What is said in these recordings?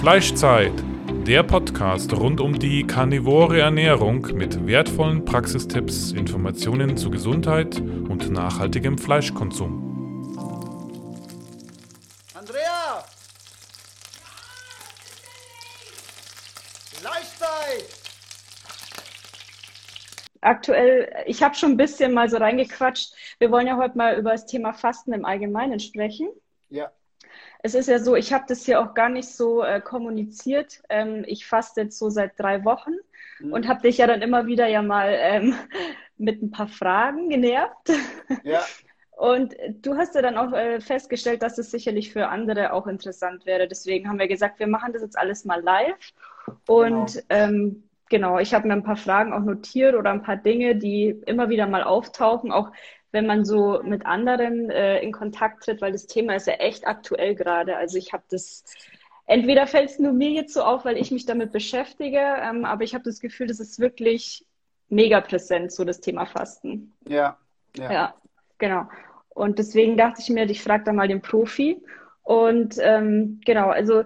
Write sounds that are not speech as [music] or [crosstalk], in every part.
Fleischzeit, der Podcast rund um die karnivore Ernährung mit wertvollen Praxistipps, Informationen zu Gesundheit und nachhaltigem Fleischkonsum. Andrea! Fleischzeit! aktuell, ich habe schon ein bisschen mal so reingequatscht. Wir wollen ja heute mal über das Thema Fasten im Allgemeinen sprechen. Ja. Es ist ja so, ich habe das hier auch gar nicht so äh, kommuniziert. Ähm, ich faste jetzt so seit drei Wochen Mhm. und habe dich ja dann immer wieder ja mal ähm, [laughs] mit ein paar Fragen genervt. Ja. [laughs] Und du hast ja dann auch äh, festgestellt, dass es sicherlich für andere auch interessant wäre. Deswegen haben wir gesagt, wir machen das jetzt alles mal live. Und Genau. ähm, genau, ich habe mir ein paar Fragen auch notiert oder ein paar Dinge, die immer wieder mal auftauchen, auch wenn man so mit anderen äh, in Kontakt tritt, weil das Thema ist ja echt aktuell gerade. Also ich habe das, entweder fällt es nur mir jetzt so auf, weil ich mich damit beschäftige, ähm, aber ich habe das Gefühl, das ist wirklich mega präsent, so das Thema Fasten. Ja. Ja. Ja, genau. Und deswegen dachte ich mir, ich frage da mal den Profi. Und ähm, genau, also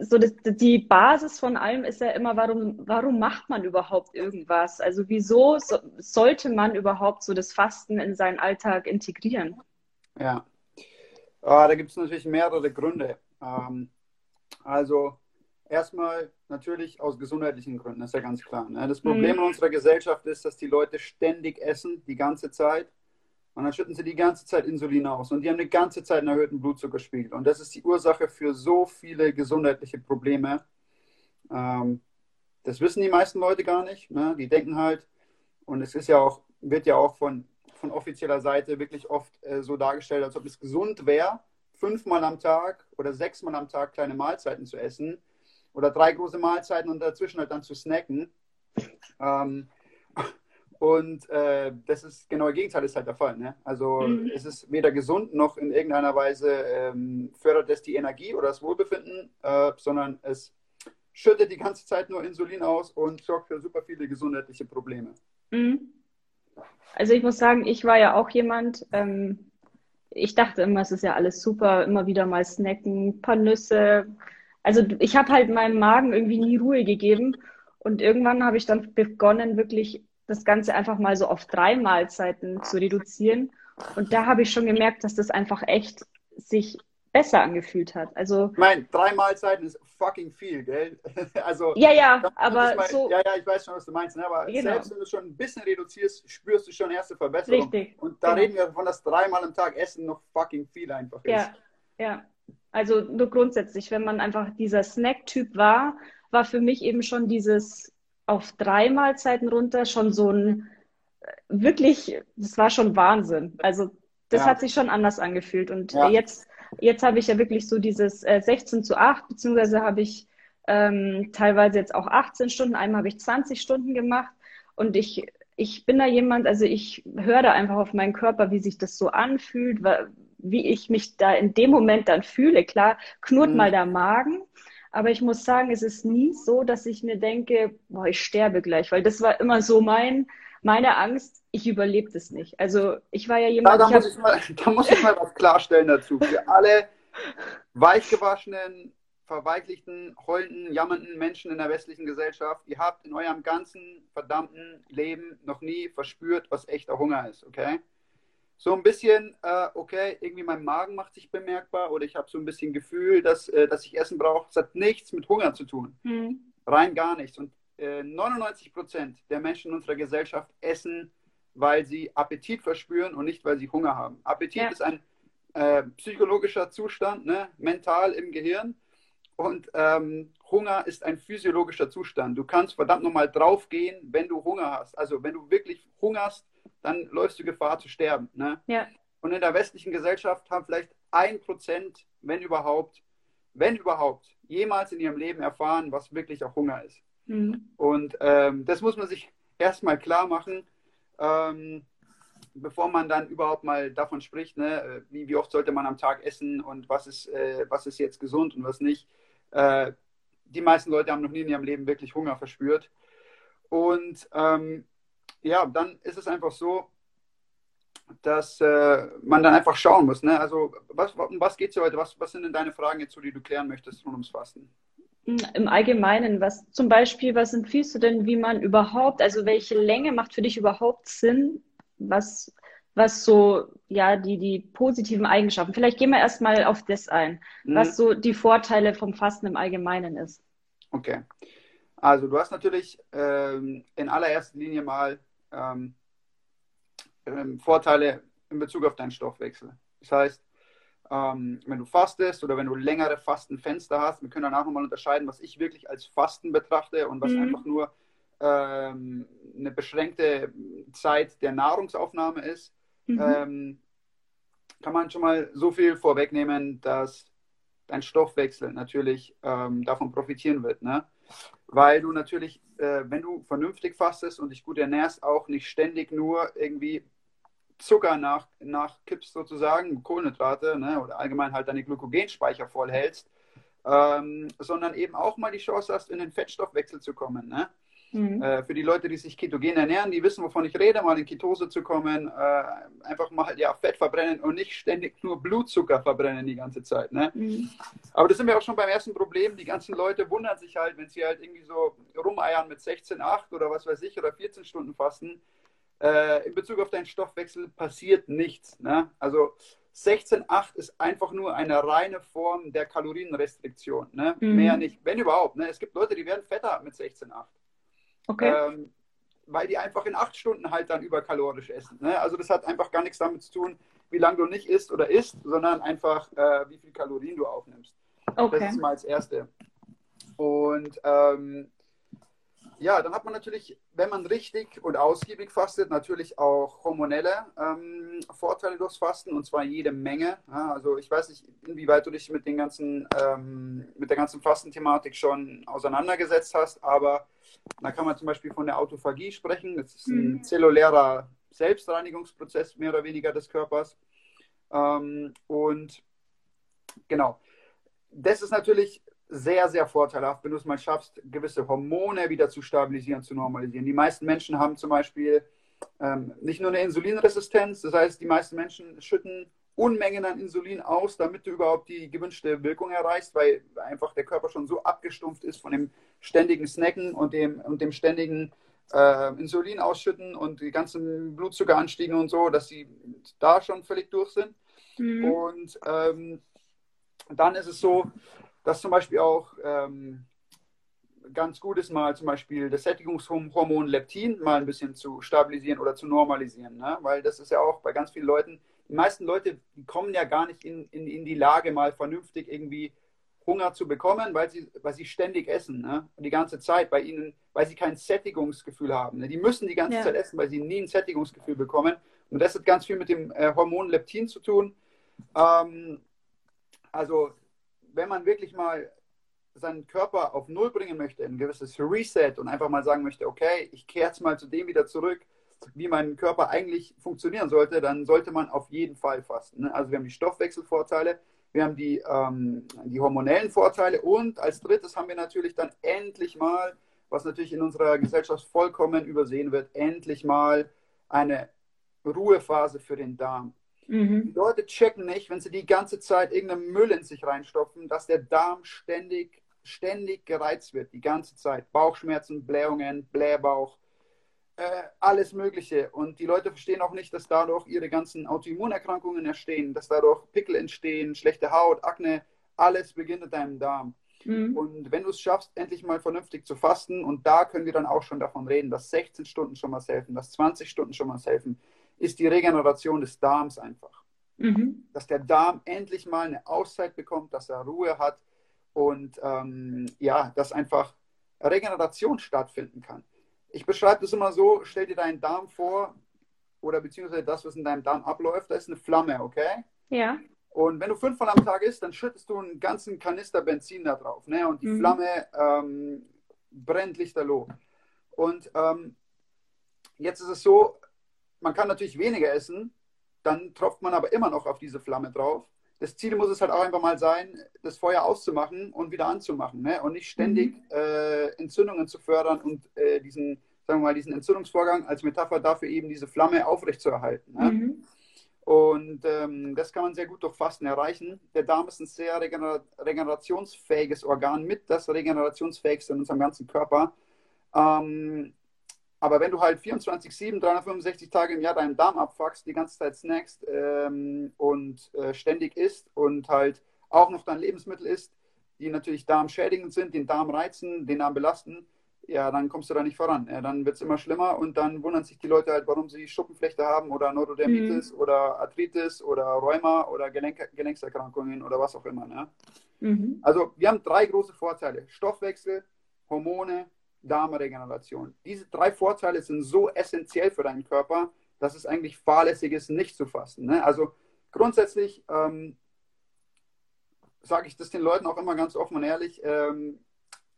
so das, die Basis von allem ist ja immer, warum, warum macht man überhaupt irgendwas? Also wieso so, sollte man überhaupt so das Fasten in seinen Alltag integrieren? Ja. Ah, da gibt es natürlich mehrere Gründe. Ähm, also erstmal natürlich aus gesundheitlichen Gründen, das ist ja ganz klar. Ne? Das Problem Mhm. in unserer Gesellschaft ist, dass die Leute ständig essen, die ganze Zeit. Und dann schütten sie die ganze Zeit Insulin aus. Und die haben die ganze Zeit einen erhöhten Blutzuckerspiegel. Und das ist die Ursache für so viele gesundheitliche Probleme. Ähm, das wissen die meisten Leute gar nicht. Ne? Die denken halt, und es ist ja auch, wird ja auch von, von offizieller Seite wirklich oft äh, so dargestellt, als ob es gesund wäre, fünfmal am Tag oder sechsmal am Tag kleine Mahlzeiten zu essen oder drei große Mahlzeiten und dazwischen halt dann zu snacken. Ähm, und äh, das ist genau das Gegenteil ist halt der Fall. Ne? Also Mhm. es ist weder gesund noch in irgendeiner Weise ähm, fördert es die Energie oder das Wohlbefinden, äh, sondern es schüttet die ganze Zeit nur Insulin aus und sorgt für super viele gesundheitliche Probleme. Mhm. Also ich muss sagen, ich war ja auch jemand, ähm, ich dachte immer, es ist ja alles super, immer wieder mal snacken, ein paar Nüsse. Also ich habe halt meinem Magen irgendwie nie Ruhe gegeben und irgendwann habe ich dann begonnen, wirklich das Ganze einfach mal so auf drei Mahlzeiten zu reduzieren. Und da habe ich schon gemerkt, dass das einfach echt sich besser angefühlt hat. Also Ich meine, drei Mahlzeiten ist fucking viel, gell? [laughs] Also, ja, ja, aber ich mal, so ja, ja, ich weiß schon, was du meinst, ne? aber Genau. selbst wenn du schon ein bisschen reduzierst, spürst du schon erste Verbesserung. richtig. Und da Genau. reden wir davon, dass dreimal am Tag Essen noch fucking viel einfach ist. Ja, ja. Also nur grundsätzlich, wenn man einfach dieser Snack-Typ war, war für mich eben schon dieses auf drei Mahlzeiten runter schon so ein äh, wirklich, das war schon Wahnsinn. Also das Ja. hat sich schon anders angefühlt. Und Ja. jetzt, jetzt habe ich ja wirklich so dieses äh, 16 zu 8, beziehungsweise habe ich ähm, teilweise jetzt auch 18 Stunden, einmal habe ich 20 Stunden gemacht. Und ich, ich bin da jemand, also ich höre da einfach auf meinen Körper, wie sich das so anfühlt, wie ich mich da in dem Moment dann fühle. Klar, knurrt Mhm. mal der Magen, aber ich muss sagen, es ist nie so, dass ich mir denke, boah, ich sterbe gleich, weil das war immer so mein, meine Angst, ich überlebe das nicht. Also ich war ja Da, jemand, da, ich muss ich mal, [laughs] da muss ich mal was klarstellen dazu. Für alle weichgewaschenen, verweichlichten, heulenden, jammernden Menschen in der westlichen Gesellschaft, ihr habt in eurem ganzen verdammten Leben noch nie verspürt, was echter Hunger ist, okay? So ein bisschen, äh, okay, irgendwie mein Magen macht sich bemerkbar oder ich habe so ein bisschen Gefühl, dass, äh, dass ich Essen brauche. Das hat nichts mit Hunger zu tun. hm, Rein gar nichts. Und äh, 99 Prozent der Menschen in unserer Gesellschaft essen, weil sie Appetit verspüren und nicht, weil sie Hunger haben. Appetit Ja. ist ein äh, psychologischer Zustand, ne? mental im Gehirn. Und ähm, Hunger ist ein physiologischer Zustand. Du kannst verdammt nochmal draufgehen, wenn du Hunger hast. Also wenn du wirklich hungerst, dann läufst du Gefahr zu sterben. Ne? ja, Und in der westlichen Gesellschaft haben vielleicht ein Prozent, wenn überhaupt, wenn überhaupt, jemals in ihrem Leben erfahren, was wirklich auch Hunger ist. hm, Und ähm, das muss man sich erstmal klar machen, ähm, bevor man dann überhaupt mal davon spricht, ne, äh, wie, wie oft sollte man am Tag essen und was ist, äh, was ist jetzt gesund und was nicht. Äh, die meisten Leute haben noch nie in ihrem Leben wirklich Hunger verspürt. Und ähm, ja, dann ist es einfach so, dass äh, man dann einfach schauen muss. Ne? Also, was, um was geht es heute? Was, was sind denn deine Fragen jetzt so, die du klären möchtest rund ums Fasten? im Allgemeinen, was zum Beispiel, was empfiehlst du denn, wie man überhaupt, also welche Länge macht für dich überhaupt Sinn, was, was so, ja, die, die positiven Eigenschaften, vielleicht gehen wir erstmal auf das ein, mhm. was so die Vorteile vom Fasten im Allgemeinen ist. Okay. Also du hast natürlich ähm, in allererster Linie mal ähm, ähm, Vorteile in Bezug auf deinen Stoffwechsel. Das heißt, ähm, wenn du fastest oder wenn du längere Fastenfenster hast, wir können dann auch nochmal unterscheiden, was ich wirklich als Fasten betrachte und was mhm. einfach nur ähm, eine beschränkte Zeit der Nahrungsaufnahme ist, mhm. ähm, kann man schon mal so viel vorwegnehmen, dass dein Stoffwechsel natürlich ähm, davon profitieren wird. Ne? Weil du natürlich, äh, wenn du vernünftig fastest und dich gut ernährst, auch nicht ständig nur irgendwie Zucker nach, nachkippst sozusagen, Kohlenhydrate ne, oder allgemein halt deine Glykogenspeicher vollhältst, ähm, sondern eben auch mal die Chance hast, in den Fettstoffwechsel zu kommen. Ne? Mhm. Äh, für die Leute, die sich ketogen ernähren, die wissen, wovon ich rede, mal in Ketose zu kommen, äh, einfach mal ja, Fett verbrennen und nicht ständig nur Blutzucker verbrennen die ganze Zeit. Ne? Mhm. Aber das sind wir auch schon beim ersten Problem. Die ganzen Leute wundern sich halt, wenn sie halt irgendwie so rumeiern mit 16,8 oder was weiß ich oder 14 Stunden fasten äh, in Bezug auf deinen Stoffwechsel passiert nichts. Ne? Also 16,8 ist einfach nur eine reine Form der Kalorienrestriktion. Ne? Mhm. Mehr nicht, wenn überhaupt. Ne? Es gibt Leute, die werden fetter mit 16,8. Okay. Ähm, weil die einfach in acht Stunden halt dann überkalorisch essen. Ne? Also das hat einfach gar nichts damit zu tun, wie lange du nicht isst oder isst, sondern einfach, äh, wie viel Kalorien du aufnimmst. Okay. Das ist mal als Erste. Und ähm, ja, dann hat man natürlich, wenn man richtig und ausgiebig fastet, natürlich auch hormonelle ähm, Vorteile durchs Fasten und zwar jede Menge. Ja, also ich weiß nicht, inwieweit du dich mit den ganzen, ähm, mit der ganzen Fastenthematik schon auseinandergesetzt hast, aber da kann man zum Beispiel von der Autophagie sprechen. Das ist ein mhm. zellulärer Selbstreinigungsprozess mehr oder weniger des Körpers. Ähm, und genau, das ist natürlich sehr, sehr vorteilhaft, wenn du es mal schaffst, gewisse Hormone wieder zu stabilisieren, zu normalisieren. Die meisten Menschen haben zum Beispiel ähm, nicht nur eine Insulinresistenz, das heißt, die meisten Menschen schütten Unmengen an Insulin aus, damit du überhaupt die gewünschte Wirkung erreichst, weil einfach der Körper schon so abgestumpft ist von dem ständigen Snacken und dem, und dem ständigen äh, Insulin ausschütten und die ganzen Blutzuckeranstiege und so, dass sie da schon völlig durch sind. Mhm. Und ähm, dann ist es so, dass zum Beispiel auch ähm, ganz gut ist, mal zum Beispiel das Sättigungshormon Leptin mal ein bisschen zu stabilisieren oder zu normalisieren. Ne? Weil das ist ja auch bei ganz vielen Leuten, die meisten Leute die kommen ja gar nicht in, in, in die Lage, mal vernünftig irgendwie Hunger zu bekommen, weil sie, weil sie ständig essen. Ne? Und die ganze Zeit bei ihnen, weil sie kein Sättigungsgefühl haben. Ne? Die müssen die ganze ja. Zeit essen, weil sie nie ein Sättigungsgefühl bekommen. Und das hat ganz viel mit dem äh, Hormon Leptin zu tun. Ähm, also wenn man wirklich mal seinen Körper auf Null bringen möchte, ein gewisses Reset und einfach mal sagen möchte, okay, ich kehre jetzt mal zu dem wieder zurück, wie mein Körper eigentlich funktionieren sollte, dann sollte man auf jeden Fall fasten. Ne? Also wir haben die Stoffwechselvorteile, wir haben die, ähm, die hormonellen Vorteile und als drittes haben wir natürlich dann endlich mal, was natürlich in unserer Gesellschaft vollkommen übersehen wird, endlich mal eine Ruhephase für den Darm. Mhm. Die Leute checken nicht, wenn sie die ganze Zeit irgendeinen Müll in sich reinstopfen, dass der Darm ständig, ständig gereizt wird, die ganze Zeit. Bauchschmerzen, Blähungen, Blähbauch, äh, alles Mögliche. Und die Leute verstehen auch nicht, dass dadurch ihre ganzen Autoimmunerkrankungen entstehen, dass dadurch Pickel entstehen, schlechte Haut, Akne, alles beginnt in deinem Darm. Mhm. Und wenn du es schaffst, endlich mal vernünftig zu fasten, und da können wir dann auch schon davon reden, dass 16 Stunden schon mal helfen, dass 20 Stunden schon mal helfen, ist die Regeneration des Darms einfach. Mhm. Dass der Darm endlich mal eine Auszeit bekommt, dass er Ruhe hat und ähm, ja, dass einfach Regeneration stattfinden kann. Ich beschreibe das immer so: stell dir deinen Darm vor oder beziehungsweise das, was in deinem Darm abläuft, da ist eine Flamme, okay? Ja. Und wenn du fünfmal am Tag isst, dann schüttest du einen ganzen Kanister Benzin da drauf, ne? Und die mhm. Flamme ähm, brennt lichterloh. Und ähm, jetzt ist es so, man kann natürlich weniger essen, dann tropft man aber immer noch auf diese Flamme drauf. Das Ziel muss es halt auch einfach mal sein, das Feuer auszumachen und wieder anzumachen ne? und nicht ständig mhm. äh, Entzündungen zu fördern und äh, diesen, sagen wir mal, diesen Entzündungsvorgang als Metapher dafür eben diese Flamme aufrechtzuerhalten. Ne? Mhm. Und ähm, das kann man sehr gut durch Fasten erreichen. Der Darm ist ein sehr regener regenerationsfähiges Organ, mit das regenerationsfähigste in unserem ganzen Körper. Ähm, aber wenn du halt 24, 7, 365 Tage im Jahr deinen Darm abfuckst, die ganze Zeit snackst ähm, und äh, ständig isst und halt auch noch dein Lebensmittel isst, die natürlich darmschädigend sind, den Darm reizen, den Darm belasten, ja, dann kommst du da nicht voran. Ja, dann wird es immer schlimmer und dann wundern sich die Leute halt, warum sie Schuppenflechte haben oder Neurodermitis mhm. oder Arthritis oder Rheuma oder Gelenk Gelenkserkrankungen oder was auch immer. Ne? Mhm. Also wir haben drei große Vorteile. Stoffwechsel, Hormone, Darmregeneration. Diese drei Vorteile sind so essentiell für deinen Körper, dass es eigentlich fahrlässig ist, nicht zu fasten. Ne? Also grundsätzlich ähm, sage ich das den Leuten auch immer ganz offen und ehrlich. Ähm,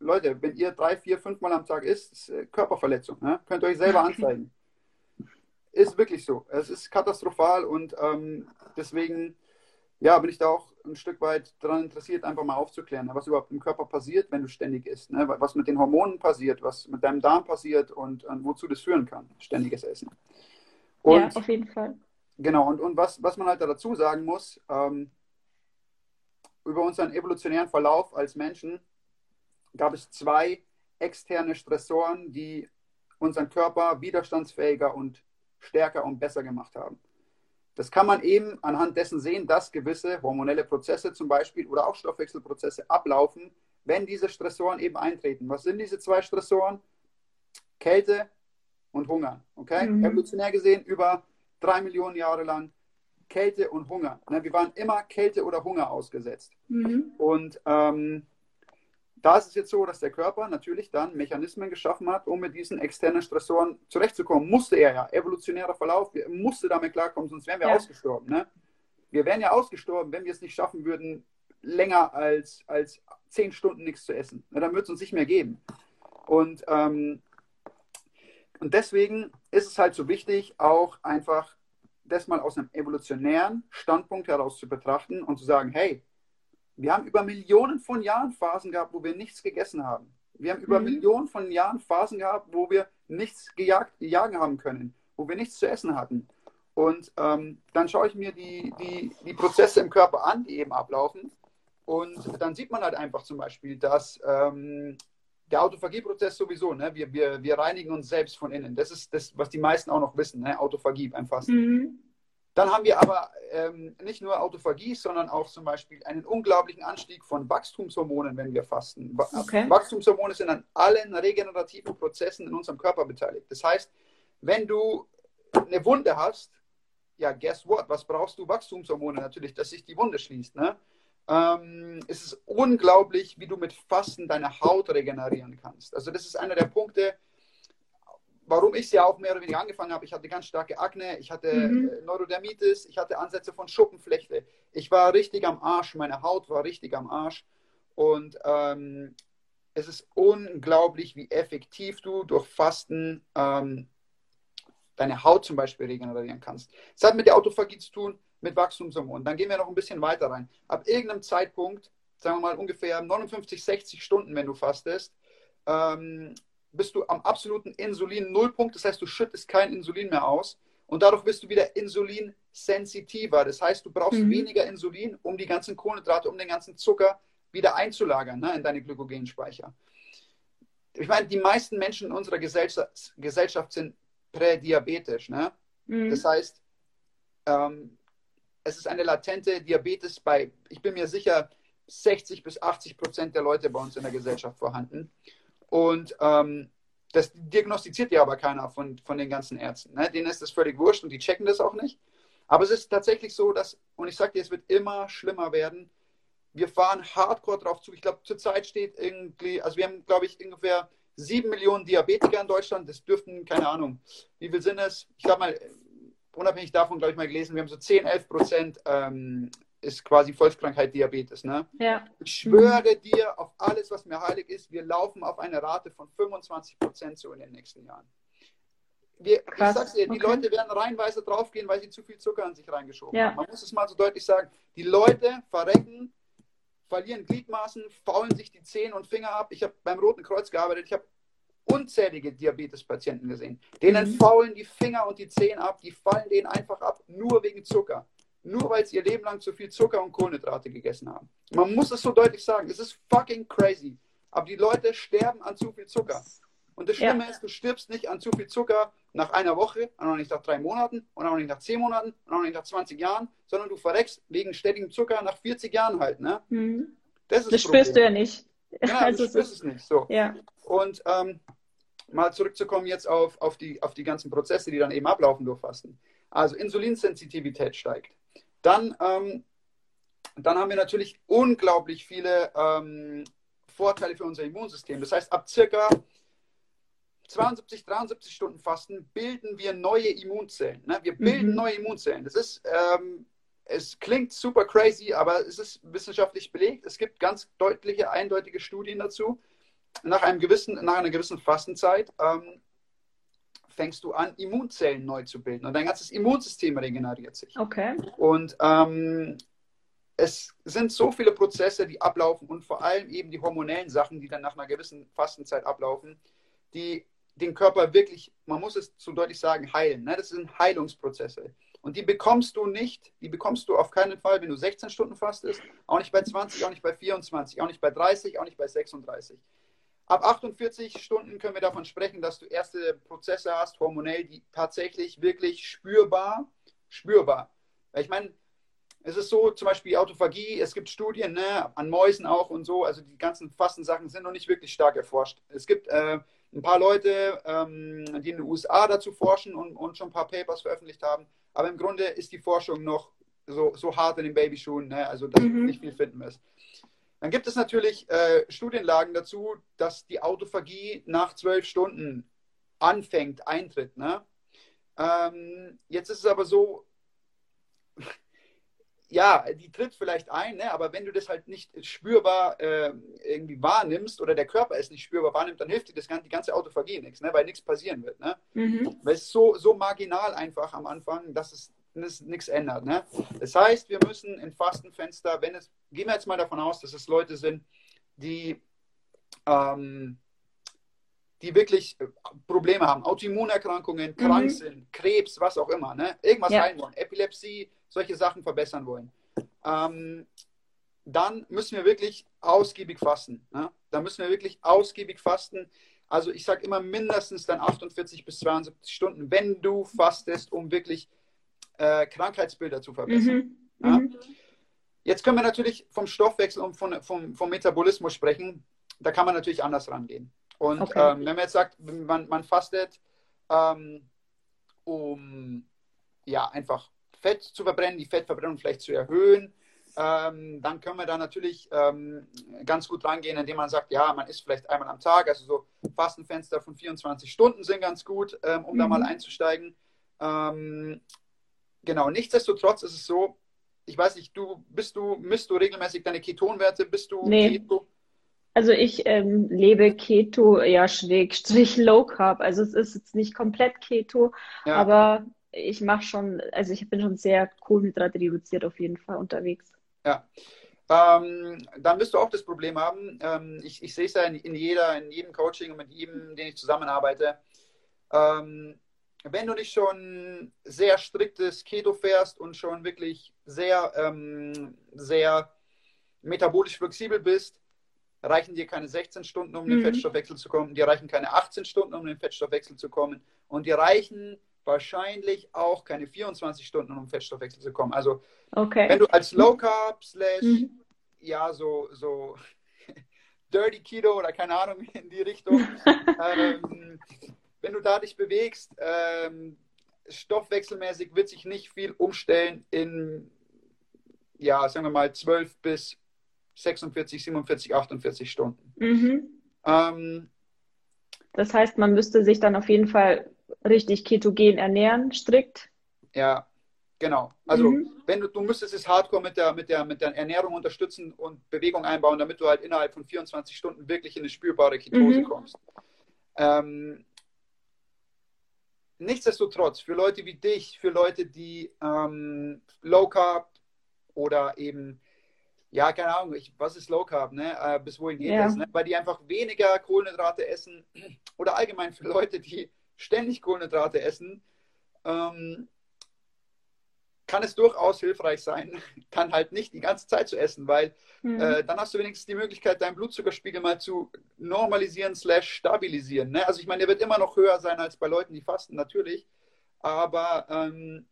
Leute, wenn ihr drei, vier, fünf Mal am Tag isst, ist äh, Körperverletzung. Ne? Könnt ihr euch selber [laughs] anzeigen. Ist wirklich so. Es ist katastrophal und ähm, deswegen ja, bin ich da auch ein Stück weit daran interessiert, einfach mal aufzuklären, ne, was überhaupt im Körper passiert, wenn du ständig isst. Ne? Was mit den Hormonen passiert, was mit deinem Darm passiert und, und wozu das führen kann, ständiges Essen. Und, ja, auf jeden Fall. Genau, und, und was, was man halt dazu sagen muss, ähm, über unseren evolutionären Verlauf als Menschen gab es zwei externe Stressoren, die unseren Körper widerstandsfähiger und stärker und besser gemacht haben. Das kann man eben anhand dessen sehen, dass gewisse hormonelle Prozesse zum Beispiel oder auch Stoffwechselprozesse ablaufen, wenn diese Stressoren eben eintreten. Was sind diese zwei Stressoren? Kälte und Hunger. Okay? Mhm. Evolutionär gesehen über drei Millionen Jahre lang Kälte und Hunger. Ne, wir waren immer Kälte oder Hunger ausgesetzt. Mhm. Und ähm, da ist es jetzt so, dass der Körper natürlich dann Mechanismen geschaffen hat, um mit diesen externen Stressoren zurechtzukommen. Musste er ja. Evolutionärer Verlauf, er musste damit klarkommen, sonst wären wir ja. ausgestorben. Ne? Wir wären ja ausgestorben, wenn wir es nicht schaffen würden, länger als, als zehn Stunden nichts zu essen. Na, dann würde es uns nicht mehr geben. Und, ähm, und deswegen ist es halt so wichtig, auch einfach das mal aus einem evolutionären Standpunkt heraus zu betrachten und zu sagen, hey, wir haben über Millionen von Jahren Phasen gehabt, wo wir nichts gegessen haben. Wir haben über mhm. Millionen von Jahren Phasen gehabt, wo wir nichts gejagt, gejagen haben können, wo wir nichts zu essen hatten. Und ähm, dann schaue ich mir die, die, die Prozesse im Körper an, die eben ablaufen. Und dann sieht man halt einfach zum Beispiel, dass ähm, der Autophagieprozess sowieso, ne? wir, wir, wir reinigen uns selbst von innen. Das ist das, was die meisten auch noch wissen, ne? Autophagie beim Fasten. Mhm. Dann haben wir aber ähm, nicht nur Autophagie, sondern auch zum Beispiel einen unglaublichen Anstieg von Wachstumshormonen, wenn wir fasten. Okay. Wachstumshormone sind an allen regenerativen Prozessen in unserem Körper beteiligt. Das heißt, wenn du eine Wunde hast, ja, guess what? Was brauchst du? Wachstumshormone natürlich, dass sich die Wunde schließt. Ne? Ähm, es ist unglaublich, wie du mit Fasten deine Haut regenerieren kannst. Also das ist einer der Punkte, warum ich ja auch mehr oder weniger angefangen habe. Ich hatte ganz starke Akne, ich hatte mhm. Äh, Neurodermitis, ich hatte Ansätze von Schuppenflechte. Ich war richtig am Arsch, meine Haut war richtig am Arsch. Und ähm, es ist unglaublich, wie effektiv du durch Fasten ähm, deine Haut zum Beispiel regenerieren kannst. Es hat mit der Autophagie zu tun, mit Wachstumshormonen. Dann gehen wir noch ein bisschen weiter rein. Ab irgendeinem Zeitpunkt, sagen wir mal ungefähr 59, 60 Stunden, wenn du fastest, ähm, bist du am absoluten Insulin-Nullpunkt. Das heißt, du schüttest kein Insulin mehr aus. Und dadurch bist du wieder insulinsensitiver. Das heißt, du brauchst mhm. weniger Insulin, um die ganzen Kohlenhydrate, um den ganzen Zucker wieder einzulagern ne, in deine Glykogenspeicher. Ich meine, die meisten Menschen in unserer Gesellschaft, Gesellschaft sind prädiabetisch. Ne? Mhm. Das heißt, ähm, es ist eine latente Diabetes bei, ich bin mir sicher, 60 bis 80 Prozent der Leute bei uns in der Gesellschaft vorhanden. Und ähm, das diagnostiziert ja aber keiner von, von den ganzen Ärzten. Ne? Denen ist das völlig wurscht und die checken das auch nicht. Aber es ist tatsächlich so, dass, und ich sage dir, es wird immer schlimmer werden. Wir fahren hardcore drauf zu. Ich glaube, zurzeit steht irgendwie, also wir haben, glaube ich, ungefähr sieben Millionen Diabetiker in Deutschland. Das dürften, keine Ahnung, wie viel sind es? Ich glaube mal, unabhängig davon, glaube ich, mal gelesen, wir haben so 10, 11 Prozent ähm, ist quasi Volkskrankheit Diabetes. Ne? Ja. Ich schwöre dir auf alles, was mir heilig ist, wir laufen auf eine Rate von 25 Prozent so in den nächsten Jahren. Wir, ich sag's dir, die okay. Leute werden reinweise draufgehen, weil sie zu viel Zucker an sich reingeschoben ja. haben. Man muss es mal so deutlich sagen. Die Leute verrecken, verlieren Gliedmaßen, faulen sich die Zehen und Finger ab. Ich habe beim Roten Kreuz gearbeitet. Ich habe unzählige Diabetespatienten gesehen. Denen Mhm. faulen die Finger und die Zehen ab, die fallen denen einfach ab, nur wegen Zucker. Nur weil sie ihr Leben lang zu viel Zucker und Kohlenhydrate gegessen haben. Man muss es so deutlich sagen. Es ist fucking crazy. Aber die Leute sterben an zu viel Zucker. Und das Schlimme Ja. ist, du stirbst nicht an zu viel Zucker nach einer Woche, und auch nicht nach drei Monaten, und auch nicht nach zehn Monaten, und auch nicht nach 20 Jahren, sondern du verreckst wegen ständigem Zucker nach 40 Jahren halt. Ne? Mhm. Das ist Das spürst du ja nicht. Genau, [laughs] Also du spürst ist, es nicht. So. ja. Und ähm, mal zurückzukommen jetzt auf, auf, die, auf die ganzen Prozesse, die dann eben ablaufen durch Fasten. Also Insulinsensitivität steigt. Dann, ähm, dann haben wir natürlich unglaublich viele ähm, Vorteile für unser Immunsystem. Das heißt, ab circa 72, 73 Stunden Fasten bilden wir neue Immunzellen. Ne? Wir bilden Mhm. neue Immunzellen. Das ist, ähm, es klingt super crazy, aber es ist wissenschaftlich belegt. Es gibt ganz deutliche, eindeutige Studien dazu. Nach, einem gewissen, nach einer gewissen Fastenzeit ähm, fängst du an, Immunzellen neu zu bilden und dein ganzes Immunsystem regeneriert sich. Okay. Und ähm, es sind so viele Prozesse, die ablaufen und vor allem eben die hormonellen Sachen, die dann nach einer gewissen Fastenzeit ablaufen, die den Körper wirklich, man muss es zu deutlich sagen, heilen. Ne? Das sind Heilungsprozesse. Und die bekommst du nicht, die bekommst du auf keinen Fall, wenn du 16 Stunden fastest, auch nicht bei 20, auch nicht bei 24, auch nicht bei 30, auch nicht bei 36. Ab 48 Stunden können wir davon sprechen, dass du erste Prozesse hast, hormonell, die tatsächlich wirklich spürbar, spürbar. Ich meine, es ist so, zum Beispiel Autophagie, es gibt Studien ne, an Mäusen auch und so, also die ganzen Fastensachen sind noch nicht wirklich stark erforscht. Es gibt äh, ein paar Leute, ähm, die in den USA dazu forschen und, und schon ein paar Papers veröffentlicht haben, aber im Grunde ist die Forschung noch so, so hart in den Babyschuhen, ne, also dass Mhm. nicht viel finden ist. Dann gibt es natürlich äh, Studienlagen dazu, dass die Autophagie nach zwölf Stunden anfängt, eintritt. Ne? Ähm, jetzt ist es aber so, [laughs] ja, die tritt vielleicht ein, ne? aber wenn du das halt nicht spürbar äh, irgendwie wahrnimmst oder der Körper es nicht spürbar wahrnimmt, dann hilft dir das, gan- die ganze Autophagie nichts, ne? weil nichts passieren wird. Ne? Mhm. Weil es so, so marginal einfach am Anfang, dass es, nichts ändert. Ne? Das heißt, wir müssen in Fastenfenster, wenn es, gehen wir jetzt mal davon aus, dass es Leute sind, die, ähm, die wirklich äh, Probleme haben, Autoimmunerkrankungen, krank Mhm. sind, Krebs, was auch immer, ne? irgendwas Ja. heilen wollen, Epilepsie, solche Sachen verbessern wollen. Ähm, dann müssen wir wirklich ausgiebig fasten. Ne? Da müssen wir wirklich ausgiebig fasten. Also ich sage immer mindestens dann 48 bis 72 Stunden, wenn du fastest, um wirklich äh, Krankheitsbilder zu verbessern. Mhm. Ja. Mhm. Jetzt können wir natürlich vom Stoffwechsel und von, vom, vom Metabolismus sprechen. Da kann man natürlich anders rangehen. Und Okay. ähm, wenn man jetzt sagt, man, man fastet, ähm, um ja einfach Fett zu verbrennen, die Fettverbrennung vielleicht zu erhöhen, ähm, dann können wir da natürlich ähm, ganz gut rangehen, indem man sagt, ja, man isst vielleicht einmal am Tag, also so Fastenfenster von 24 Stunden sind ganz gut, ähm, um da Mhm. mal einzusteigen. Genau, nichtsdestotrotz ist es so, ich weiß nicht, du bist du, misst du regelmäßig deine Ketonwerte, bist du Nee. Keto? Also ich ähm, lebe Keto, ja, Schrägstrich [laughs] Low Carb. Also es ist jetzt nicht komplett Keto, Ja. aber ich mache schon, also ich bin schon sehr Kohlenhydrate reduziert auf jeden Fall unterwegs. Ähm, dann wirst du auch das Problem haben. Ähm, ich, ich sehe es ja in, in, jeder, in jedem Coaching und mit jedem, den ich zusammenarbeite. Ähm, wenn du nicht schon sehr striktes Keto fährst und schon wirklich sehr, ähm, sehr metabolisch flexibel bist, reichen dir keine 16 Stunden, um in den Mhm. Fettstoffwechsel zu kommen. Dir reichen keine 18 Stunden, um den Fettstoffwechsel zu kommen. Und dir reichen wahrscheinlich auch keine 24 Stunden, um den Fettstoffwechsel zu kommen. Also Okay. wenn du als Low Carb slash Mhm. ja so so [laughs] Dirty Keto oder keine Ahnung in die Richtung, [laughs] ähm, wenn du da dich bewegst, ähm, stoffwechselmäßig wird sich nicht viel umstellen in ja sagen wir mal 12 bis 46, 47, 48 Stunden. Mhm. Ähm, Das heißt, man müsste sich dann auf jeden Fall richtig ketogen ernähren, strikt. ja, genau. Also Mhm. wenn du, du müsstest es hardcore mit der, mit, der, mit der Ernährung unterstützen und Bewegung einbauen, damit du halt innerhalb von 24 Stunden wirklich in eine spürbare Ketose Mhm. kommst. Ähm, nichtsdestotrotz, für Leute wie dich, für Leute, die ähm, Low Carb oder eben ja, keine Ahnung, ich, was ist Low Carb, ne? Äh, bis wohin geht Ja. das, ne? Weil die einfach weniger Kohlenhydrate essen [clears throat] oder allgemein für Leute, die ständig Kohlenhydrate essen, ähm, kann es durchaus hilfreich sein, [laughs] dann halt nicht die ganze Zeit zu essen, weil Mhm. äh, dann hast du wenigstens die Möglichkeit, deinen Blutzuckerspiegel mal zu normalisieren slash stabilisieren. Ne? Also ich meine, der wird immer noch höher sein als bei Leuten, die fasten, natürlich. Aber ähm,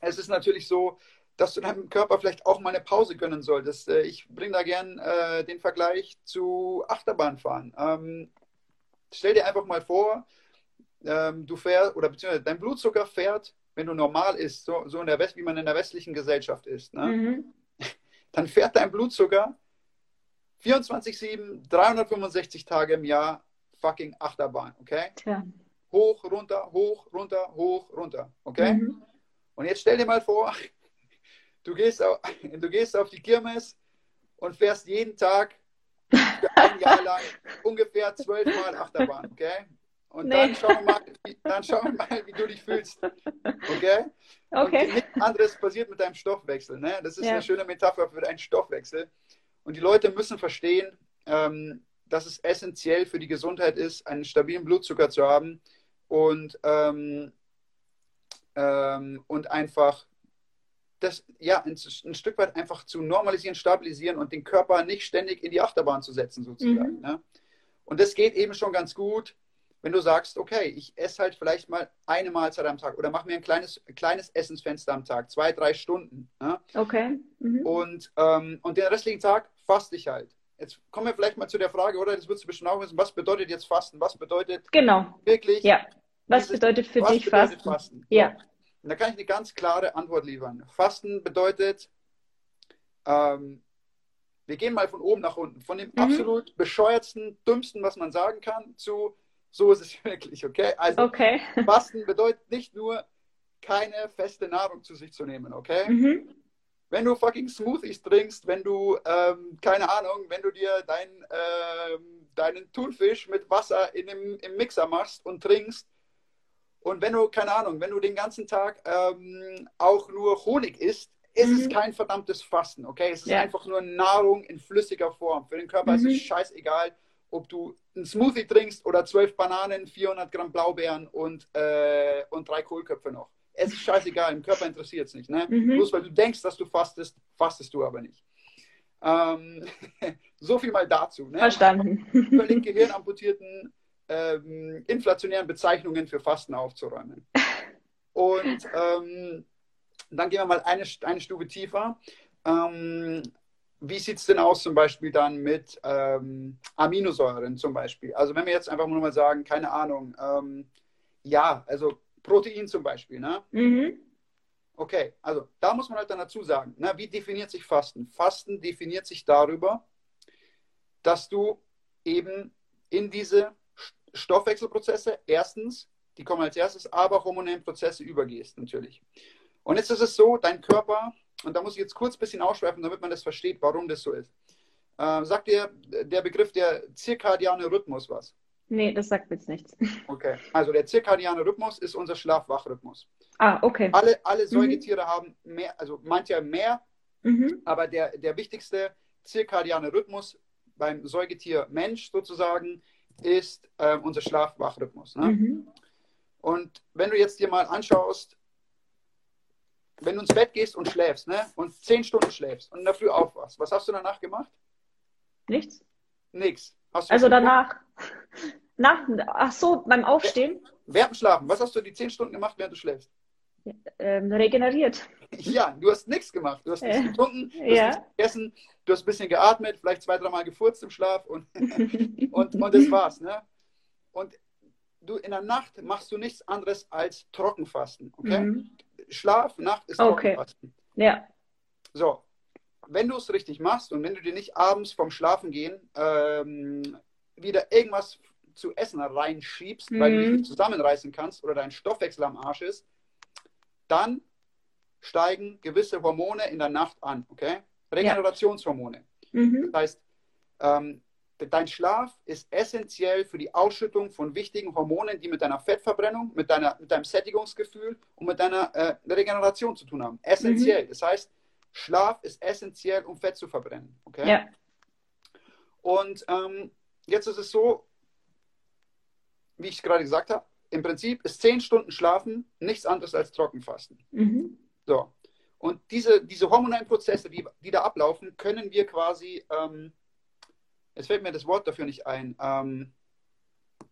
es ist natürlich so, dass du deinem Körper vielleicht auch mal eine Pause gönnen solltest. Äh, ich bringe da gern äh, den Vergleich zu Achterbahnfahren. Ähm, stell dir einfach mal vor, ähm, du fährst, oder beziehungsweise dein Blutzucker fährt, wenn du normal isst, so, so in der West, wie man in der westlichen Gesellschaft ist, ne? Mhm. [laughs] dann fährt dein Blutzucker 24-7, 365 Tage im Jahr fucking Achterbahn, okay? Tja. Hoch, runter, hoch, runter, hoch, runter, okay? Mhm. Und jetzt stell dir mal vor, [laughs] du gehst auf, du gehst auf die Kirmes und fährst jeden Tag ein Jahr lang [laughs] ungefähr zwölfmal Achterbahn, okay? Und Nee. dann schauen wir mal, wie, dann schauen wir mal, wie du dich fühlst, okay? Und Okay. nichts anderes passiert mit deinem Stoffwechsel. Ne? Das ist Ja. eine schöne Metapher für deinen Stoffwechsel. Und die Leute müssen verstehen, ähm, dass es essentiell für die Gesundheit ist, einen stabilen Blutzucker zu haben und, ähm, ähm, und einfach das ja ein, ein Stück weit einfach zu normalisieren, stabilisieren und den Körper nicht ständig in die Achterbahn zu setzen, sozusagen. Mhm. Ne? Und das geht eben schon ganz gut, wenn du sagst, okay, ich esse halt vielleicht mal eine Mahlzeit am Tag oder mach mir ein kleines, kleines Essensfenster am Tag, zwei, drei Stunden. Ne? Okay. Mhm. Und, ähm, und den restlichen Tag faste ich halt. Jetzt kommen wir vielleicht mal zu der Frage, oder? Das würdest du bestimmt auch wissen, was bedeutet jetzt Fasten? Was bedeutet Genau. wirklich Ja. Was dieses- bedeutet für was dich bedeutet Fasten? Fasten? Ja. Und da kann ich eine ganz klare Antwort liefern. Fasten bedeutet, ähm, wir gehen mal von oben nach unten, von dem Mhm. absolut bescheuertsten, dümmsten, was man sagen kann, zu so ist es [laughs] wirklich, okay? Also Okay. Fasten bedeutet nicht nur keine feste Nahrung zu sich zu nehmen, okay? Mhm. Wenn du fucking Smoothies trinkst, wenn du, ähm, keine Ahnung, wenn du dir dein, ähm, deinen Thunfisch mit Wasser in dem, im Mixer machst und trinkst und wenn du, keine Ahnung, wenn du den ganzen Tag ähm, auch nur Honig isst, ist es Mhm. kein verdammtes Fasten, okay? Es ist Ja. einfach nur Nahrung in flüssiger Form. Für den Körper ist Mhm. es scheißegal, ob du einen Smoothie trinkst oder zwölf Bananen, 400 Gramm Blaubeeren und, äh, und drei Kohlköpfe noch. Es ist scheißegal, im Körper interessiert es nicht. Ne? Mhm. Bloß weil du denkst, dass du fastest, fastest du aber nicht. Ähm, [laughs] so viel mal dazu. Ne? Verstanden. Völlig gehirnamputierten, ähm, inflationären Bezeichnungen für Fasten aufzuräumen. Und ähm, dann gehen wir mal eine, eine Stufe tiefer. Ähm, wie sieht es denn aus zum Beispiel dann mit ähm, Aminosäuren zum Beispiel? Also wenn wir jetzt einfach nur mal sagen, keine Ahnung, ähm, ja, also Protein zum Beispiel, ne? Mhm. Okay, also da muss man halt dann dazu sagen, na, wie definiert sich Fasten? Fasten definiert sich darüber, dass du eben in diese St- Stoffwechselprozesse erstens, die kommen als erstes, aber hormonellen Prozesse übergehst natürlich. Und jetzt ist es so, dein Körper, und da muss ich jetzt kurz ein bisschen ausschweifen, damit man das versteht, warum das so ist. Äh, sagt dir der Begriff der zirkadiane Rhythmus was? Nee, das sagt mir jetzt nichts. Okay, also der zirkadiane Rhythmus ist unser Schlaf-Wach-Rhythmus. Ah, okay. Alle, alle Säugetiere haben mehr, also manche mehr, Mhm. aber der, der wichtigste zirkadiane Rhythmus beim Säugetier Mensch sozusagen ist äh, unser Schlaf-Wach-Rhythmus. Ne? Mhm. Und wenn du jetzt dir mal anschaust, wenn du ins Bett gehst und schläfst ne? und zehn Stunden schläfst und in der Früh aufwachst, was hast du danach gemacht? Nichts? Nix. Also danach. Nach, ach so, beim Aufstehen Während Schlafen, was hast du die zehn Stunden gemacht, während du schläfst? ähm, regeneriert. [laughs] Ja, du hast nichts gemacht. Du hast nichts Äh, getrunken, du ja. hast nichts gegessen, du hast ein bisschen geatmet, vielleicht zwei, dreimal gefurzt im Schlaf und, [laughs] und, und das war's. Ne? Und du in der Nacht machst du nichts anderes als Trockenfasten. Okay? Mhm. Schlaf, Nacht ist Okay. Trockenfasten. Ja. So, wenn du es richtig machst und wenn du dir nicht abends vom Schlafengehen ähm, wieder irgendwas zu essen reinschiebst, weil du dich Mhm. nicht zusammenreißen kannst oder dein Stoffwechsel am Arsch ist, dann steigen gewisse Hormone in der Nacht an, okay? Regenerationshormone. Mhm. Das heißt, ähm, dein Schlaf ist essentiell für die Ausschüttung von wichtigen Hormonen, die mit deiner Fettverbrennung, mit, deiner, mit deinem Sättigungsgefühl und mit deiner äh, Regeneration zu tun haben. Essentiell. Das heißt, Schlaf ist essentiell, um Fett zu verbrennen. Okay? Ja. Und ähm, jetzt ist es so, wie ich gerade gesagt habe, im Prinzip ist zehn Stunden Schlafen nichts anderes als Trockenfasten. Mhm. So. Und diese, diese hormonellen Prozesse, die, die da ablaufen, können wir quasi, ähm, jetzt fällt mir das Wort dafür nicht ein, ähm,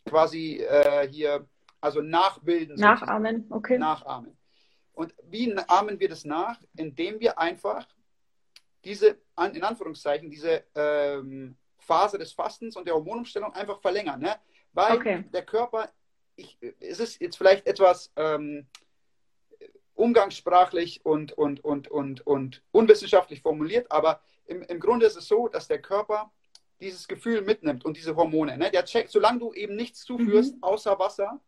quasi äh, hier, also nachbilden. Nachahmen, okay. Nachahmen. Und wie ahmen wir das nach? Indem wir einfach diese, in Anführungszeichen, diese ähm, Phase des Fastens und der Hormonumstellung einfach verlängern. Ne? Weil Okay. der Körper, ich, es ist jetzt vielleicht etwas ähm, umgangssprachlich und, und, und, und, und unwissenschaftlich formuliert, aber im, im Grunde ist es so, dass der Körper dieses Gefühl mitnimmt und diese Hormone. Ne? Der checkt, solange du eben nichts zuführst, Mhm. außer Wasser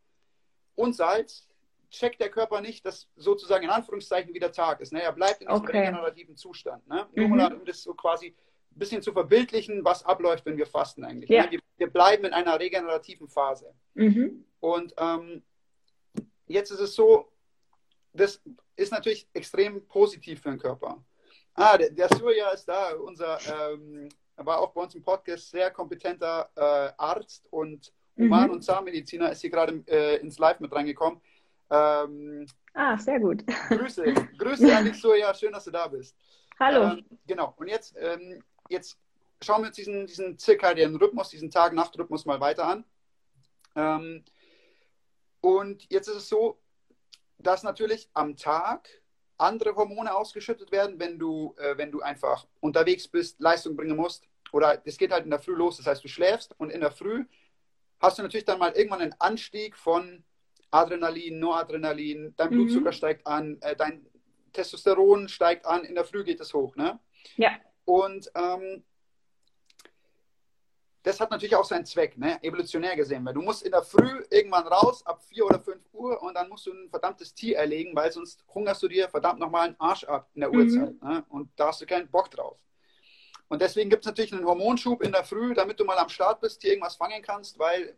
und Salz, checkt der Körper nicht, dass sozusagen in Anführungszeichen wieder Tag ist. Ne? Er bleibt in diesem Okay. regenerativen Zustand. Ne? Nur Mhm. mal, um das so quasi ein bisschen zu verbildlichen, was abläuft, wenn wir fasten eigentlich. Ja. Ne? Wir, wir bleiben in einer regenerativen Phase. Mhm. Und ähm, jetzt ist es so, das ist natürlich extrem positiv für den Körper. Ah, der, der Surya ist da, unser, ähm, war auch bei uns im Podcast, sehr kompetenter äh, Arzt und Human- Mhm. und Zahnmediziner, ist hier gerade äh, ins Live mit reingekommen. Ähm, Ah, sehr gut. Grüße, Grüße an dich, Surya, schön, dass du da bist. Hallo. Ähm, genau, und jetzt, ähm, jetzt schauen wir uns diesen, diesen zirkadianen Rhythmus, diesen Tag-Nacht-Rhythmus mal weiter an. Ähm, und jetzt ist es so, dass natürlich am Tag andere Hormone ausgeschüttet werden, wenn du, äh, wenn du einfach unterwegs bist, Leistung bringen musst. Oder das geht halt in der Früh los, das heißt, du schläfst und in der Früh hast du natürlich dann mal irgendwann einen Anstieg von Adrenalin, Noradrenalin, dein Mhm. Blutzucker steigt an, äh, dein Testosteron steigt an, in der Früh geht es hoch. Ne? Ja. Und ähm, das hat natürlich auch seinen Zweck, ne? evolutionär gesehen, weil du musst in der Früh irgendwann raus, ab 4 oder 5 Uhr und dann musst du ein verdammtes Tier erlegen, weil sonst hungerst du dir verdammt nochmal einen Arsch ab in der Mhm. Uhrzeit. Ne? Und da hast du keinen Bock drauf. Und deswegen gibt es natürlich einen Hormonschub in der Früh, damit du mal am Start bist, hier irgendwas fangen kannst, weil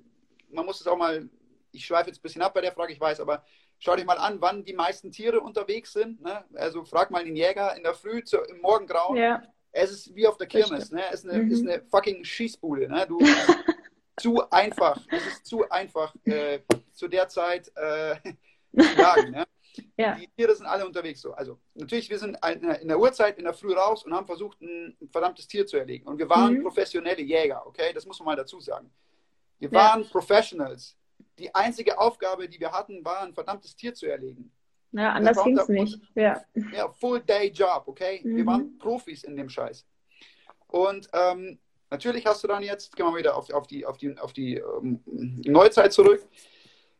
man muss es auch mal, ich schweife jetzt ein bisschen ab bei der Frage, ich weiß, aber schau dich mal an, wann die meisten Tiere unterwegs sind. Ne? Also frag mal den Jäger in der Früh, zu, im Morgengrauen. Ja. Es ist wie auf der Kirmes, ne? Es ist eine, Mhm. ist eine fucking Schießbude, ne? Du, [laughs] zu einfach. Es ist zu einfach, äh, zu der Zeit äh, [laughs] zu jagen, ne? Ja. Die Tiere sind alle unterwegs so. Also natürlich, wir sind in der, Uhrzeit in der Früh raus und haben versucht, ein verdammtes Tier zu erlegen. Und wir waren Mhm. professionelle Jäger, okay? Das muss man mal dazu sagen. Wir Ja. waren Professionals. Die einzige Aufgabe, die wir hatten, war, ein verdammtes Tier zu erlegen. Ja, anders ging es nicht. Ja. Ja, Full-Day-Job, okay? Wir Mhm. waren Profis in dem Scheiß. Und ähm, natürlich hast du dann jetzt, gehen wir wieder auf, auf die, auf die, auf die ähm, Neuzeit zurück,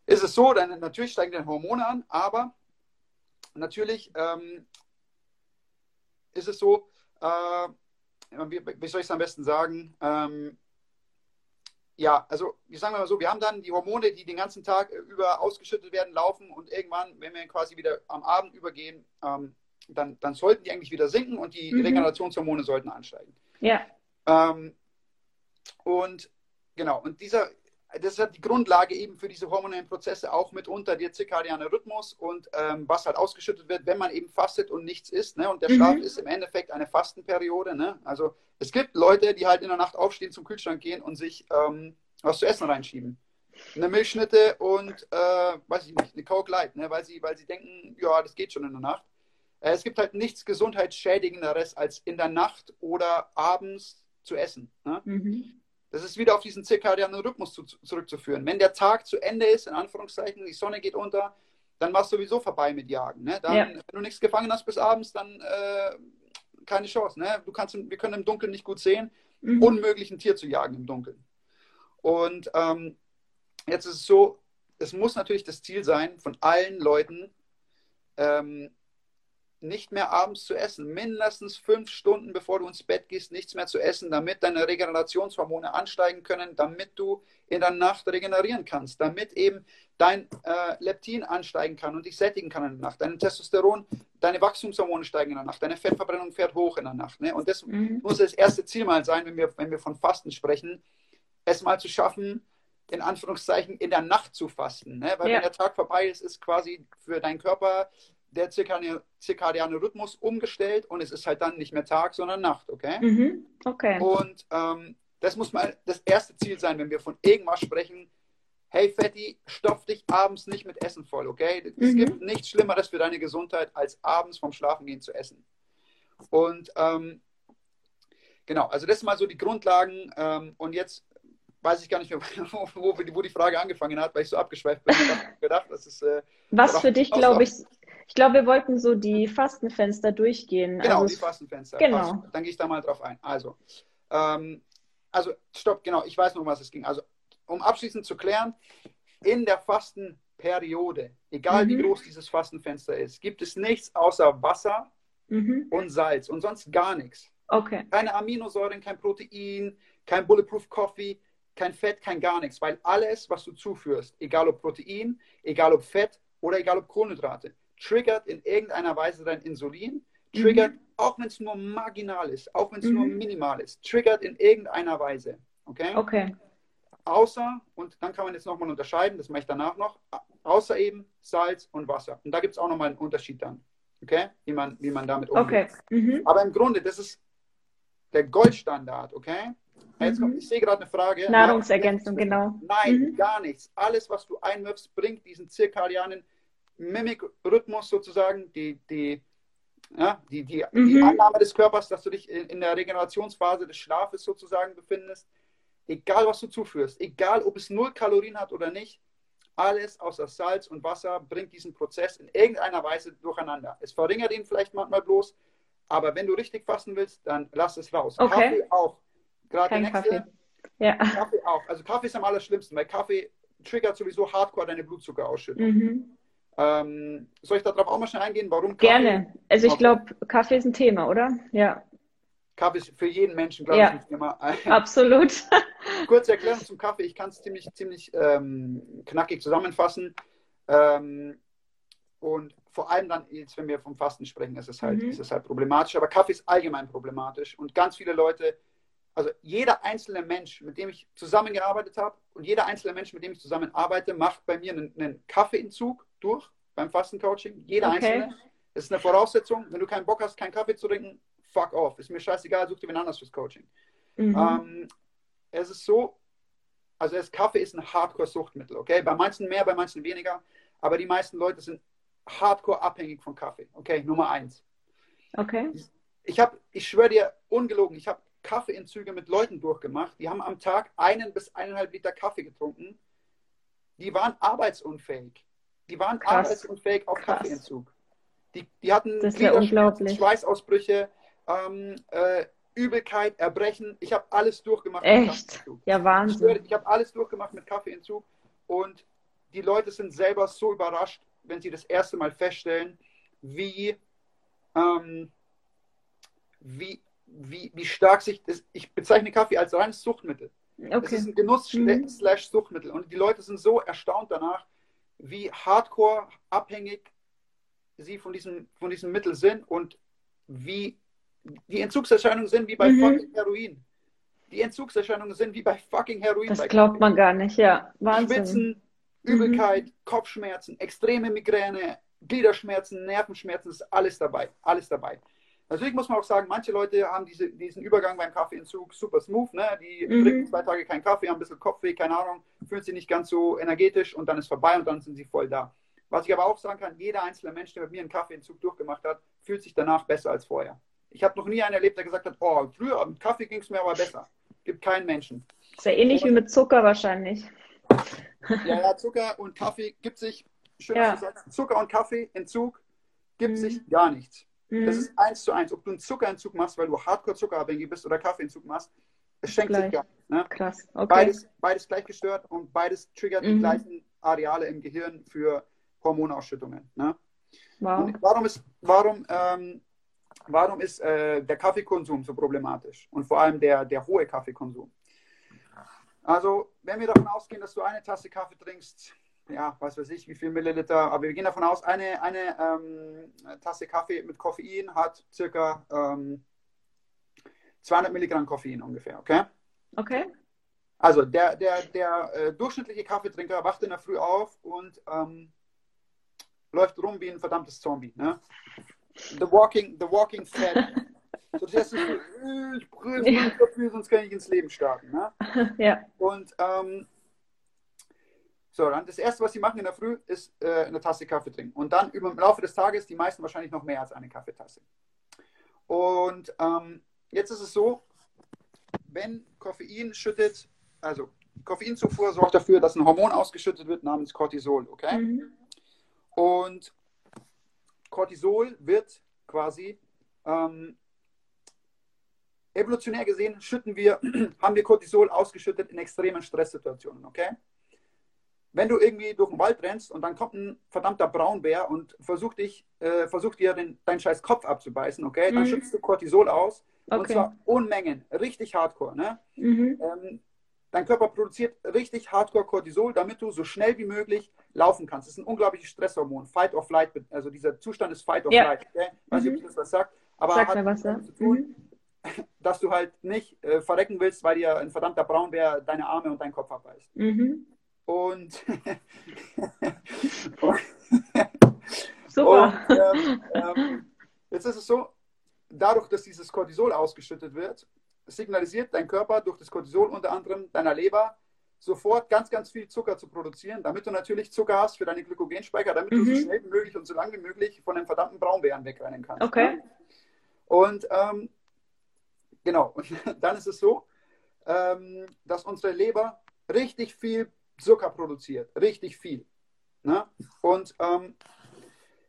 ist es so, dann natürlich steigen deine Hormone an, aber natürlich ähm, ist es so, äh, wie, wie soll ich es am besten sagen? Ähm, ja, also ich sage mal so, wir haben dann die Hormone, die den ganzen Tag über ausgeschüttet werden, laufen und irgendwann, wenn wir quasi wieder am Abend übergehen, ähm, dann, dann sollten die eigentlich wieder sinken und die Mhm. Regenerationshormone sollten ansteigen. Ja. Ähm, und genau, und dieser, das ist halt die Grundlage eben für diese hormonellen Prozesse, auch mitunter der zirkadiane Rhythmus und ähm, was halt ausgeschüttet wird, wenn man eben fastet und nichts isst. Ne? Und der Mhm. Schlaf ist im Endeffekt eine Fastenperiode. Ne? Also es gibt Leute, die halt in der Nacht aufstehen, zum Kühlschrank gehen und sich ähm, was zu essen reinschieben. Eine Milchschnitte und, äh, weiß ich nicht, eine Coke Light, ne? weil, sie, weil sie denken, ja, das geht schon in der Nacht. Äh, es gibt halt nichts gesundheitsschädigenderes, als in der Nacht oder abends zu essen. Ne? Mhm. Das ist wieder auf diesen zirkadianen Rhythmus zu, zurückzuführen. Wenn der Tag zu Ende ist, in Anführungszeichen, die Sonne geht unter, dann war es sowieso vorbei mit Jagen. Ne? Dann, Ja. Wenn du nichts gefangen hast bis abends, dann äh, keine Chance. Ne? Du kannst, wir können im Dunkeln nicht gut sehen. Mhm. Unmöglich, ein Tier zu jagen im Dunkeln. Und ähm, jetzt ist es so, es muss natürlich das Ziel sein, von allen Leuten ähm, nicht mehr abends zu essen. Mindestens fünf Stunden, bevor du ins Bett gehst, nichts mehr zu essen, damit deine Regenerationshormone ansteigen können, damit du in der Nacht regenerieren kannst, damit eben dein äh, Leptin ansteigen kann und dich sättigen kann in der Nacht. Dein Testosteron, deine Wachstumshormone steigen in der Nacht, deine Fettverbrennung fährt hoch in der Nacht. Ne? Und das Mhm. muss das erste Ziel mal sein, wenn wir, wenn wir von Fasten sprechen, es mal zu schaffen, in Anführungszeichen in der Nacht zu fasten. Ne? Weil Ja. wenn der Tag vorbei ist, ist quasi für deinen Körper der zirkadiane, Rhythmus umgestellt und es ist halt dann nicht mehr Tag, sondern Nacht, okay? Mhm. Okay. Und ähm, das muss mal das erste Ziel sein, wenn wir von irgendwas sprechen. Hey Fetti, stopf dich abends nicht mit Essen voll, okay? Es Mhm. gibt nichts Schlimmeres für deine Gesundheit, als abends vom Schlafengehen zu essen. Und ähm, genau, also das sind mal so die Grundlagen. Ähm, und jetzt weiß ich gar nicht mehr, [laughs] wo, wo, wo die Frage angefangen hat, weil ich so abgeschweift bin. Ich [laughs] gedacht, das ist äh, Was für dich, [laughs] glaube ich, ich glaube, wir wollten so die Fastenfenster durchgehen. Genau, Also die Fastenfenster. Genau. Passt. Dann gehe ich da mal drauf ein. Also, ähm, also, stopp, genau, ich weiß noch, um was es ging. Also, um abschließend zu klären, in der Fastenperiode, egal wie Mhm. groß dieses Fastenfenster ist, gibt es nichts außer Wasser Mhm. und Salz und sonst gar nichts. Okay. Keine Aminosäuren, kein Protein, kein Bulletproof Coffee, kein Fett, kein gar nichts, weil alles, was du zuführst, egal ob Protein, egal ob Fett oder egal ob Kohlenhydrate, triggert in irgendeiner Weise dein Insulin, triggert, auch wenn es nur marginal ist, auch wenn es nur Mhm. minimal ist, triggert in irgendeiner Weise. Okay? Okay. Außer, und dann kann man jetzt nochmal unterscheiden, das mache ich danach noch, außer eben Salz und Wasser. Und da gibt es auch nochmal einen Unterschied dann. Okay? Wie man, wie man damit umgeht. Okay. Mhm. Aber im Grunde, das ist der Goldstandard, okay? Jetzt kommt, Mhm. ich sehe gerade eine Frage. Nahrungsergänzung, genau. Nein, Mhm. gar nichts. Alles, was du einwirfst, bringt diesen zirkadianen Mimikrhythmus sozusagen, die, die, ja, die, die, die Mhm. Annahme des Körpers, dass du dich in, in der Regenerationsphase des Schlafes sozusagen befindest. Egal, was du zuführst, egal, ob es null Kalorien hat oder nicht, alles außer Salz und Wasser bringt diesen Prozess in irgendeiner Weise durcheinander. Es verringert ihn vielleicht manchmal bloß, aber wenn du richtig fasten willst, dann lass es raus. Okay. Kaffee auch. Gerade Kein nächste, Kaffee. Ja. Kaffee auch. Also Kaffee ist am allerschlimmsten, weil Kaffee triggert sowieso hardcore deine Blutzuckerausschüttung. Mhm. Ähm, soll ich darauf auch mal schnell eingehen, warum Kaffee? Gerne. Also ich glaube, Kaffee ist ein Thema, oder? Ja, Kaffee ist für jeden Menschen, glaube Ja. ich, ein Thema. [laughs] absolut. [laughs] Kurze Erklärung zum Kaffee. Ich kann es ziemlich, ziemlich ähm, knackig zusammenfassen. Ähm, und vor allem dann, jetzt, wenn wir vom Fasten sprechen, ist es, halt, Mhm. ist es halt problematisch. Aber Kaffee ist allgemein problematisch. Und ganz viele Leute, also jeder einzelne Mensch, mit dem ich zusammengearbeitet habe und jeder einzelne Mensch, mit dem ich zusammenarbeite, macht bei mir einen, einen Kaffeeentzug durch beim Fastencoaching. Jeder Okay. einzelne. Das ist eine Voraussetzung. Wenn du keinen Bock hast, keinen Kaffee zu trinken, fuck off. Ist mir scheißegal, such dir wen anders fürs Coaching. Mhm. Ähm, es ist so, also das Kaffee ist ein Hardcore-Suchtmittel, okay? Bei manchen mehr, bei manchen weniger, aber die meisten Leute sind hardcore abhängig von Kaffee, okay? Nummer eins. Okay. Ich habe, ich schwöre dir, ungelogen, ich habe Kaffeeentzüge mit Leuten durchgemacht, die haben am Tag einen bis eineinhalb Liter Kaffee getrunken, die waren arbeitsunfähig. Die waren Krass. arbeitsunfähig auf Krass. Kaffeeentzug. Die, die hatten Gliederschmerzen. Schweißausbrüche, ähm, äh, Übelkeit, Erbrechen. Ich habe alles durchgemacht. mit Echt? Kaffeeentzug. Ja, Ich Wahnsinn. ich habe alles durchgemacht mit Kaffeeentzug und die Leute sind selber so überrascht, wenn sie das erste Mal feststellen, wie, ähm, wie, wie, wie stark sich das, ich bezeichne Kaffee als reines Suchtmittel. Es ist Okay. ein Genuss Mhm. und die Leute sind so erstaunt danach, wie hardcore abhängig sie von diesem, von diesem Mittel sind und wie die Entzugserscheinungen sind wie bei Mhm. fucking Heroin. Die Entzugserscheinungen sind wie bei fucking Heroin. Das glaubt Kaffee. man gar nicht, ja. Wahnsinn. Schwitzen, Mhm. Übelkeit, Kopfschmerzen, extreme Migräne, Gliederschmerzen, Nervenschmerzen, ist alles dabei. Alles dabei. Natürlich muss man auch sagen, manche Leute haben diese, diesen Übergang beim Kaffeeentzug super smooth. Ne? Die Mhm. trinken zwei Tage keinen Kaffee, haben ein bisschen Kopfweh, keine Ahnung, fühlen sich nicht ganz so energetisch und dann ist vorbei und dann sind sie voll da. Was ich aber auch sagen kann, jeder einzelne Mensch, der mit mir einen Kaffeeentzug durchgemacht hat, fühlt sich danach besser als vorher. Ich habe noch nie einen erlebt, der gesagt hat, oh, früher mit Kaffee ging es mir aber besser. Gibt keinen Menschen. Ist ja ähnlich wie mit Zucker wahrscheinlich. Ja, ja, Zucker und Kaffee gibt sich, schön, Ja. Zucker und Kaffee, Entzug, gibt Mhm. sich gar nichts. Mhm. Das ist eins zu eins. Ob du einen Zuckerentzug machst, weil du hardcore zuckerabhängig bist oder Kaffeeentzug machst, es schenkt Gleich. sich gar nicht. Ne? Krass. Okay. Beides, beides gleich gestört und beides triggert die Mhm. gleichen Areale im Gehirn für Hormonausschüttungen. Ne? Wow. Und warum ist, warum, ähm, warum ist äh, der Kaffeekonsum so problematisch? Und vor allem der, der hohe Kaffeekonsum. Also, wenn wir davon ausgehen, dass du eine Tasse Kaffee trinkst, ja, was weiß ich, wie viel Milliliter, aber wir gehen davon aus, eine, eine ähm, Tasse Kaffee mit Koffein hat circa ähm, 200 Milligramm Koffein ungefähr, okay? Okay. Also der, der, der äh, durchschnittliche Kaffeetrinker wacht in der Früh auf und ähm, läuft rum wie ein verdammtes Zombie. Ne? The Walking, the walking Fat. [laughs] So, das äh, ich dafür, sonst kann ich ins Leben starten. Ne? [laughs] Ja. Und ähm, so, dann das erste, was sie machen in der Früh, ist äh, eine Tasse Kaffee trinken. Und dann über, im Laufe des Tages die meisten wahrscheinlich noch mehr als eine Kaffeetasse. Und ähm, jetzt ist es so, wenn Koffein schüttet, also Koffeinzufuhr sorgt dafür, dass ein Hormon ausgeschüttet wird namens Cortisol, okay? Mhm. Und Cortisol wird quasi ähm, evolutionär gesehen schütten wir, [clears throat] haben wir Cortisol ausgeschüttet in extremen Stresssituationen, okay? Wenn du irgendwie durch den Wald rennst und dann kommt ein verdammter Braunbär und versucht dich, äh, versucht dir den, deinen scheiß Kopf abzubeißen, okay, dann mhm. schützt du Cortisol aus okay. und zwar Unmengen, richtig hardcore, ne? Mhm. Ähm, dein Körper produziert richtig hardcore Cortisol, damit du so schnell wie möglich laufen kannst. Das ist ein unglaubliches Stresshormon, Fight or Flight, also dieser Zustand ist Fight or ja. Flight, okay? Weiß nicht, mhm. ob das was sagt, aber Sag hat mir was, ja. zu tun, mhm. [laughs] dass du halt nicht äh, verrecken willst, weil dir ein verdammter Braunbär deine Arme und deinen Kopf abbeißt. Mhm. [laughs] Und, Super. Und, ähm, ähm, jetzt ist es so, dadurch, dass dieses Cortisol ausgeschüttet wird, signalisiert dein Körper durch das Cortisol unter anderem deiner Leber sofort ganz, ganz viel Zucker zu produzieren, damit du natürlich Zucker hast für deine Glykogenspeicher, damit mhm. du so mhm. schnell wie möglich und so lange wie möglich von den verdammten Braunbären wegrennen kannst. Okay. Ne? Und ähm, genau, [laughs] und dann ist es so, ähm, dass unsere Leber richtig viel Zucker produziert, richtig viel. Ne? Und ähm,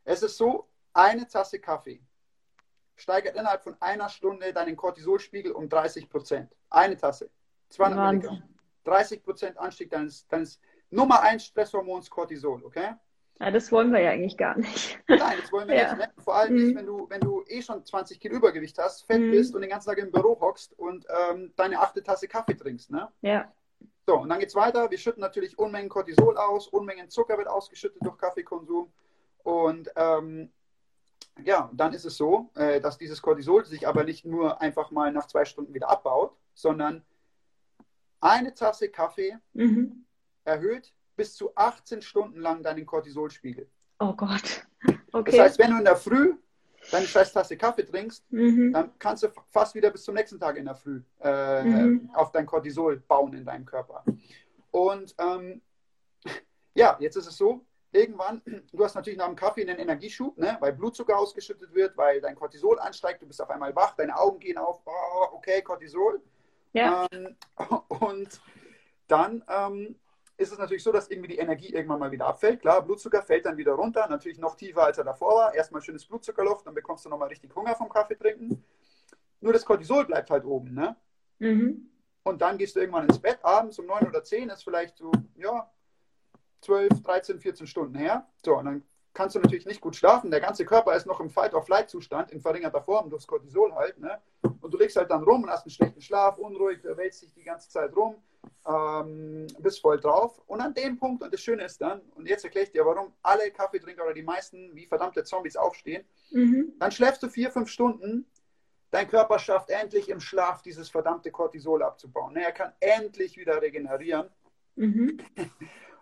es ist so, eine Tasse Kaffee steigert innerhalb von einer Stunde deinen Cortisolspiegel um 30 Prozent. Eine Tasse. 200 Milligramm. 30 Prozent Anstieg deines, deines Nummer 1 Stresshormons Cortisol, okay? Ja, das wollen wir ja eigentlich gar nicht. Nein, das wollen wir ja. nicht. Vor allem mhm. nicht, wenn du, wenn du eh schon 20 Kilo Übergewicht hast, fett mhm. bist und den ganzen Tag im Büro hockst und ähm, deine achte Tasse Kaffee trinkst. Ne? Ja. So, und dann geht es weiter. Wir schütten natürlich Unmengen Cortisol aus, Unmengen Zucker wird ausgeschüttet durch Kaffeekonsum. Und ähm, ja, dann ist es so, äh, dass dieses Cortisol sich aber nicht nur einfach mal nach zwei Stunden wieder abbaut, sondern eine Tasse Kaffee mhm. erhöht bis zu 18 Stunden lang deinen Cortisolspiegel. Oh Gott. Okay. Das heißt, wenn du in der Früh deine scheiß Tasse Kaffee trinkst, mhm. dann kannst du fast wieder bis zum nächsten Tag in der Früh äh, mhm. auf dein Cortisol bauen in deinem Körper. Und ähm, [laughs] ja, jetzt ist es so, irgendwann, du hast natürlich nach dem Kaffee einen Energieschub, ne, weil Blutzucker ausgeschüttet wird, weil dein Cortisol ansteigt, du bist auf einmal wach, deine Augen gehen auf, oh, okay, Cortisol. Ja. Ähm, [laughs] und dann ähm, ist es natürlich so, dass irgendwie die Energie irgendwann mal wieder abfällt. Klar, Blutzucker fällt dann wieder runter, natürlich noch tiefer, als er davor war. Erstmal schönes Blutzuckerluft, dann bekommst du nochmal richtig Hunger vom Kaffee trinken. Nur das Cortisol bleibt halt oben, ne? Mhm. Und dann gehst du irgendwann ins Bett, abends um 9 oder 10, ist vielleicht so, ja, 12, 13, 14 Stunden her. So, und dann kannst du natürlich nicht gut schlafen. Der ganze Körper ist noch im Fight-or-Flight-Zustand, in verringerter Form, durchs Cortisol halt. Ne? Und du legst halt dann rum und hast einen schlechten Schlaf, unruhig, wälzt dich die ganze Zeit rum, ähm, bist voll drauf. Und an dem Punkt, und das Schöne ist dann, und jetzt erkläre ich dir, warum alle Kaffeetrinker oder die meisten wie verdammte Zombies aufstehen, mhm. dann schläfst du vier, fünf Stunden. Dein Körper schafft endlich im Schlaf dieses verdammte Cortisol abzubauen. Ne, er kann endlich wieder regenerieren. Mhm. [laughs]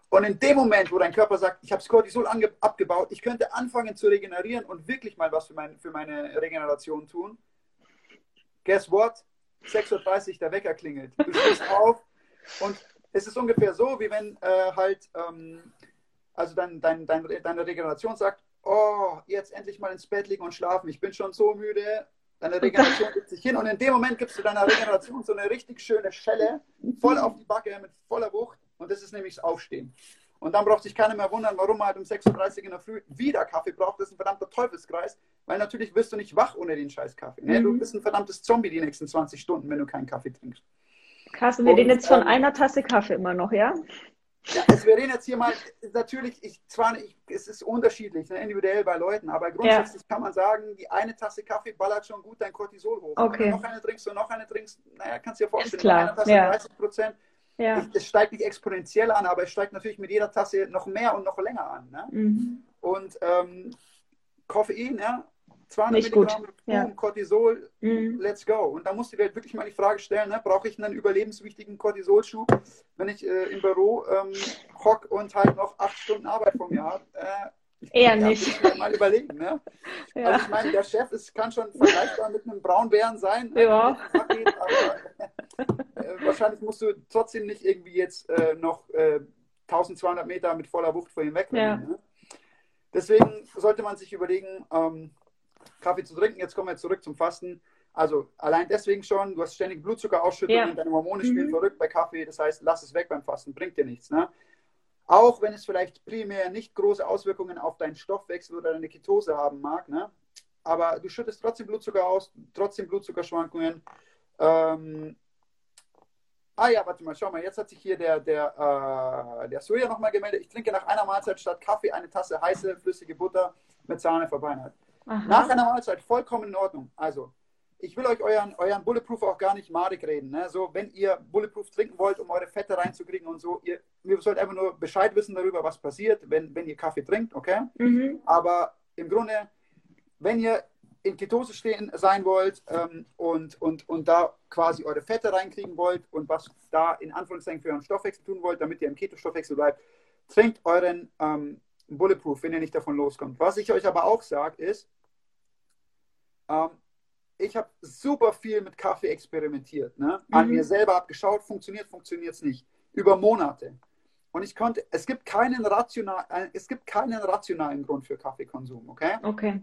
Und in dem Moment, wo dein Körper sagt, ich habe das Cortisol abgebaut, ich könnte anfangen zu regenerieren und wirklich mal was für, mein, für meine Regeneration tun, guess what? 6.30 Uhr der Wecker klingelt. Du stehst auf und es ist ungefähr so, wie wenn äh, halt, ähm, also dein, dein, dein, deine Regeneration sagt, oh, jetzt endlich mal ins Bett liegen und schlafen, ich bin schon so müde. Deine Regeneration gibt sich hin und in dem Moment gibst du deiner Regeneration so eine richtig schöne Schelle, voll auf die Backe mit voller Wucht und das ist nämlich das Aufstehen. Und dann braucht sich keiner mehr wundern, warum man halt um 6.30 Uhr in der Früh wieder Kaffee braucht. Das ist ein verdammter Teufelskreis, weil natürlich wirst du nicht wach ohne den scheiß Kaffee. Ne? Du mhm. bist ein verdammtes Zombie die nächsten 20 Stunden, wenn du keinen Kaffee trinkst. Krass, wir reden jetzt von ähm, einer Tasse Kaffee immer noch, ja? Ja, also wir reden jetzt hier mal, natürlich, ich, zwar nicht, es ist unterschiedlich, ne, individuell bei Leuten, aber grundsätzlich ja. kann man sagen, die eine Tasse Kaffee ballert schon gut dein Cortisol hoch. Okay. Wenn du noch eine trinkst und noch eine trinkst, naja, kannst du dir vorstellen, ist klar. eine Tasse ja. 30 Prozent, ja. Es steigt nicht exponentiell an, aber es steigt natürlich mit jeder Tasse noch mehr und noch länger an. Ne? Mhm. Und ähm, Koffein, ja, 200 nicht Milligramm gut. Ja. Cortisol, mhm. let's go. Und da musst du dir halt wirklich mal die Frage stellen, ne, brauche ich einen überlebenswichtigen Cortisolschub, wenn ich äh, im Büro ähm, hock und halt noch acht Stunden Arbeit vor mir habe? Äh, Eher nicht. Ja, mal überlegen, ne? [laughs] Ja. Also ich meine, der Chef ist, kann schon vergleichbar mit einem Braunbären sein. Ja. Geht, aber, äh, wahrscheinlich musst du trotzdem nicht irgendwie jetzt äh, noch äh, 1200 Meter mit voller Wucht vor ihm wegrennen. Ja. Ne? Deswegen sollte man sich überlegen, ähm, Kaffee zu trinken. Jetzt kommen wir zurück zum Fasten. Also allein deswegen schon, du hast ständig Blutzuckerausschüttung ja. und deine Hormone spielen mhm. verrückt bei Kaffee. Das heißt, lass es weg beim Fasten, bringt dir nichts. Ne? Auch wenn es vielleicht primär nicht große Auswirkungen auf deinen Stoffwechsel oder deine Ketose haben mag. Ne? Aber du schüttest trotzdem Blutzucker aus, trotzdem Blutzuckerschwankungen. Ähm, ah ja, warte mal, schau mal, jetzt hat sich hier der, der, äh, der Soja nochmal gemeldet. Ich trinke nach einer Mahlzeit statt Kaffee eine Tasse heiße, flüssige Butter mit Sahne verbeinert. Nach einer Mahlzeit vollkommen in Ordnung. Also, ich will euch euren, euren Bulletproof auch gar nicht madig reden. Ne? So, wenn ihr Bulletproof trinken wollt, um eure Fette reinzukriegen und so, ihr, ihr sollt einfach nur Bescheid wissen darüber, was passiert, wenn, wenn ihr Kaffee trinkt, okay? Mhm. Aber im Grunde, wenn ihr in Ketose stehen sein wollt ähm, und, und, und da quasi eure Fette reinkriegen wollt und was da in Anführungszeichen für euren Stoffwechsel tun wollt, damit ihr im Ketostoffwechsel bleibt, trinkt euren ähm, Bulletproof, wenn ihr nicht davon loskommt. Was ich euch aber auch sage, ist, ähm, ich habe super viel mit Kaffee experimentiert. Ne? An mhm. mir selber abgeschaut, funktioniert, funktioniert es nicht. Über Monate. Und ich konnte, es gibt keinen, rational, äh, es gibt keinen rationalen Grund für Kaffeekonsum, okay? Okay.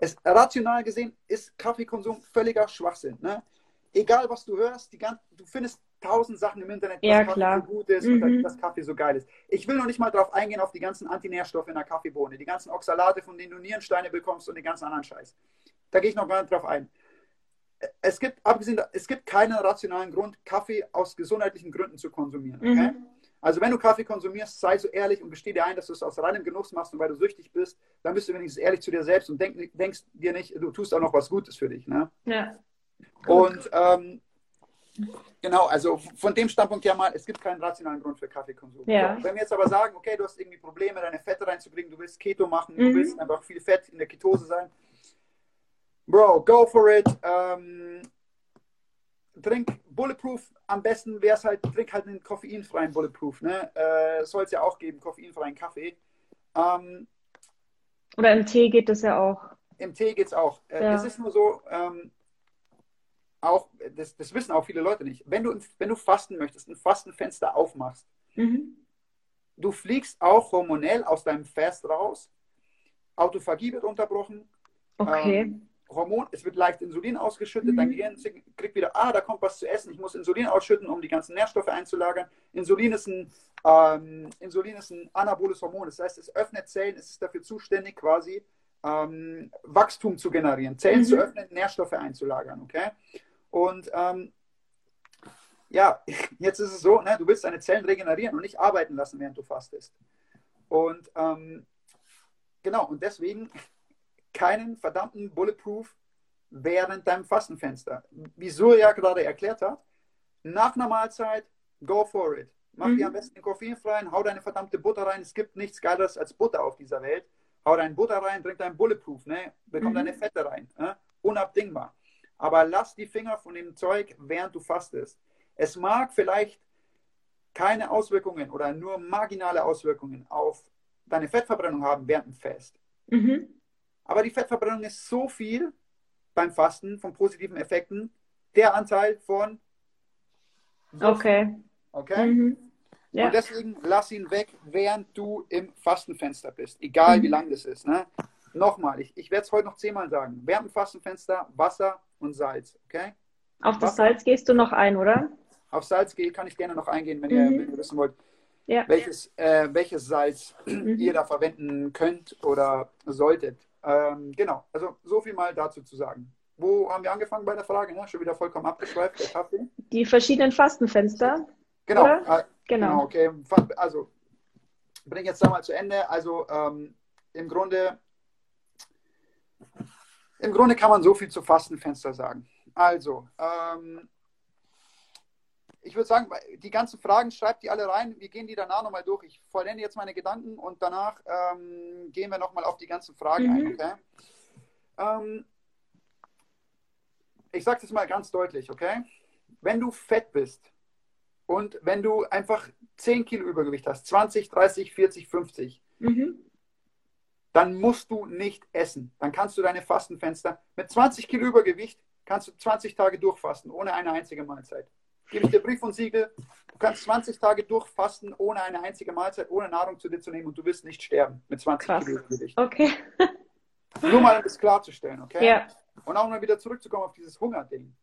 Es, rational gesehen ist Kaffeekonsum völliger Schwachsinn. Ne? Egal, was du hörst, die ganze, du findest tausend Sachen im Internet, was ja, Kaffee klar. so gut ist mhm. und dass Kaffee so geil ist. Ich will noch nicht mal darauf eingehen, auf die ganzen Antinährstoffe in der Kaffeebohne, die ganzen Oxalate, von denen du Nierensteine bekommst und den ganzen anderen Scheiß. Da gehe ich noch gar nicht drauf ein es gibt, abgesehen, es gibt keinen rationalen Grund, Kaffee aus gesundheitlichen Gründen zu konsumieren. Okay? Mhm. Also wenn du Kaffee konsumierst, sei so ehrlich und gesteh dir ein, dass du es aus reinem Genuss machst und weil du süchtig bist, dann bist du wenigstens ehrlich zu dir selbst und denk, denkst dir nicht, du tust auch noch was Gutes für dich. Ne? Ja. Und ähm, genau, also von dem Standpunkt her mal, es gibt keinen rationalen Grund für Kaffeekonsum. Ja. So, wenn wir jetzt aber sagen, okay, du hast irgendwie Probleme, deine Fette reinzukriegen, du willst Keto machen, mhm. du willst einfach viel Fett in der Ketose sein, Bro, go for it. Ähm, trink Bulletproof. Am besten wäre es halt, trink halt einen koffeinfreien Bulletproof. Ne? Äh, Soll es ja auch geben, koffeinfreien Kaffee. Ähm, Oder im Tee geht es ja auch. Im Tee geht es auch. Äh, ja. Es ist nur so, ähm, auch, das, das, wissen auch viele Leute nicht. Wenn du, wenn du fasten möchtest, ein Fastenfenster aufmachst, mhm. du fliegst auch hormonell aus deinem Fast raus. Autophagie wird unterbrochen. Okay. Ähm, Hormon, es wird leicht Insulin ausgeschüttet, mhm. dein Gehirn kriegt wieder, ah, da kommt was zu essen, ich muss Insulin ausschütten, um die ganzen Nährstoffe einzulagern. Insulin ist ein, ähm, Insulin ist ein anaboles Hormon, das heißt, es öffnet Zellen, es ist dafür zuständig, quasi ähm, Wachstum zu generieren, Zellen mhm. zu öffnen, Nährstoffe einzulagern, okay? Und ähm, ja, [laughs] jetzt ist es so, ne, du willst deine Zellen regenerieren und nicht arbeiten lassen, während du fastest. Und ähm, genau, und deswegen keinen verdammten Bulletproof während deinem Fastenfenster. Wie Surya gerade erklärt hat, nach einer Mahlzeit, go for it. Mach mhm. dir am besten den koffeinfreien, hau deine verdammte Butter rein. Es gibt nichts Geileres als Butter auf dieser Welt. Hau deine Butter rein, trink deinen Bulletproof, ne? bekomm mhm. deine Fette rein. Ne? Unabdingbar. Aber lass die Finger von dem Zeug, während du fastest. Es mag vielleicht keine Auswirkungen oder nur marginale Auswirkungen auf deine Fettverbrennung haben während dem Fest. Mhm. Aber die Fettverbrennung ist so viel beim Fasten von positiven Effekten, der Anteil von. Okay. Okay? Mhm. Ja. Und deswegen lass ihn weg, während du im Fastenfenster bist, egal mhm. wie lang das ist. Ne? Nochmal, ich, ich werde es heute noch zehnmal sagen. Während dem Fastenfenster Wasser und Salz. Okay? Auf das Wasser. Salz gehst du noch ein, oder? Auf Salz kann ich gerne noch eingehen, wenn, mhm. ihr, wenn ihr wissen wollt, ja. welches, äh, welches Salz [clears throat] mhm. ihr da verwenden könnt oder solltet. Ähm, genau, also so viel mal dazu zu sagen. Wo haben wir angefangen bei der Frage? Ne? Schon wieder vollkommen abgeschweift, der Kaffee. Die verschiedenen Fastenfenster. Genau, äh, genau. genau. Okay, also bringe jetzt da mal zu Ende. Also ähm, im Grunde, im Grunde kann man so viel zu Fastenfenster sagen. Also, ähm, ich würde sagen, die ganzen Fragen schreibt die alle rein. Wir gehen die danach nochmal durch. Ich vollende jetzt meine Gedanken und danach ähm, gehen wir nochmal auf die ganzen Fragen mhm. ein. Okay? Ähm, ich sage das mal ganz deutlich, okay? Wenn du fett bist und wenn du einfach 10 Kilo Übergewicht hast, 20, 30, 40, 50, mhm. Dann musst du nicht essen. Dann kannst du deine Fastenfenster mit 20 Kilo Übergewicht kannst du 20 Tage durchfasten, ohne eine einzige Mahlzeit. Gebe ich dir Brief und Siegel, du kannst 20 Tage durchfasten, ohne eine einzige Mahlzeit, ohne Nahrung zu dir zu nehmen und du wirst nicht sterben mit 20 Krass. Kilo Übergewicht. Okay. [laughs] Nur mal um das klarzustellen, okay? Ja. Und auch mal wieder zurückzukommen auf dieses Hungerding.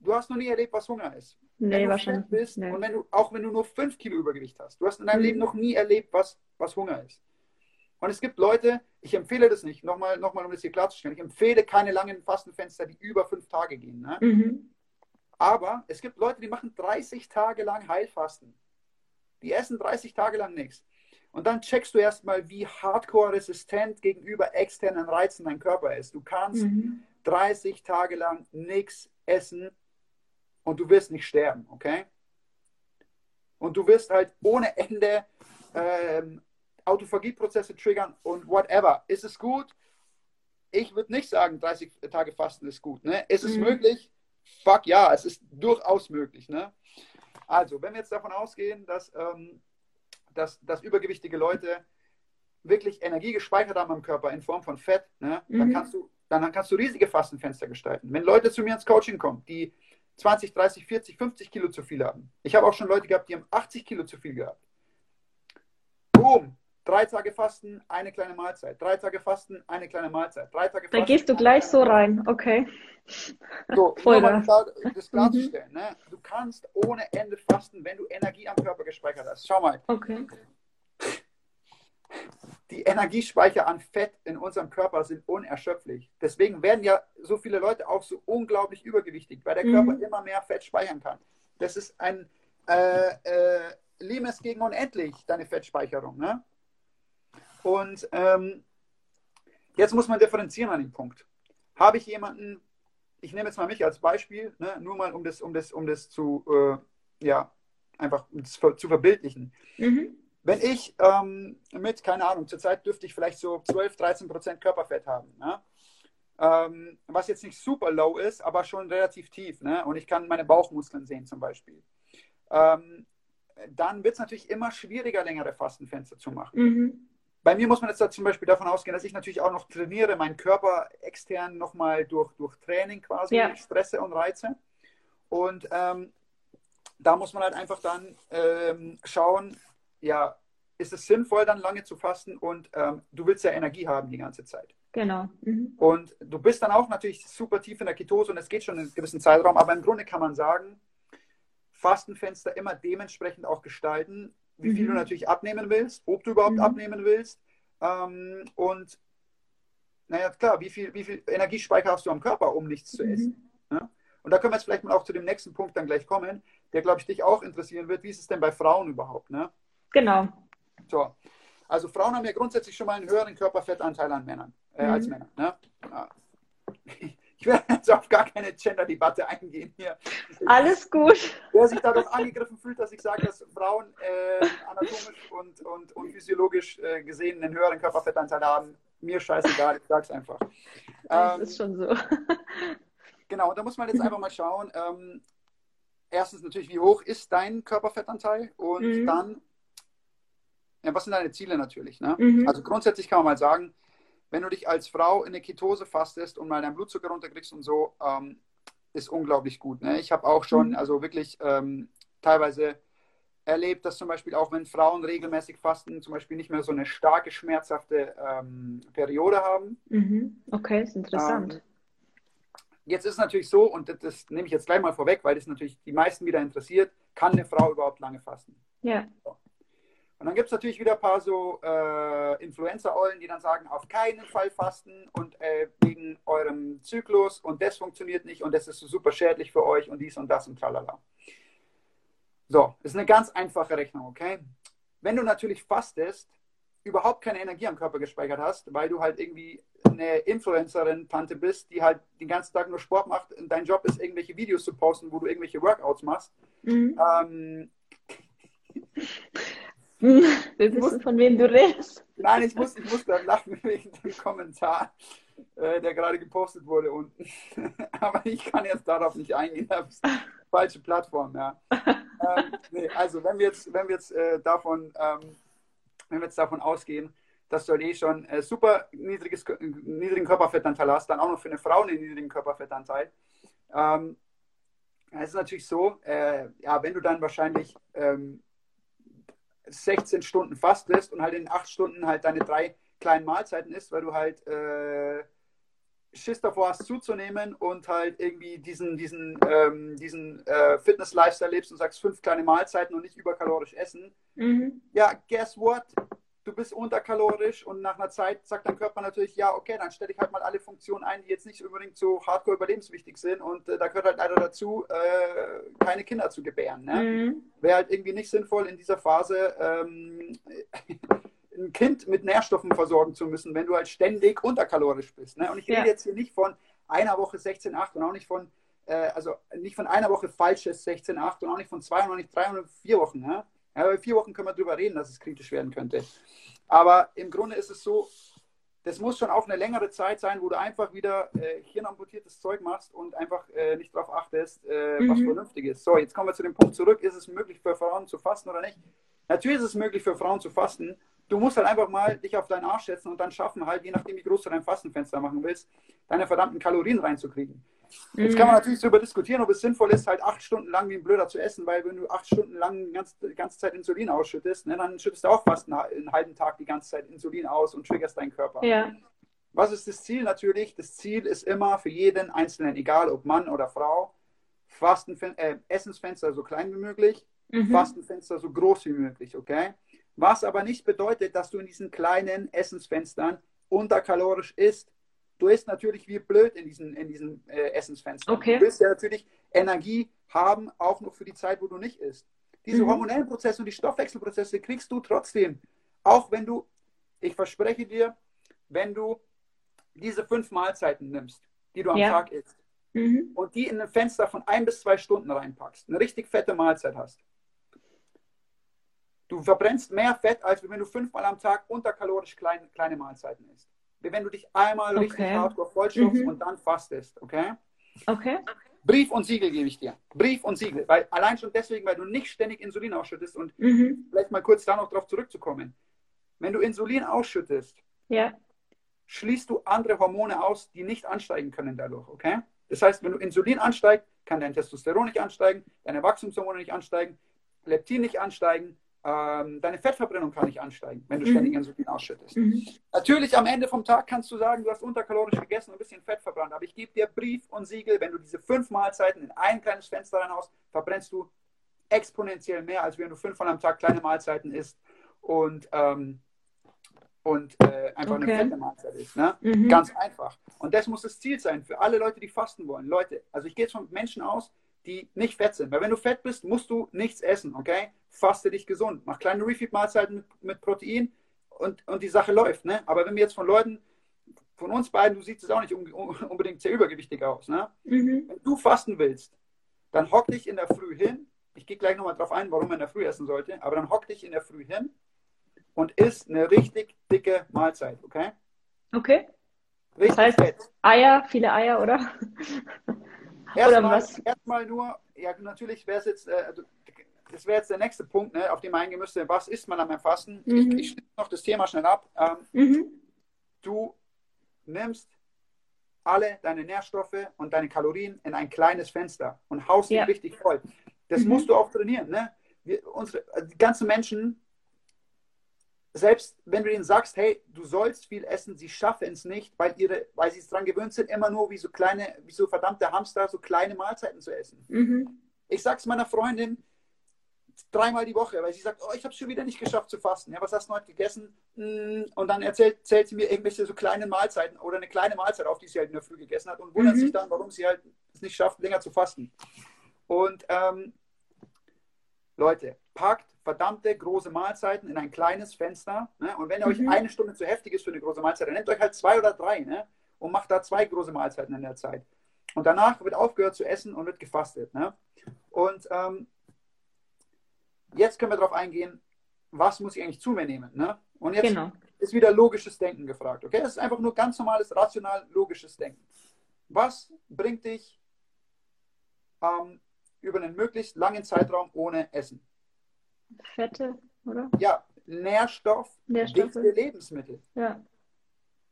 Du hast noch nie erlebt, was Hunger ist. Nee, wenn du wahrscheinlich bist nicht. und wenn du, auch wenn du nur 5 Kilo Übergewicht hast, du hast in deinem Mhm. Leben noch nie erlebt, was, was Hunger ist. Und es gibt Leute, ich empfehle das nicht, nochmal, nochmal um das hier klarzustellen, ich empfehle keine langen Fastenfenster, die über fünf Tage gehen. Ne? Mhm. Aber es gibt Leute, die machen 30 Tage lang Heilfasten. Die essen 30 Tage lang nichts. Und dann checkst du erstmal, wie hardcore resistent gegenüber externen Reizen dein Körper ist. Du kannst Mhm. 30 Tage lang nichts essen und du wirst nicht sterben, okay? Und du wirst halt ohne Ende ähm, Autophagieprozesse triggern und whatever. Ist es gut? Ich würde nicht sagen, 30 Tage Fasten ist gut. Ne? Ist es Mhm. möglich? Fuck ja, es ist durchaus möglich. Ne? Also, wenn wir jetzt davon ausgehen, dass, ähm, dass, dass übergewichtige Leute wirklich Energie gespeichert haben im Körper in Form von Fett, ne, dann, Mhm. kannst du, dann kannst du riesige Fastenfenster gestalten. Wenn Leute zu mir ins Coaching kommen, die 20, 30, 40, 50 Kilo zu viel haben. Ich habe auch schon Leute gehabt, die haben 80 Kilo zu viel gehabt. Boom! Drei Tage Fasten, eine kleine Mahlzeit. Drei Tage Fasten, eine kleine Mahlzeit. Drei Tage Da Fasten, gehst du gleich so rein. Okay. So, Voll [laughs] nur da. klar, das klarzustellen. Ne? Du kannst ohne Ende fasten, wenn du Energie am Körper gespeichert hast. Schau mal, Okay. die Energiespeicher an Fett in unserem Körper sind unerschöpflich. Deswegen werden ja so viele Leute auch so unglaublich übergewichtig, weil der Mhm. Körper immer mehr Fett speichern kann. Das ist ein äh, äh, Limes gegen unendlich, deine Fettspeicherung. Ne? Und ähm, jetzt muss man differenzieren an dem Punkt. Habe ich jemanden, ich nehme jetzt mal mich als Beispiel, ne, nur mal um das, um das, um das zu, äh, ja, einfach um das zu verbildlichen. Mhm. Wenn ich ähm, mit, keine Ahnung, zurzeit dürfte ich vielleicht so 12, 13 Prozent Körperfett haben, ne? ähm, was jetzt nicht super low ist, aber schon relativ tief, ne? und ich kann meine Bauchmuskeln sehen zum Beispiel, ähm, dann wird es natürlich immer schwieriger, längere Fastenfenster zu machen. Mhm. Bei mir muss man jetzt da zum Beispiel davon ausgehen, dass ich natürlich auch noch trainiere, meinen Körper extern nochmal durch, durch Training quasi Ja. stresse und reize. Und ähm, da muss man halt einfach dann ähm, schauen, ja, ist es sinnvoll, dann lange zu fasten und ähm, du willst ja Energie haben die ganze Zeit. Genau. Mhm. Und du bist dann auch natürlich super tief in der Ketose und es geht schon einen gewissen Zeitraum, aber im Grunde kann man sagen, Fastenfenster immer dementsprechend auch gestalten, wie viel Mhm. du natürlich abnehmen willst, ob du überhaupt Mhm. abnehmen willst ähm, und naja, klar, wie viel, wie viel Energiespeicher hast du am Körper, um nichts zu essen. Mhm. Und da können wir jetzt vielleicht mal auch zu dem nächsten Punkt dann gleich kommen, der, glaube ich, dich auch interessieren wird. Wie ist es denn bei Frauen überhaupt? Ne? Genau. So. Also Frauen haben ja grundsätzlich schon mal einen höheren Körperfettanteil an Männern, äh, Mhm. als Männer. Ne? Ja. [laughs] Ich werde jetzt auf gar keine Gender-Debatte eingehen hier. Alles gut. Wer sich dadurch angegriffen fühlt, dass ich sage, dass Frauen äh, anatomisch und, und, und physiologisch äh, gesehen einen höheren Körperfettanteil haben, mir scheißegal, ich sag's einfach. Das Ähm, ist schon so. Genau, und da muss man jetzt einfach mal schauen. Ähm, erstens natürlich, wie hoch ist dein Körperfettanteil? Und Mhm. dann, ja, was sind deine Ziele natürlich? Ne? Mhm. Also grundsätzlich kann man mal sagen, wenn du dich als Frau in eine Ketose fastest und mal deinen Blutzucker runterkriegst und so, ähm, ist unglaublich gut. Ne? Ich habe auch schon, Mhm. also wirklich ähm, teilweise erlebt, dass zum Beispiel auch wenn Frauen regelmäßig fasten, zum Beispiel nicht mehr so eine starke, schmerzhafte ähm, Periode haben. Mhm. Okay, ist interessant. Ähm, Jetzt ist es natürlich so, und das, das nehme ich jetzt gleich mal vorweg, weil das natürlich die meisten wieder interessiert, kann eine Frau überhaupt lange fasten? ja. Und dann gibt es natürlich wieder ein paar so äh, Influencer-Eulen, die dann sagen, auf keinen Fall fasten und äh, wegen eurem Zyklus und das funktioniert nicht und das ist so super schädlich für euch und dies und das und tralala. So, ist eine ganz einfache Rechnung, okay? Wenn du natürlich fastest, überhaupt keine Energie am Körper gespeichert hast, weil du halt irgendwie eine Influencerin, Tante bist, die halt den ganzen Tag nur Sport macht und dein Job ist, irgendwelche Videos zu posten, wo du irgendwelche Workouts machst, Mhm. ähm, Wir wissen, von wem du redest. Nein, ich muss, ich muss da lachen wegen dem Kommentar, äh, der gerade gepostet wurde unten. [laughs] Aber ich kann jetzt darauf nicht eingehen. Das falsche Plattform, ja. ähm, nee, also wenn wir jetzt, wenn wir jetzt äh, davon, ähm, wenn wir jetzt davon ausgehen, dass du halt eh schon äh, super niedriges, niedrigen Körperfettanteil hast, dann auch noch für eine Frau einen niedrigen Körperfettanteil. Ähm, es ist natürlich so, äh, ja, wenn du dann wahrscheinlich ähm, 16 Stunden fastest und halt in 8 Stunden halt deine drei kleinen Mahlzeiten isst, weil du halt äh, Schiss davor hast zuzunehmen und halt irgendwie diesen, diesen, ähm, diesen äh, Fitness-Lifestyle lebst und sagst fünf kleine Mahlzeiten und nicht überkalorisch essen. Mhm. Ja, guess what? Du bist unterkalorisch und nach einer Zeit sagt dein Körper natürlich, ja, okay, dann stelle ich halt mal alle Funktionen ein, die jetzt nicht unbedingt so hardcore überlebenswichtig sind und äh, da gehört halt leider dazu, äh, keine Kinder zu gebären. Ne? Mhm. Wäre halt irgendwie nicht sinnvoll in dieser Phase. Ähm, [laughs] ein Kind mit Nährstoffen versorgen zu müssen, wenn du halt ständig unterkalorisch bist. Ne? Und ich rede ja. jetzt hier nicht von einer Woche 16,8 und auch nicht von, äh, also nicht von einer Woche falsches 16,8 und auch nicht von zwei und auch nicht drei und vier Wochen. Ne? Ja, bei vier Wochen können wir darüber reden, dass es kritisch werden könnte. Aber im Grunde ist es so, das muss schon auch eine längere Zeit sein, wo du einfach wieder äh, hirnamputiertes Zeug machst und einfach äh, nicht darauf achtest, äh, mhm. was vernünftig ist. So, jetzt kommen wir zu dem Punkt zurück. Ist es möglich für Frauen zu fasten oder nicht? Natürlich ist es möglich für Frauen zu fasten, du musst halt einfach mal dich auf deinen Arsch setzen und dann schaffen, halt, je nachdem, wie groß du dein Fastenfenster machen willst, deine verdammten Kalorien reinzukriegen. Mhm. Jetzt kann man natürlich darüber diskutieren, ob es sinnvoll ist, halt acht Stunden lang wie ein Blöder zu essen, weil wenn du acht Stunden lang die ganze, die ganze Zeit Insulin ausschüttest, ne, dann schüttest du auch fast einen, einen, halben Tag die ganze Zeit Insulin aus und triggerst deinen Körper. Ja. Was ist das Ziel natürlich? Das Ziel ist immer für jeden Einzelnen, egal ob Mann oder Frau, Fastenfen äh, Essensfenster so klein wie möglich, mhm. Fastenfenster so groß wie möglich, okay? Was aber nicht bedeutet, dass du in diesen kleinen Essensfenstern unterkalorisch isst. Du isst natürlich wie blöd in diesen, in diesen äh, Essensfenstern. Okay. Du willst ja natürlich Energie haben, auch noch für die Zeit, wo du nicht isst. Diese mhm. hormonellen Prozesse und die Stoffwechselprozesse kriegst du trotzdem. Auch wenn du, ich verspreche dir, wenn du diese fünf Mahlzeiten nimmst, die du am ja. Tag isst, mhm. und die in ein Fenster von ein bis zwei Stunden reinpackst, eine richtig fette Mahlzeit hast, Du verbrennst mehr Fett, als wenn du fünfmal am Tag unterkalorisch klein, kleine Mahlzeiten isst. Wie wenn du dich einmal okay. richtig hardcore vollstopfst mhm. und dann fastest, okay? Okay. Brief und Siegel gebe ich dir. Brief und Siegel. Weil allein schon deswegen, weil du nicht ständig Insulin ausschüttest und mhm. vielleicht mal kurz da noch drauf zurückzukommen. Wenn du Insulin ausschüttest, ja. schließt du andere Hormone aus, die nicht ansteigen können dadurch, okay? Das heißt, wenn du Insulin ansteigt, kann dein Testosteron nicht ansteigen, deine Wachstumshormone nicht ansteigen, Leptin nicht ansteigen, ähm, deine Fettverbrennung kann nicht ansteigen, wenn du mhm. ständig Insulin ausschüttest. Mhm. Natürlich am Ende vom Tag kannst du sagen, du hast unterkalorisch gegessen und ein bisschen Fett verbrannt, aber ich gebe dir Brief und Siegel, wenn du diese fünf Mahlzeiten in ein kleines Fenster reinhaust, verbrennst du exponentiell mehr, als wenn du fünfmal am Tag kleine Mahlzeiten isst und, ähm, und äh, einfach okay. eine fette Mahlzeit isst. Ne? Mhm. Ganz einfach. Und das muss das Ziel sein für alle Leute, die fasten wollen. Leute, also ich gehe jetzt von Menschen aus, die nicht fett sind. Weil wenn du fett bist, musst du nichts essen, okay? Faste dich gesund. Mach kleine Refeed-Mahlzeiten mit, mit, Protein und, und die Sache läuft, ne? Aber wenn wir jetzt von Leuten, von uns beiden, du siehst es auch nicht unbedingt sehr übergewichtig aus, ne? Mhm. Wenn du fasten willst, dann hock dich in der Früh hin. Ich gehe gleich nochmal drauf ein, warum man in der Früh essen sollte, aber dann hock dich in der Früh hin und isst eine richtig dicke Mahlzeit, okay? Okay. Richtig das heißt, fett. Eier, viele Eier, oder? Erstmal, erstmal nur, ja, natürlich wäre es jetzt, äh, also, das wäre jetzt der nächste Punkt, ne, auf den man eingehen müsste, was isst man am Erfassen? Mhm. Ich, ich schließe noch das Thema schnell ab. Ähm, mhm. Du nimmst alle deine Nährstoffe und deine Kalorien in ein kleines Fenster und haust ja. richtig voll. Das mhm. musst du auch trainieren. Ne? Wir, unsere, die ganzen Menschen selbst wenn du ihnen sagst, hey, du sollst viel essen, sie schaffen es nicht, weil, ihre, weil sie es daran gewöhnt sind, immer nur wie so kleine, wie so verdammte Hamster, so kleine Mahlzeiten zu essen. Mhm. Ich sag's meiner Freundin dreimal die Woche, weil sie sagt, oh, ich habe es schon wieder nicht geschafft zu fasten. Ja, was hast du heute gegessen? Mm, und dann erzählt, erzählt sie mir irgendwelche so kleine Mahlzeiten oder eine kleine Mahlzeit auf, die sie halt in der Früh gegessen hat und wundert mhm. sich dann, warum sie halt es nicht schafft, länger zu fasten. Und ähm, Leute, packt verdammte große Mahlzeiten in ein kleines Fenster. Ne? Und wenn mhm. euch eine Stunde zu heftig ist für eine große Mahlzeit, dann nehmt euch halt zwei oder drei ne? und macht da zwei große Mahlzeiten in der Zeit. Und danach wird aufgehört zu essen und wird gefastet. Ne? Und ähm, jetzt können wir darauf eingehen, was muss ich eigentlich zu mir nehmen. Ne? Und jetzt genau. ist wieder logisches Denken gefragt. Okay, das ist einfach nur ganz normales, rational logisches Denken. Was bringt dich ähm, über einen möglichst langen Zeitraum ohne Essen? Fette, oder? Ja, Nährstoff, Nährstoffe. dichte Lebensmittel. Ja.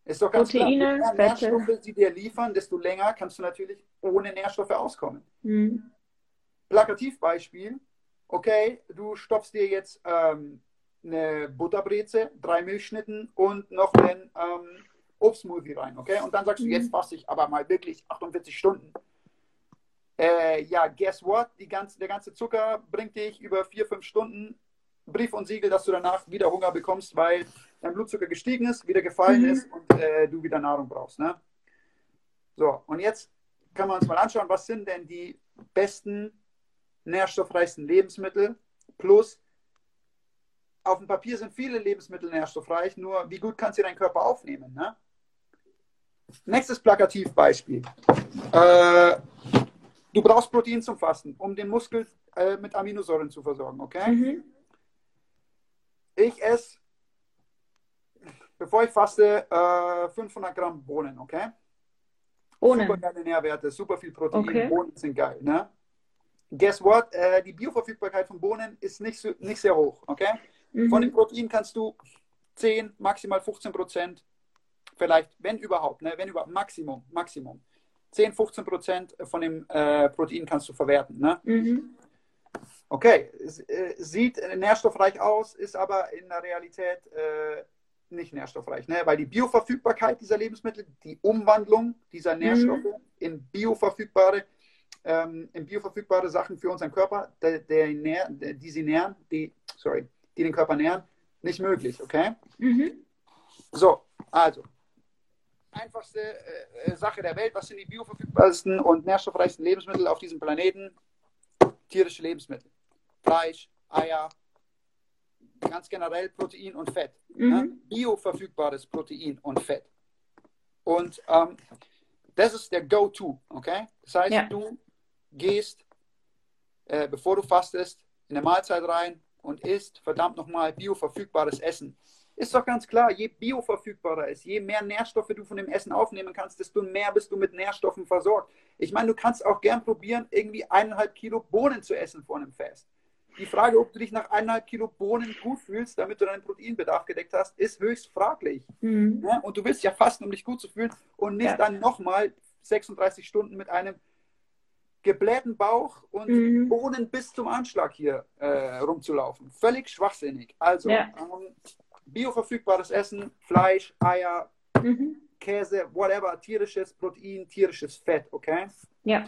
Ist doch ganz Proteine, klar. Je mehr Fette. Nährstoffe sie dir liefern, desto länger kannst du natürlich ohne Nährstoffe auskommen. Mhm. Plakativbeispiel, okay, du stopfst dir jetzt ähm, eine Butterbreze, drei Milchschnitten und noch einen ähm, Obstsmoothie rein, okay? Und dann sagst du, Mhm. jetzt fasse ich aber mal wirklich 48 Stunden. Äh, ja, guess what? Ganze, der ganze Zucker bringt dich über vier, fünf Stunden Brief und Siegel, dass du danach wieder Hunger bekommst, weil dein Blutzucker gestiegen ist, wieder gefallen Mhm. ist und äh, du wieder Nahrung brauchst. Ne? So, und jetzt können wir uns mal anschauen, was sind denn die besten, nährstoffreichsten Lebensmittel plus auf dem Papier sind viele Lebensmittel nährstoffreich, nur wie gut kannst du deinen Körper aufnehmen? Ne? Nächstes Plakativbeispiel. Äh, du brauchst Protein zum Fasten, um den Muskel äh, mit Aminosäuren zu versorgen, okay? Mhm. Ich esse, bevor ich faste, äh, 500 Gramm Bohnen, okay? Super Ohne. geile Nährwerte, super viel Protein, Okay. Bohnen sind geil, ne? Guess what? Äh, die Bioverfügbarkeit von Bohnen ist nicht, so, nicht sehr hoch, okay? Von dem Mhm. Protein kannst du 10, maximal 15 Prozent, vielleicht, wenn überhaupt, ne, wenn überhaupt, Maximum, Maximum. 10, 15 Prozent von dem äh, Protein kannst du verwerten. Ne? Mhm. Okay, es, äh, sieht äh, nährstoffreich aus, ist aber in der Realität äh, nicht nährstoffreich, ne? weil die Bioverfügbarkeit dieser Lebensmittel, die Umwandlung dieser Nährstoffe in bioverfügbare, ähm, in bioverfügbare Sachen für unseren Körper, der, der, nähr- der, die sie nähren, die, sorry, die den Körper nähren, nicht möglich, okay? Mhm. So, also, einfachste äh, äh, Sache der Welt, was sind die bioverfügbarsten und nährstoffreichsten Lebensmittel auf diesem Planeten? Tierische Lebensmittel. Fleisch, Eier, ganz generell Protein und Fett. Ne? Mhm. Bioverfügbares Protein und Fett. Und ähm, das ist der Go-To, okay? Das heißt, Ja. du gehst, äh, bevor du fastest, in eine Mahlzeit rein und isst verdammt nochmal bioverfügbares Essen. Ist doch ganz klar, je bioverfügbarer es, je mehr Nährstoffe du von dem Essen aufnehmen kannst, desto mehr bist du mit Nährstoffen versorgt. Ich meine, du kannst auch gern probieren, irgendwie eineinhalb Kilo Bohnen zu essen vor einem Fest. Die Frage, ob du dich nach eineinhalb Kilo Bohnen gut fühlst, damit du deinen Proteinbedarf gedeckt hast, ist höchst fraglich. Mhm. Ja? Und du willst ja fasten, um dich gut zu fühlen und nicht Ja. dann nochmal 36 Stunden mit einem geblähten Bauch und Mhm. Bohnen bis zum Anschlag hier äh, rumzulaufen. Völlig schwachsinnig. Also Ja. ähm, bioverfügbares Essen, Fleisch, Eier, Mhm. Käse, whatever, tierisches Protein, tierisches Fett, okay? Ja.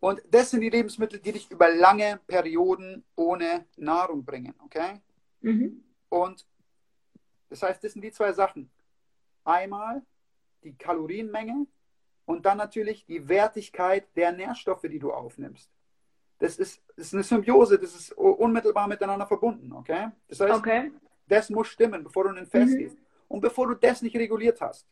Und das sind die Lebensmittel, die dich über lange Perioden ohne Nahrung bringen, okay? Mhm. Und das heißt, das sind die zwei Sachen. Einmal die Kalorienmenge und dann natürlich die Wertigkeit der Nährstoffe, die du aufnimmst. Das ist, das ist eine Symbiose, das ist unmittelbar miteinander verbunden, okay? Das heißt, Okay. Das muss stimmen, bevor du in den Fest Mhm. gehst. Und bevor du das nicht reguliert hast,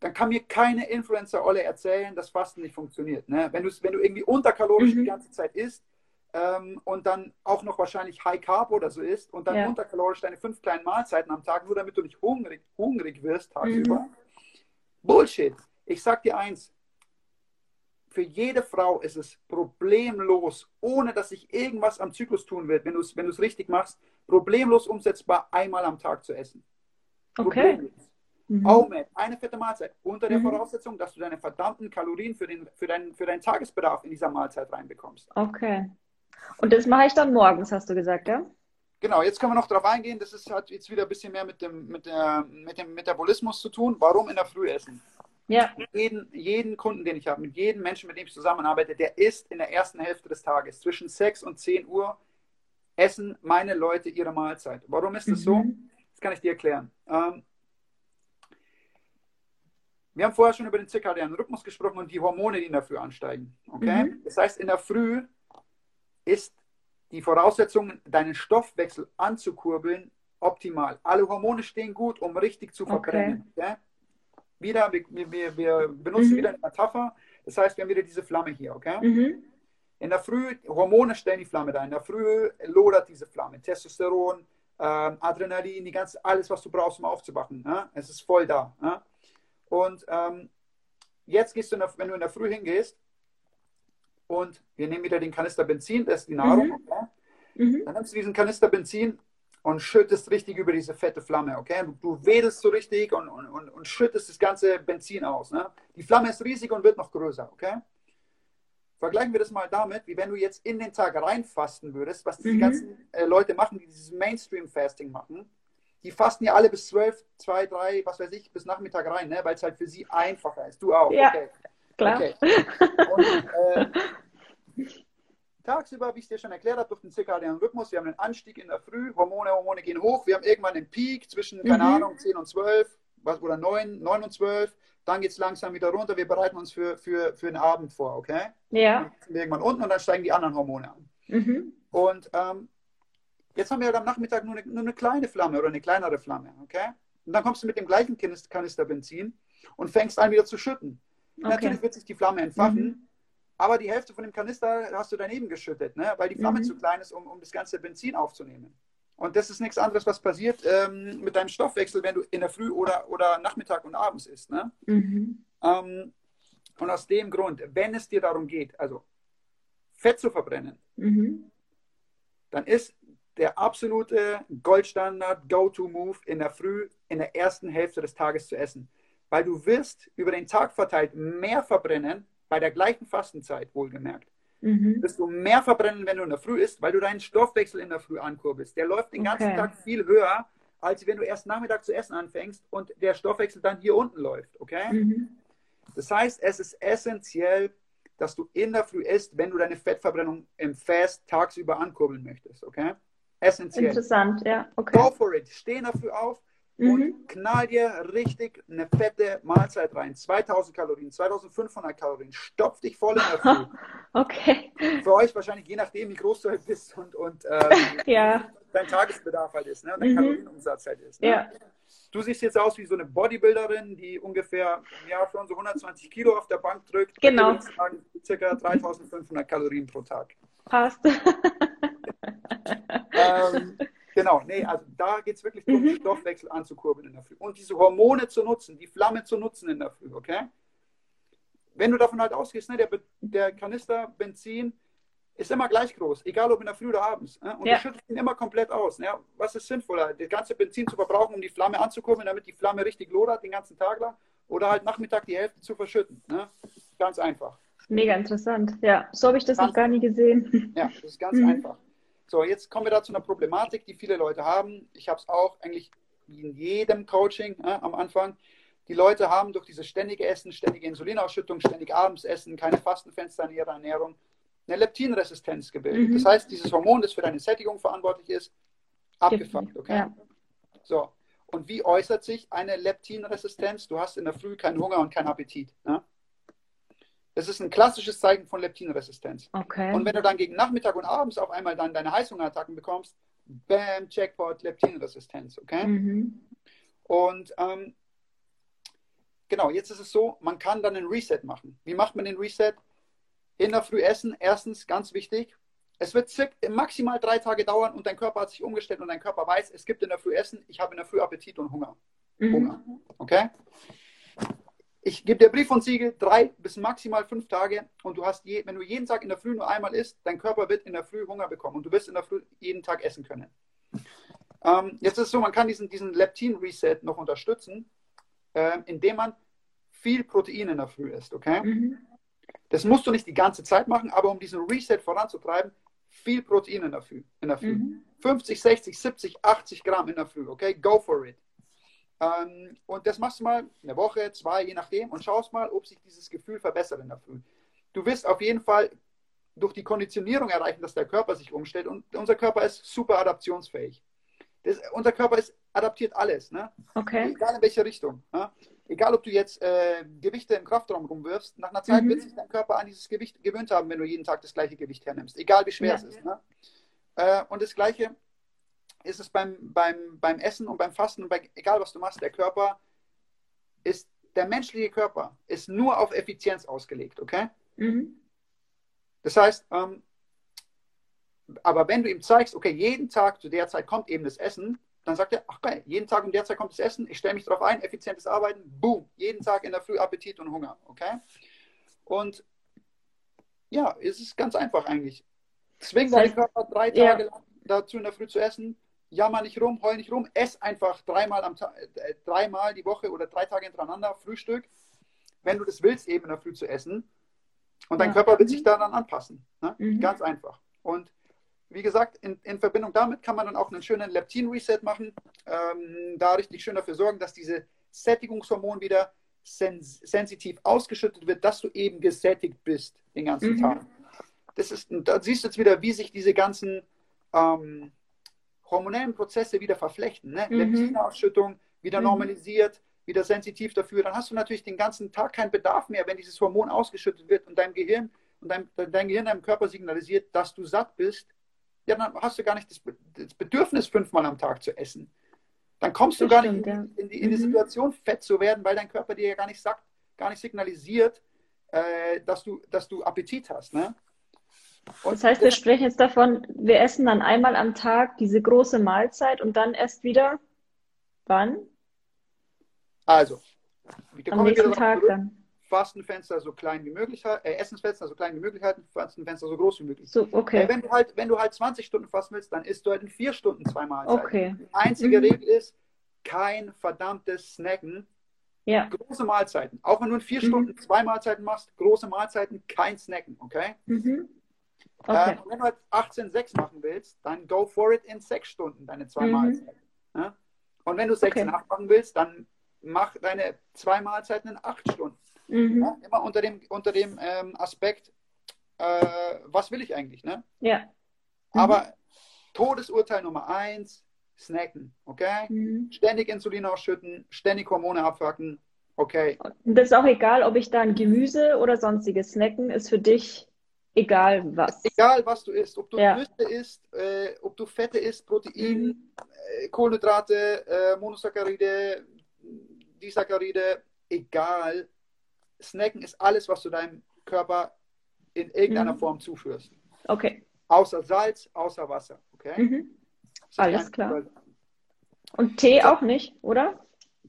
dann kann mir keine Influencer-Olle erzählen, dass Fasten nicht funktioniert. Ne? Wenn, du, wenn du irgendwie unterkalorisch Mhm. die ganze Zeit isst ähm, und dann auch noch wahrscheinlich High Carb oder so isst und dann Ja. unterkalorisch deine fünf kleinen Mahlzeiten am Tag, nur damit du nicht hungrig, hungrig wirst tagsüber. Mhm. Bullshit. Ich sag dir eins. Für jede Frau ist es problemlos, ohne dass sich irgendwas am Zyklus tun wird, wenn du es wenn du's richtig machst, problemlos umsetzbar, einmal am Tag zu essen. Okay. Problemlos. Mhm. OMAD, eine fette Mahlzeit, unter der Mhm. Voraussetzung, dass du deine verdammten Kalorien für, den, für, deinen, für deinen Tagesbedarf in dieser Mahlzeit reinbekommst. Okay. Und das mache ich dann morgens, hast du gesagt, ja? Genau, jetzt können wir noch darauf eingehen, das ist, hat jetzt wieder ein bisschen mehr mit dem, mit, der, mit dem Metabolismus zu tun. Warum in der Früh essen? Ja. Jeden, jeden Kunden, den ich habe, mit jedem Menschen, mit dem ich zusammenarbeite, der isst in der ersten Hälfte des Tages. Zwischen 6 und 10 Uhr essen meine Leute ihre Mahlzeit. Warum ist das so? Mhm. Das kann ich dir erklären. Ähm, wir haben vorher schon über den zirkadianen Rhythmus gesprochen und die Hormone, die in der Früh ansteigen. Okay? Mhm. Das heißt, in der Früh ist die Voraussetzung, deinen Stoffwechsel anzukurbeln, optimal. Alle Hormone stehen gut, um richtig zu verbrennen. Okay? Wieder, wir, wir, wir benutzen Mhm. wieder eine Metapher. Das heißt, wir haben wieder diese Flamme hier. Okay? Mhm. In der Früh, Hormone stellen die Flamme da. In der Früh lodert diese Flamme. Testosteron, ähm, Adrenalin, die ganze, alles, was du brauchst, um aufzuwachen. Ne? Es ist voll da. Ne? Und ähm, jetzt gehst du, der, wenn du in der Früh hingehst, und wir nehmen wieder den Kanister Benzin, das ist die Nahrung, Mhm. okay? Mhm. dann nimmst du diesen Kanister Benzin, und schüttest richtig über diese fette Flamme, okay? Du, wedelst so richtig und, und, und, und, schüttest das ganze Benzin aus. Ne? Die Flamme ist riesig und wird noch größer, okay? Vergleichen wir das mal damit, wie wenn du jetzt in den Tag reinfasten würdest, was diese mhm. ganzen äh, Leute machen, die dieses Mainstream-Fasting machen. Die fasten ja alle bis 12, 2, 3, was weiß ich, bis Nachmittag rein, ne? weil es halt für sie einfacher ist. Du auch, ja, okay. Klar. Okay. Und, äh, [laughs] tagsüber, wie ich es dir schon erklärt habe, durch den zirkadianen Rhythmus, wir haben einen Anstieg in der Früh, Hormone, Hormone gehen hoch, wir haben irgendwann einen Peak zwischen, mhm. keine Ahnung, 10 und 12 was, oder 9, 9 und 12, dann geht es langsam wieder runter, wir bereiten uns für, für, für den Abend vor, okay? Ja. Dann sind wir irgendwann unten und dann steigen die anderen Hormone an. Mhm. Und ähm, jetzt haben wir halt am Nachmittag nur eine, nur eine kleine Flamme oder eine kleinere Flamme, okay? Und dann kommst du mit dem gleichen Kanister Benzin und fängst an wieder zu schütten. Okay. Natürlich wird sich die Flamme entfachen, mhm aber die Hälfte von dem Kanister hast du daneben geschüttet, ne? weil die Flamme mhm. zu klein ist, um, um das ganze Benzin aufzunehmen. Und das ist nichts anderes, was passiert ähm, mit deinem Stoffwechsel, wenn du in der Früh oder, oder Nachmittag und abends isst. Ne? Mhm. Ähm, und aus dem Grund, wenn es dir darum geht, also Fett zu verbrennen, mhm. dann ist der absolute Goldstandard Go-To-Move in der Früh, in der ersten Hälfte des Tages zu essen. Weil du wirst über den Tag verteilt mehr verbrennen, bei der gleichen Fastenzeit wohlgemerkt, mhm. wirst du mehr verbrennen, wenn du in der Früh isst, weil du deinen Stoffwechsel in der Früh ankurbelst. Der läuft den ganzen okay. Tag viel höher, als wenn du erst Nachmittag zu essen anfängst und der Stoffwechsel dann hier unten läuft. Okay? Mhm. Das heißt, es ist essentiell, dass du in der Früh isst, wenn du deine Fettverbrennung im Fast tagsüber ankurbeln möchtest. Okay? Essentiell. Interessant, ja. Okay. Go for it. Steh in der Früh auf, mhm. und knall dir richtig eine fette Mahlzeit rein. 2000 Kalorien, 2500 Kalorien. Stopf dich voll in der Früh. [laughs] okay. Für euch wahrscheinlich je nachdem, wie groß du halt bist und, und ähm, [laughs] ja. dein Tagesbedarf halt ist ne? und dein mhm. Kalorienumsatz halt ist. Ne? Ja. Du siehst jetzt aus wie so eine Bodybuilderin, die ungefähr im Jahr schon so 120 Kilo auf der Bank drückt. Genau. Sagen, circa 3500 Kalorien pro Tag. Passt. ähm, [laughs] Genau, nee, also da geht es wirklich darum, mhm. Stoffwechsel anzukurbeln in der Früh. Und diese Hormone zu nutzen, die Flamme zu nutzen in der Früh, okay? Wenn du davon halt ausgehst, ne, der, der Kanister Benzin ist immer gleich groß, egal ob in der Früh oder abends. Ne? Und ja. du schüttest ihn immer komplett aus. Ne? Was ist sinnvoller, das ganze Benzin zu verbrauchen, um die Flamme anzukurbeln, damit die Flamme richtig lodert den ganzen Tag lang? Oder halt Nachmittag die Hälfte zu verschütten? Ne? Ganz einfach. Mega interessant. Ja, so habe ich das ganz, noch gar nie gesehen. Ja, das ist ganz mhm. einfach. So, jetzt kommen wir da zu einer Problematik, die viele Leute haben. Ich habe es auch eigentlich wie in jedem Coaching äh, am Anfang. Die Leute haben durch dieses ständige Essen, ständige Insulinausschüttung, ständig abends essen, keine Fastenfenster in ihrer Ernährung, eine Leptinresistenz gebildet. Mhm. Das heißt, dieses Hormon, das für deine Sättigung verantwortlich ist, abgefuckt. Okay? Ja. So. Und wie äußert sich eine Leptinresistenz? Du hast in der Früh keinen Hunger und keinen Appetit. Ne? Das ist ein klassisches Zeichen von Leptinresistenz. Okay. Und wenn du dann gegen Nachmittag und abends auf einmal dann deine Heißhungerattacken bekommst, bam, Checkpoint, Leptinresistenz, okay? Mhm. Und ähm, genau, jetzt ist es so, man kann dann einen Reset machen. Wie macht man den Reset? In der Früh essen, erstens, ganz wichtig, es wird maximal drei Tage dauern und dein Körper hat sich umgestellt und dein Körper weiß, es gibt in der Früh Essen, ich habe in der Früh Appetit und Hunger. Mhm. Hunger. Okay? Ich gebe dir Brief und Siegel, drei bis maximal fünf Tage und du hast, je, wenn du jeden Tag in der Früh nur einmal isst, dein Körper wird in der Früh Hunger bekommen und du wirst in der Früh jeden Tag essen können. Ähm, jetzt ist es so, man kann diesen, diesen Leptin-Reset noch unterstützen, äh, indem man viel Protein in der Früh isst, okay? Mhm. Das musst du nicht die ganze Zeit machen, aber um diesen Reset voranzutreiben, viel Protein in der Früh. In der Früh. Mhm. 50, 60, 70, 80 Gramm in der Früh, okay? Go for it. Ähm, und das machst du mal eine Woche, zwei, je nachdem, und schaust mal, ob sich dieses Gefühl verbessert in der Früh. Du wirst auf jeden Fall durch die Konditionierung erreichen, dass der Körper sich umstellt. Und unser Körper ist super adaptionsfähig. Das, unser Körper ist, adaptiert alles. Ne? Okay. Egal in welche Richtung. Ne? Egal, ob du jetzt äh, Gewichte im Kraftraum rumwirfst, nach einer Zeit mhm. wird sich dein Körper an dieses Gewicht gewöhnt haben, wenn du jeden Tag das gleiche Gewicht hernimmst. Egal, wie schwer ja. es ist. Ne? Äh, und das Gleiche ist es beim, beim, beim Essen und beim Fasten und bei, egal was du machst, der Körper ist, der menschliche Körper ist nur auf Effizienz ausgelegt, okay? Mhm. Das heißt, ähm, aber wenn du ihm zeigst, okay, jeden Tag zu der Zeit kommt eben das Essen, dann sagt er, ach geil, jeden Tag um der Zeit kommt das Essen, ich stelle mich darauf ein, effizientes Arbeiten, boom, jeden Tag in der Früh Appetit und Hunger, okay? Und ja, es ist ganz einfach eigentlich. Zwing deinen Körper drei Tage ja. lang dazu in der Früh zu essen, jammer nicht rum, heul nicht rum, ess einfach dreimal, am äh, dreimal die Woche oder drei Tage hintereinander Frühstück, wenn du das willst, eben in der Früh zu essen. Und dein ja. Körper wird sich mhm. daran anpassen. Ne? Mhm. Ganz einfach. Und wie gesagt, in, in, Verbindung damit kann man dann auch einen schönen Leptin-Reset machen, ähm, da richtig schön dafür sorgen, dass diese Sättigungshormon wieder sens sensitiv ausgeschüttet wird, dass du eben gesättigt bist den ganzen mhm. Tag. Das ist, da siehst du jetzt wieder, wie sich diese ganzen ähm, hormonellen Prozesse wieder verflechten. Ne? Mhm. Leptinausschüttung wieder mhm. normalisiert, wieder sensitiv dafür. Dann hast du natürlich den ganzen Tag keinen Bedarf mehr, wenn dieses Hormon ausgeschüttet wird und dein Gehirn und dein, dein Gehirn deinem Körper signalisiert, dass du satt bist. Ja, dann hast du gar nicht das, das Bedürfnis, fünfmal am Tag zu essen. Dann kommst du das gar stimmt, nicht in, in, die, in die mhm. Situation, fett zu werden, weil dein Körper dir ja gar nicht sagt, gar nicht signalisiert, äh, dass, du, dass du Appetit hast. Ne? Und das heißt, wir sprechen jetzt davon, wir essen dann einmal am Tag diese große Mahlzeit und dann erst wieder wann? Also, am nächsten Tag zurück. dann. Fastenfenster so klein wie möglich, äh, Essensfenster so klein wie möglich halten, Fastenfenster so groß wie möglich. So, okay. Äh, wenn, du halt, wenn du halt 20 Stunden fasten willst, dann isst du halt in vier Stunden zwei Mahlzeiten. Okay. Die einzige mhm. Regel ist, kein verdammtes Snacken. Ja. Große Mahlzeiten. Auch wenn du in vier mhm. Stunden zwei Mahlzeiten machst, große Mahlzeiten, kein Snacken, okay? Mhm. Okay. Ähm, wenn du halt 18,6 machen willst, dann go for it in sechs Stunden, deine zwei mhm. Mahlzeiten. Ja? Und wenn du 16,8 okay. machen willst, dann mach deine zwei Mahlzeiten in acht Stunden. Mhm. Ja, immer unter dem, unter dem ähm, Aspekt, äh, was will ich eigentlich, ne? Ja. Mhm. Aber Todesurteil Nummer eins, snacken, okay? Mhm. Ständig Insulin ausschütten, ständig Hormone abfacken, okay. Und das ist auch egal, ob ich dann Gemüse oder sonstiges snacken, ist für dich egal was. Egal was du isst, ob du ja. Nüsse isst, äh, ob du Fette isst, Protein, mhm. äh, Kohlenhydrate, äh, Monosaccharide, Disaccharide, egal, Snacken ist alles, was du deinem Körper in irgendeiner mhm. Form zuführst. Okay. Außer Salz, außer Wasser. Okay? Mhm. Alles klar. Und Tee auch nicht, oder?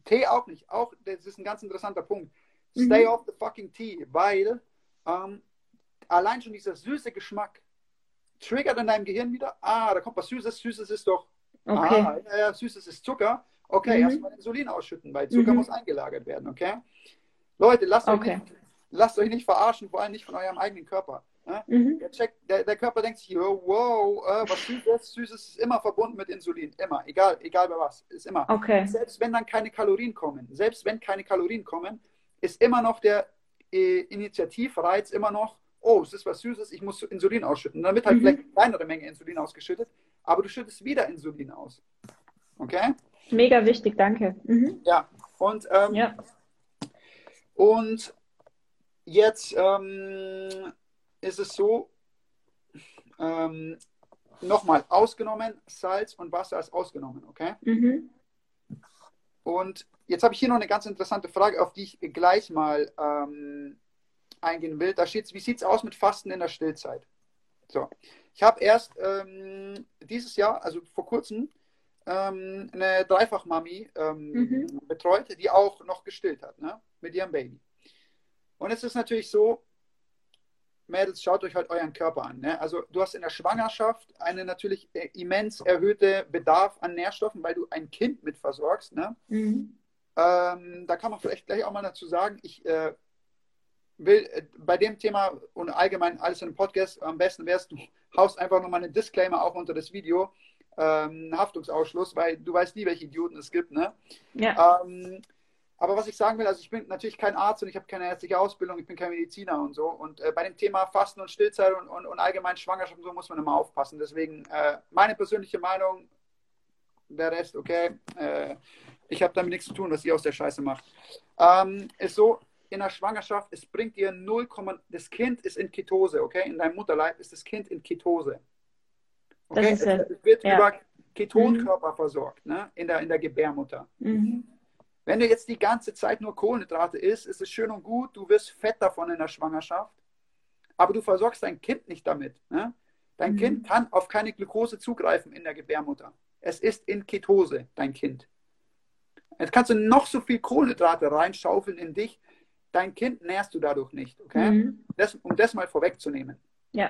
Tee auch nicht. Auch, das ist ein ganz interessanter Punkt. Stay mhm. off the fucking tea, weil ähm, allein schon dieser süße Geschmack triggert in deinem Gehirn wieder, ah, da kommt was Süßes, Süßes ist doch, okay. ah, ja, Süßes ist Zucker. Okay, mhm. erstmal Insulin ausschütten, weil Zucker mhm. muss eingelagert werden, okay? Leute, lasst, okay. euch nicht, lasst euch nicht verarschen, vor allem nicht von eurem eigenen Körper. Ne? Mhm. Der, checkt, der, der, Körper denkt sich, oh, wow, äh, was Süßes, Süßes ist immer verbunden mit Insulin. Immer, egal, egal bei was, ist immer. Okay. Selbst wenn dann keine Kalorien kommen, selbst wenn keine Kalorien kommen, ist immer noch der äh, Initiativreiz immer noch, oh, es ist was Süßes, ich muss Insulin ausschütten. Und dann wird halt mhm. vielleicht eine kleinere Menge Insulin ausgeschüttet, aber du schüttest wieder Insulin aus. Okay? Mega wichtig, danke. Mhm. Ja, und ähm, ja. Und jetzt ähm, ist es so, ähm, nochmal ausgenommen, Salz und Wasser ist ausgenommen, okay? Mhm. Und jetzt habe ich hier noch eine ganz interessante Frage, auf die ich gleich mal ähm, eingehen will. Da steht wie sieht es aus mit Fasten in der Stillzeit? So, ich habe erst ähm, dieses Jahr, also vor kurzem, ähm, eine Dreifachmami ähm, mhm. betreut, die auch noch gestillt hat, ne? mit ihrem Baby. Und es ist natürlich so, Mädels, schaut euch halt euren Körper an. Ne? Also du hast in der Schwangerschaft einen natürlich äh, immens erhöhte Bedarf an Nährstoffen, weil du ein Kind mit versorgst. Ne? Mhm. Ähm, da kann man vielleicht gleich auch mal dazu sagen, ich äh, will äh, bei dem Thema und allgemein alles in einem Podcast, am besten wärst du haust einfach nochmal einen Disclaimer auch unter das Video ähm, Haftungsausschluss, weil du weißt nie, welche Idioten es gibt. Ne? Ja. Ähm, aber was ich sagen will, also ich bin natürlich kein Arzt und ich habe keine ärztliche Ausbildung, ich bin kein Mediziner und so. Und äh, bei dem Thema Fasten und Stillzeit und, und, und allgemein Schwangerschaft und so muss man immer aufpassen. Deswegen äh, meine persönliche Meinung, der Rest, okay, äh, ich habe damit nichts zu tun, was ihr aus der Scheiße macht. Ähm, ist so, in der Schwangerschaft, es bringt dir 0, das Kind ist in Ketose, okay? In deinem Mutterleib ist das Kind in Ketose. Okay, es, es, wird ja. über Ketonkörper mhm. versorgt, ne? in, der, in der Gebärmutter. Mhm. Wenn du jetzt die ganze Zeit nur Kohlenhydrate isst, ist es schön und gut, du wirst fett davon in der Schwangerschaft, aber du versorgst dein Kind nicht damit. Ne? Dein mhm. Kind kann auf keine Glucose zugreifen in der Gebärmutter. Es ist in Ketose, dein Kind. Jetzt kannst du noch so viel Kohlenhydrate reinschaufeln in dich, dein Kind nährst du dadurch nicht, okay? Mhm. Das, um das mal vorwegzunehmen. Ja.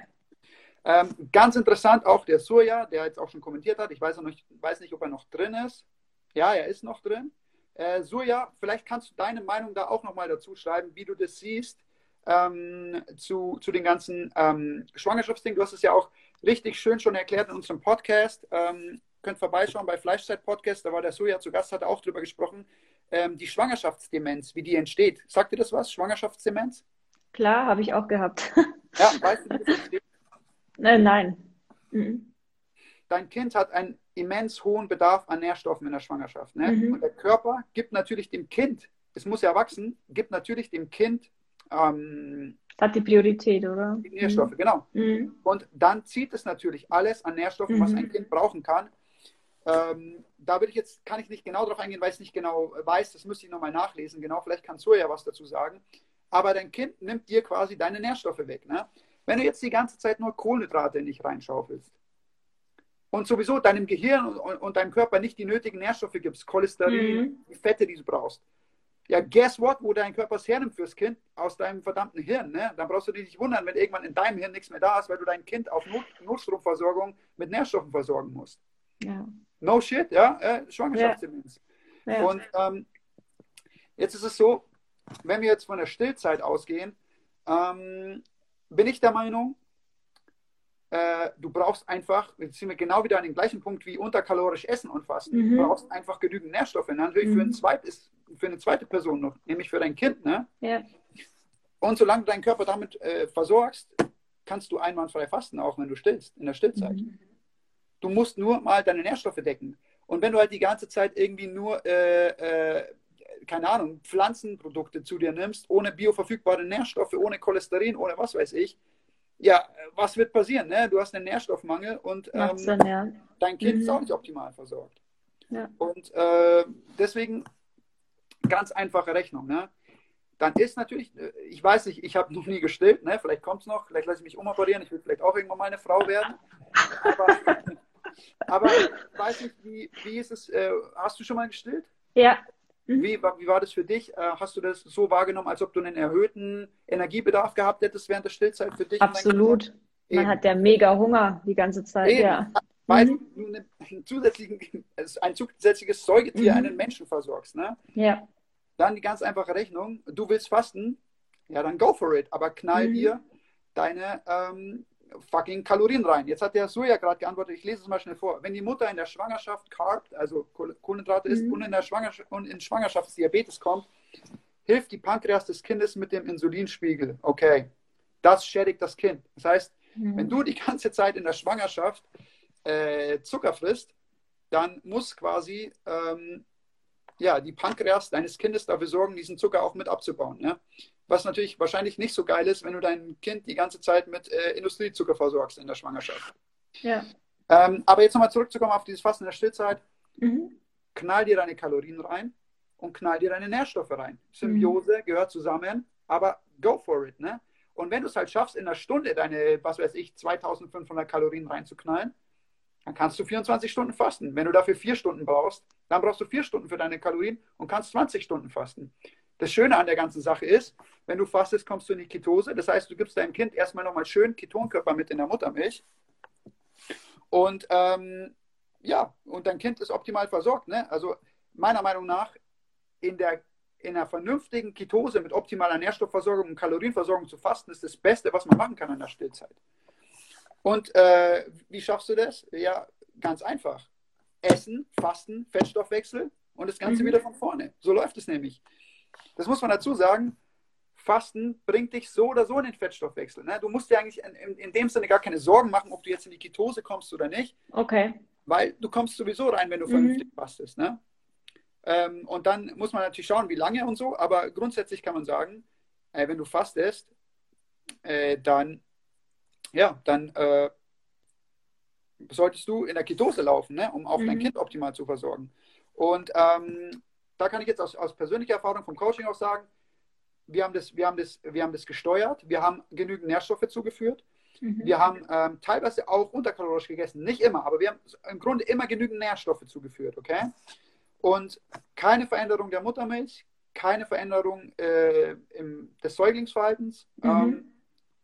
Ähm, ganz interessant auch der Surya, der jetzt auch schon kommentiert hat. Ich weiß, noch nicht, weiß nicht, ob er noch drin ist. Ja, er ist noch drin. Äh, Surya, vielleicht kannst du deine Meinung da auch nochmal dazu schreiben, wie du das siehst ähm, zu, zu den ganzen ähm, Schwangerschaftsdingen. Du hast es ja auch richtig schön schon erklärt in unserem Podcast. Ähm, könnt vorbeischauen bei Fleischzeit Podcast, da war der Surya zu Gast, hat auch drüber gesprochen. Ähm, die Schwangerschaftsdemenz, wie die entsteht. Sagt dir das was, Schwangerschaftsdemenz? Klar, habe ich auch gehabt. [laughs] Ja, weißt du, wie das entsteht? Äh, nein. Mhm. Dein Kind hat einen immens hohen Bedarf an Nährstoffen in der Schwangerschaft. Ne? Mhm. Und der Körper gibt natürlich dem Kind, es muss ja wachsen, gibt natürlich dem Kind ähm, Hat die Priorität, oder? die Nährstoffe, genau. Mhm. Und dann zieht es natürlich alles an Nährstoffen, was Mhm. ein Kind brauchen kann. Ähm, da will ich jetzt, kann ich nicht genau darauf eingehen, weil ich es nicht genau weiß. Das müsste ich nochmal nachlesen. Genau, vielleicht kannst du ja was dazu sagen. Aber dein Kind nimmt dir quasi deine Nährstoffe weg. Ne? Wenn du jetzt die ganze Zeit nur Kohlenhydrate in dich reinschaufelst und sowieso deinem Gehirn und, und, und deinem Körper nicht die nötigen Nährstoffe gibst, Cholesterin, Mhm. die Fette, die du brauchst. Ja, guess what, wo dein Körper es hernimmt fürs Kind? Aus deinem verdammten Hirn. Ne? Dann brauchst du dich nicht wundern, wenn irgendwann in deinem Hirn nichts mehr da ist, weil du dein Kind auf Not Notstromversorgung mit Nährstoffen versorgen musst. Ja. No shit, ja, äh, Schwangerschaftsdemenz. Ja. Und ähm, jetzt ist es so, wenn wir jetzt von der Stillzeit ausgehen, ähm, bin ich der Meinung, äh, du brauchst einfach, jetzt sind wir genau wieder an den gleichen Punkt wie unterkalorisch Essen und Fasten, Mhm. du brauchst einfach genügend Nährstoffe. Ne? Natürlich für, ein Mhm. zweites, für eine zweite Person noch, nämlich für dein Kind. Ne? ja. Und solange du deinen Körper damit äh, versorgst, kannst du einwandfrei fasten, auch wenn du stillst, in der Stillzeit. Mhm. Du musst nur mal deine Nährstoffe decken. Und wenn du halt die ganze Zeit irgendwie nur, äh, äh, keine Ahnung, Pflanzenprodukte zu dir nimmst, ohne bioverfügbare Nährstoffe, ohne Cholesterin, ohne was weiß ich, ja, was wird passieren? Ne? Du hast einen Nährstoffmangel und ähm, Sinn, ja. dein Kind ist Mhm. auch nicht optimal versorgt. Ja. Und äh, deswegen ganz einfache Rechnung. Ne? Dann ist natürlich, äh, ich weiß nicht, ich habe noch nie gestillt, ne? vielleicht kommt es noch, vielleicht lasse ich mich umoperieren, ich will vielleicht auch irgendwann mal eine Frau werden. Aber, [laughs] [laughs] aber ich weiß nicht, wie, wie ist es, äh, hast du schon mal gestillt? Ja. Mhm. Wie, war- wie war das für dich? Äh, hast du das so wahrgenommen, als ob du einen erhöhten Energiebedarf gehabt hättest während der Stillzeit für dich? Absolut. Man hat ja mega Hunger die ganze Zeit, Eben. ja. Weil Mhm. du einen zusätzlichen, ein zusätzliches Säugetier, Mhm. einen Menschen versorgst. Ne? Ja. Dann die ganz einfache Rechnung. Du willst fasten? Ja, dann go for it. Aber knall Mhm. dir deine ähm, fucking Kalorien rein. Jetzt hat der Soja gerade geantwortet. Ich lese es mal schnell vor. Wenn die Mutter in der Schwangerschaft carbt, also Kohl- Kohlenhydrate isst Mhm. und in der Schwangerschaft und in Schwangerschaftsdiabetes kommt, hilft die Pankreas des Kindes mit dem Insulinspiegel. Okay. Das schädigt das Kind. Das heißt, Mhm. wenn du die ganze Zeit in der Schwangerschaft äh, Zucker frisst, dann muss quasi ähm, ja, die Pankreas deines Kindes dafür sorgen, diesen Zucker auch mit abzubauen. Ja? Was natürlich wahrscheinlich nicht so geil ist, wenn du dein Kind die ganze Zeit mit äh, Industriezucker versorgst in der Schwangerschaft. Ja. Ähm, aber jetzt nochmal zurückzukommen auf dieses Fasten in der Stillzeit. Mhm. Knall dir deine Kalorien rein und knall dir deine Nährstoffe rein. Symbiose gehört zusammen, aber go for it. Ne? Und wenn du es halt schaffst, in einer Stunde deine, was weiß ich, 2500 Kalorien reinzuknallen, dann kannst du 24 Stunden fasten. Wenn du dafür vier Stunden brauchst, dann brauchst du vier Stunden für deine Kalorien und kannst 20 Stunden fasten. Das Schöne an der ganzen Sache ist, wenn du fastest, kommst du in die Ketose. Das heißt, du gibst deinem Kind erstmal nochmal schön Ketonkörper mit in der Muttermilch. Und ähm, ja, und dein Kind ist optimal versorgt. Ne? Also meiner Meinung nach in der in einer vernünftigen Ketose mit optimaler Nährstoffversorgung und Kalorienversorgung zu fasten, ist das Beste, was man machen kann in der Stillzeit. Und äh, wie schaffst du das? Ja, ganz einfach. Essen, Fasten, Fettstoffwechsel und das Ganze Mhm. wieder von vorne. So läuft es nämlich. Das muss man dazu sagen. Fasten bringt dich so oder so in den Fettstoffwechsel. Ne? Du musst dir eigentlich in, in, in dem Sinne gar keine Sorgen machen, ob du jetzt in die Ketose kommst oder nicht, Okay. weil du kommst sowieso rein, wenn du Mhm. vernünftig fastest. Ne? Ähm, und dann muss man natürlich schauen, wie lange und so, aber grundsätzlich kann man sagen, äh, wenn du fastest, äh, dann, ja, dann äh, solltest du in der Ketose laufen, ne? um auch dein Mhm. Kind optimal zu versorgen. Und ähm, da kann ich jetzt aus, aus persönlicher Erfahrung vom Coaching auch sagen, wir haben, das, wir, haben das, wir haben das gesteuert, wir haben genügend Nährstoffe zugeführt, Mhm. wir haben ähm, teilweise auch unterkalorisch gegessen, nicht immer, aber wir haben im Grunde immer genügend Nährstoffe zugeführt, okay? Und keine Veränderung der Muttermilch, keine Veränderung äh, im, des Säuglingsverhaltens, Mhm. ähm,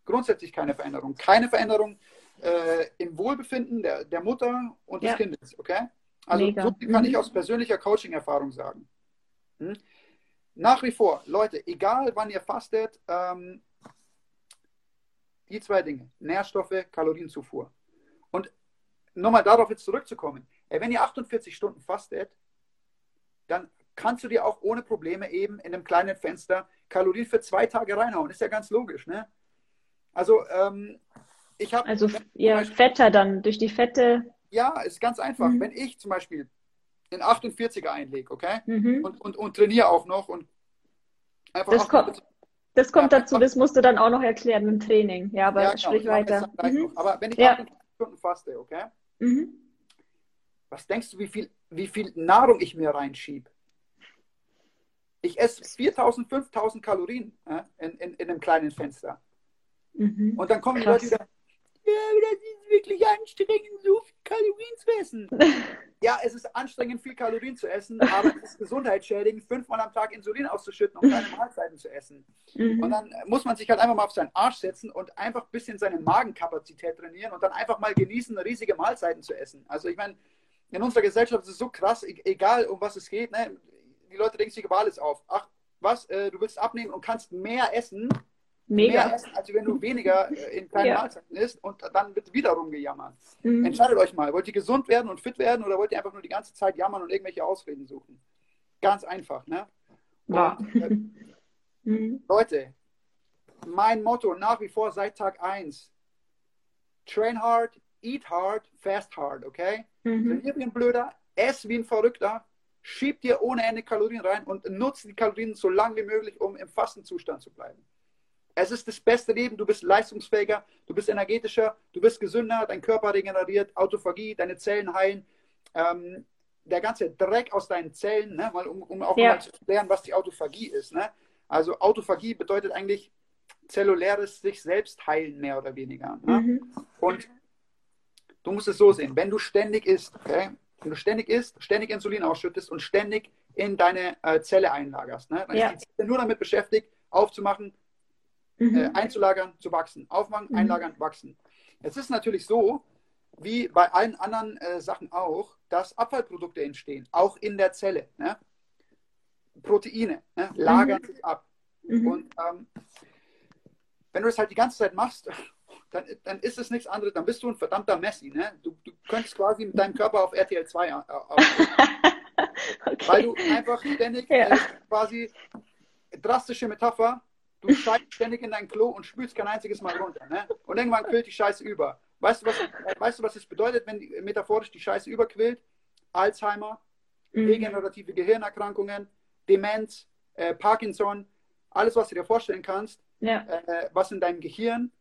grundsätzlich keine Veränderung, keine Veränderung äh, im Wohlbefinden der, der Mutter und des Ja. Kindes, okay? Also Mega. so kann Mhm. ich aus persönlicher Coaching-Erfahrung sagen. Hm? Nach wie vor, Leute, egal wann ihr fastet, ähm, die zwei Dinge, Nährstoffe, Kalorienzufuhr. Und nochmal darauf jetzt zurückzukommen, wenn ihr 48 Stunden fastet, dann kannst du dir auch ohne Probleme eben in einem kleinen Fenster Kalorien für zwei Tage reinhauen. Ist ja ganz logisch, ne? Also, ähm, ich habe. Also ja, fetter dann, durch die Fette. Ja, ist ganz einfach. Mhm. Wenn ich zum Beispiel den 48er einlege, okay? Mhm. Und, und, und trainiere auch noch und einfach Das kommt- 48 Das kommt Ja, dazu, das musst du dann auch noch erklären im Training. Ja, aber Ja, genau, sprich weiter. Mhm. Aber wenn ich Ja. 48 Stunden faste, okay? Mhm. Was denkst du, wie viel, wie viel Nahrung ich mir reinschiebe? Ich esse 4000, 5000 Kalorien äh, in, in, in einem kleinen Fenster. Mhm. Und dann kommen die. Leute wieder, ja, aber das ist wirklich anstrengend, so viel Kalorien zu essen. [laughs] ja, es ist anstrengend, viel Kalorien zu essen, aber es ist gesundheitsschädigend, fünfmal am Tag Insulin auszuschütten, um kleine Mahlzeiten zu essen. Und Mhm. dann muss man sich halt einfach mal auf seinen Arsch setzen und einfach ein bisschen seine Magenkapazität trainieren und dann einfach mal genießen, riesige Mahlzeiten zu essen. Also ich meine, in unserer Gesellschaft ist es so krass, e- egal um was es geht, ne? die Leute denken sich über alles auf. Ach, was, äh, du willst abnehmen und kannst mehr essen, mehr Mega. essen, als wenn du weniger äh, in kleinen Ja. Mahlzeiten isst und dann wird wieder rumgejammert. Mhm. Entscheidet euch mal, wollt ihr gesund werden und fit werden oder wollt ihr einfach nur die ganze Zeit jammern und irgendwelche Ausreden suchen? Ganz einfach, ne? Ja. Und, äh, [laughs] Mhm. Leute, mein Motto nach wie vor seit Tag 1. Train hard, eat hard, fast hard, okay? Mhm. Trainier wie ein Blöder, ess wie ein Verrückter, schieb dir ohne Ende Kalorien rein und nutze die Kalorien so lange wie möglich, um im Fastenzustand zu bleiben. Es ist das beste Leben, du bist leistungsfähiger, du bist energetischer, du bist gesünder, dein Körper regeneriert, Autophagie, deine Zellen heilen. Ähm, der ganze Dreck aus deinen Zellen, ne, mal, um, um auch Ja. mal zu klären, was die Autophagie ist. Ne? Also Autophagie bedeutet eigentlich zelluläres sich selbst heilen, mehr oder weniger. Ne? Mhm. Und du musst es so sehen, wenn du ständig isst, okay? wenn du ständig isst, ständig Insulin ausschüttest und ständig in deine äh, Zelle einlagerst, ne? dann Ja. ist die Zelle nur damit beschäftigt, aufzumachen, äh, Mhm. einzulagern, zu wachsen. Aufmachen, Mhm. einlagern, wachsen. Jetzt ist natürlich so, wie bei allen anderen äh, Sachen auch, dass Abfallprodukte entstehen, auch in der Zelle. Ne? Proteine ne? lagern sich ab. Mhm. Und ähm, wenn du das halt die ganze Zeit machst, [laughs] dann, dann ist es nichts anderes, dann bist du ein verdammter Messi. Ne? Du, du könntest quasi mit deinem Körper auf RTL 2 äh, [laughs] weil du Okay. einfach ständig Ja. äh, quasi drastische Metapher, du scheißt ständig in dein Klo und spülst kein einziges Mal runter. Ne? Und irgendwann quillt die Scheiße über. Weißt du, was, weißt du, was es bedeutet, wenn die, metaphorisch die Scheiße überquillt? Alzheimer, Mhm. degenerative Gehirnerkrankungen, Demenz, äh, Parkinson, alles, was du dir vorstellen kannst, Ja. äh, was in deinem Gehirn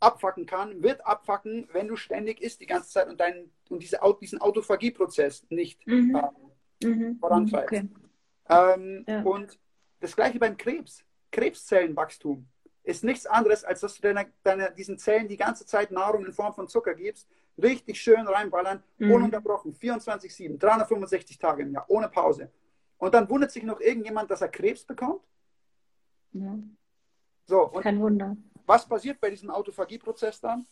abfacken kann, wird abfacken, wenn du ständig isst die ganze Zeit und, dein, und diese, diesen Autophagieprozess nicht Mhm. äh, Mhm. vorantreibt. Okay. ähm, Ja. Und das gleiche beim Krebs. Krebszellenwachstum ist nichts anderes, als dass du deiner, deiner, diesen Zellen die ganze Zeit Nahrung in Form von Zucker gibst, richtig schön reinballern, Mhm. ununterbrochen, 24-7, 365 Tage im Jahr, ohne Pause. Und dann wundert sich noch irgendjemand, dass er Krebs bekommt. Ja. So, und Kein Wunder. was passiert bei diesem Autophagieprozess dann?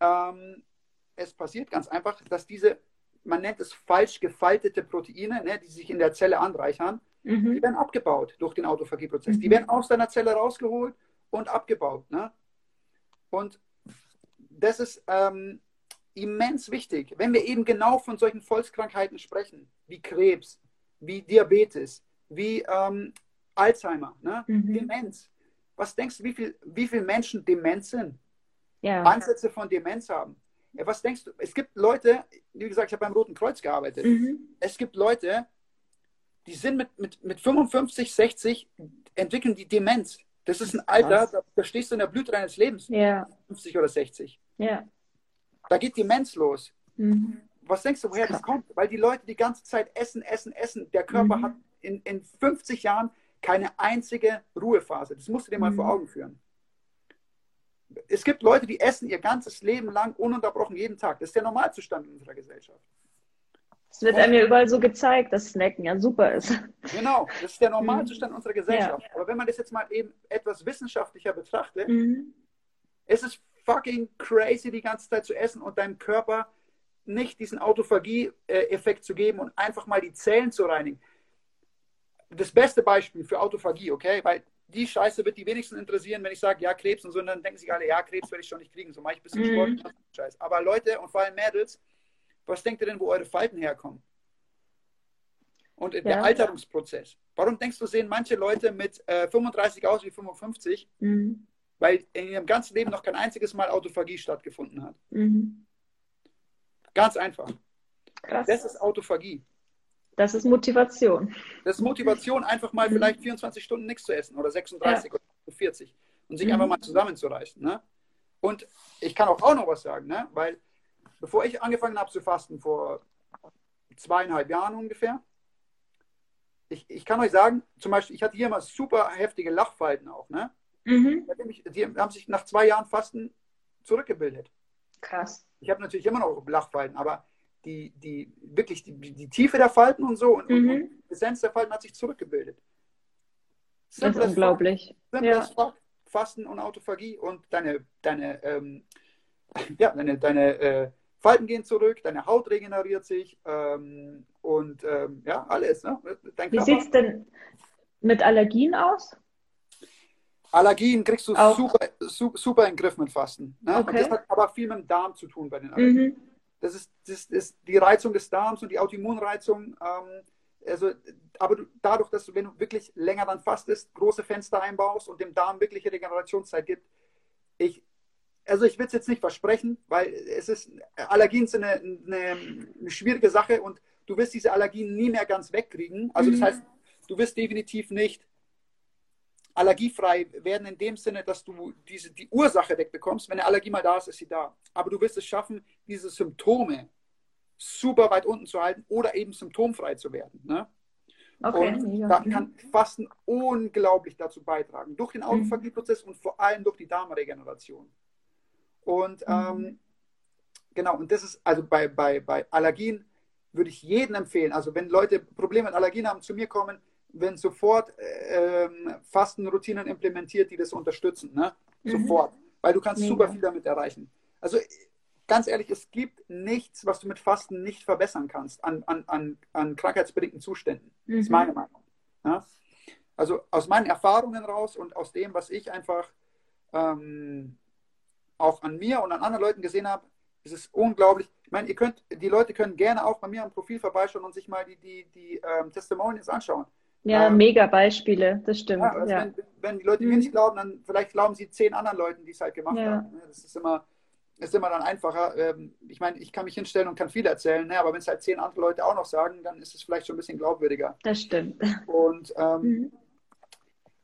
Ähm, es passiert ganz einfach, dass diese, man nennt es falsch gefaltete Proteine, ne, die sich in der Zelle anreichern, die Mhm. werden abgebaut durch den Autophagieprozess. Die Mhm. werden aus deiner Zelle rausgeholt und abgebaut. Ne? Und das ist ähm, immens wichtig, wenn wir eben genau von solchen Volkskrankheiten sprechen, wie Krebs, wie Diabetes, wie ähm, Alzheimer, ne? Mhm. Demenz. Was denkst du, wie viele wie viel Menschen dement sind? Ja. Ansätze von Demenz haben? Ja, was denkst du? Es gibt Leute, wie gesagt, ich habe beim Roten Kreuz gearbeitet. Mhm. Es gibt Leute, die sind mit, mit, mit 55, 60, entwickeln die Demenz. Das ist ein Alter, da, da stehst du in der Blüte deines Lebens, Ja. 50 oder 60. Ja. Da geht Demenz los. Mhm. Was denkst du, woher das kommt? Weil die Leute die ganze Zeit essen, essen, essen. Der Körper Mhm. hat in, in 50 Jahren keine einzige Ruhephase. Das musst du dir mal Mhm. vor Augen führen. Es gibt Leute, die essen ihr ganzes Leben lang ununterbrochen jeden Tag. Das ist der Normalzustand in unserer Gesellschaft. Es wird einem ja überall so gezeigt, dass Snacken ja super ist. Genau, das ist der [laughs] Normalzustand unserer Ja. Gesellschaft. Aber wenn man das jetzt mal eben etwas wissenschaftlicher betrachtet, Mhm. ist es fucking crazy, die ganze Zeit zu essen und deinem Körper nicht diesen Autophagie-Effekt zu geben und einfach mal die Zellen zu reinigen. Das beste Beispiel für Autophagie, okay? Weil die Scheiße wird die wenigsten interessieren, wenn ich sage, ja, Krebs und so, und dann denken sich alle, ja, Krebs werde ich schon nicht kriegen, so mache ich ein bisschen mhm. Sport. Scheiß. Aber Leute und vor allem Mädels, was denkt ihr denn, wo eure Falten herkommen? Und ja. der Alterungsprozess. Warum denkst du, sehen manche Leute mit äh, 35 aus wie 55? Mhm. Weil in ihrem ganzen Leben noch kein einziges Mal Autophagie stattgefunden hat. Mhm. Ganz einfach. Krass. Das ist Autophagie. Das ist Motivation. Das ist Motivation, einfach mal mhm. vielleicht 24 Stunden nichts zu essen oder 36 ja. oder 40 und sich mhm. einfach mal zusammenzureißen. Ne? Und ich kann auch, auch noch was sagen, ne? weil bevor ich angefangen habe zu fasten, vor zweieinhalb Jahren ungefähr, ich, ich kann euch sagen, zum Beispiel, ich hatte hier mal super heftige Lachfalten auch. Ne? Mhm. Die haben sich nach zwei Jahren Fasten zurückgebildet. Krass. Ich habe natürlich immer noch Lachfalten, aber die, die wirklich die, die Tiefe der Falten und so und, mhm. und die Essenz der Falten hat sich zurückgebildet. das ist unglaublich. Ja. Fasten und Autophagie und deine, deine, ähm, [laughs] ja, deine, deine äh, Falten gehen zurück, deine Haut regeneriert sich ähm, und ähm, ja, alles. Ne? Wie sieht es denn mit Allergien aus? Allergien kriegst du super, super in den Griff mit Fasten. Ne? Okay. das hat aber viel mit dem Darm zu tun bei den Allergien. Mhm. Das, ist, das ist die Reizung des Darms und die Autoimmunreizung. Ähm, also, aber du, dadurch, dass du, wenn du wirklich länger dann fastest, große Fenster einbaust und dem Darm wirkliche Regenerationszeit gibt, ich, also ich will es jetzt nicht versprechen, weil es ist, Allergien sind eine, eine, schwierige Sache und du wirst diese Allergien nie mehr ganz wegkriegen. Also das mhm. heißt, du wirst definitiv nicht allergiefrei werden in dem Sinne, dass du diese, die Ursache wegbekommst. Wenn eine Allergie mal da ist, ist sie da. Aber du wirst es schaffen, diese Symptome super weit unten zu halten oder eben symptomfrei zu werden. Ne? Okay, und ja. da kann Fasten unglaublich dazu beitragen, durch den Autophagieprozess mhm. und vor allem durch die Darmregeneration. Und mhm. ähm, genau, und das ist also bei, bei, bei Allergien würde ich jedem empfehlen, also wenn Leute Probleme mit Allergien haben, zu mir kommen, wenn sofort ähm, Fastenroutinen implementiert, die das unterstützen. Ne? Mhm. Sofort. Weil du kannst Mega. super viel damit erreichen. Also ganz ehrlich, es gibt nichts, was du mit Fasten nicht verbessern kannst an, an, an, an krankheitsbedingten Zuständen. Mhm. Das ist mhm. meine Meinung. Ja? Also aus meinen Erfahrungen raus und aus dem, was ich einfach ähm, auch an mir und an anderen Leuten gesehen habe, ist es unglaublich. Ich meine, ihr könnt, die Leute können gerne auch bei mir am Profil vorbeischauen und sich mal die, die, die ähm, Testimonials anschauen. Ja, ähm, mega Beispiele, das stimmt. Ja, also ja. Wenn, wenn, die Leute mir nicht mhm. glauben, dann vielleicht glauben sie zehn anderen Leuten, die es halt gemacht ja. haben. Das ist immer, ist immer dann einfacher. Ähm, ich meine, ich kann mich hinstellen und kann viel erzählen, ne? aber wenn es halt zehn andere Leute auch noch sagen, dann ist es vielleicht schon ein bisschen glaubwürdiger. Das stimmt. Und ähm, mhm.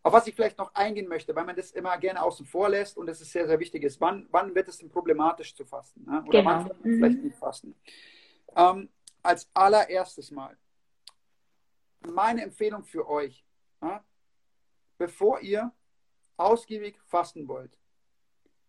Auf was ich vielleicht noch eingehen möchte, weil man das immer gerne außen vor lässt und das ist sehr, sehr wichtig ist, wann, wann wird es denn problematisch zu fasten? Ne? Oder genau. wann mhm. vielleicht nicht fasten? Ähm, als allererstes mal, meine Empfehlung für euch, ja, bevor ihr ausgiebig fasten wollt,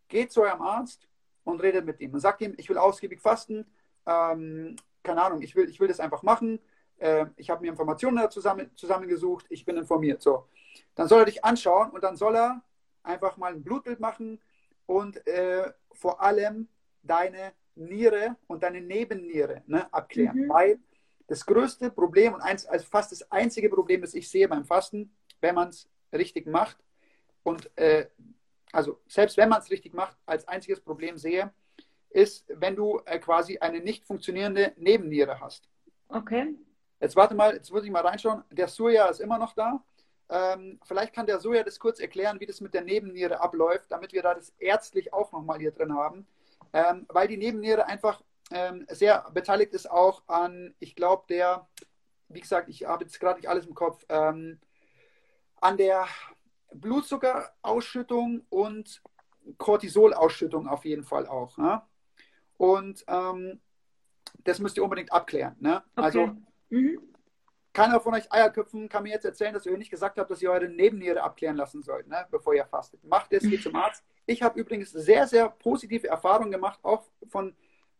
geht zu eurem Arzt und redet mit ihm und sagt ihm, ich will ausgiebig fasten, ähm, keine Ahnung, ich will, ich will das einfach machen, äh, ich habe mir Informationen da zusammen, zusammengesucht, ich bin informiert. So. Dann soll er dich anschauen und dann soll er einfach mal ein Blutbild machen und äh, vor allem deine Niere und deine Nebenniere ne, abklären. Mhm. Weil das größte Problem und eins, also fast das einzige Problem, das ich sehe beim Fasten, wenn man es richtig macht und äh, also selbst wenn man es richtig macht, als einziges Problem sehe, ist, wenn du äh, quasi eine nicht funktionierende Nebenniere hast. Okay. Jetzt warte mal, jetzt muss ich mal reinschauen. Der Soja ist immer noch da. Ähm, vielleicht kann der Soja das kurz erklären, wie das mit der Nebenniere abläuft, damit wir da das ärztlich auch nochmal hier drin haben. Ähm, weil die Nebenniere einfach ähm, sehr beteiligt ist auch an, ich glaube, der, wie gesagt, ich habe jetzt gerade nicht alles im Kopf, ähm, an der Blutzuckerausschüttung und Cortisolausschüttung auf jeden Fall auch. Ne? Und ähm, das müsst ihr unbedingt abklären. Ne? Okay. Also mhm. Keiner von euch Eierköpfen kann mir jetzt erzählen, dass ihr nicht gesagt habt, dass ihr eure Nebenniere abklären lassen sollt, ne? bevor ihr fastet. Macht es, geht zum Arzt. Ich habe übrigens sehr, sehr positive Erfahrungen gemacht, auch von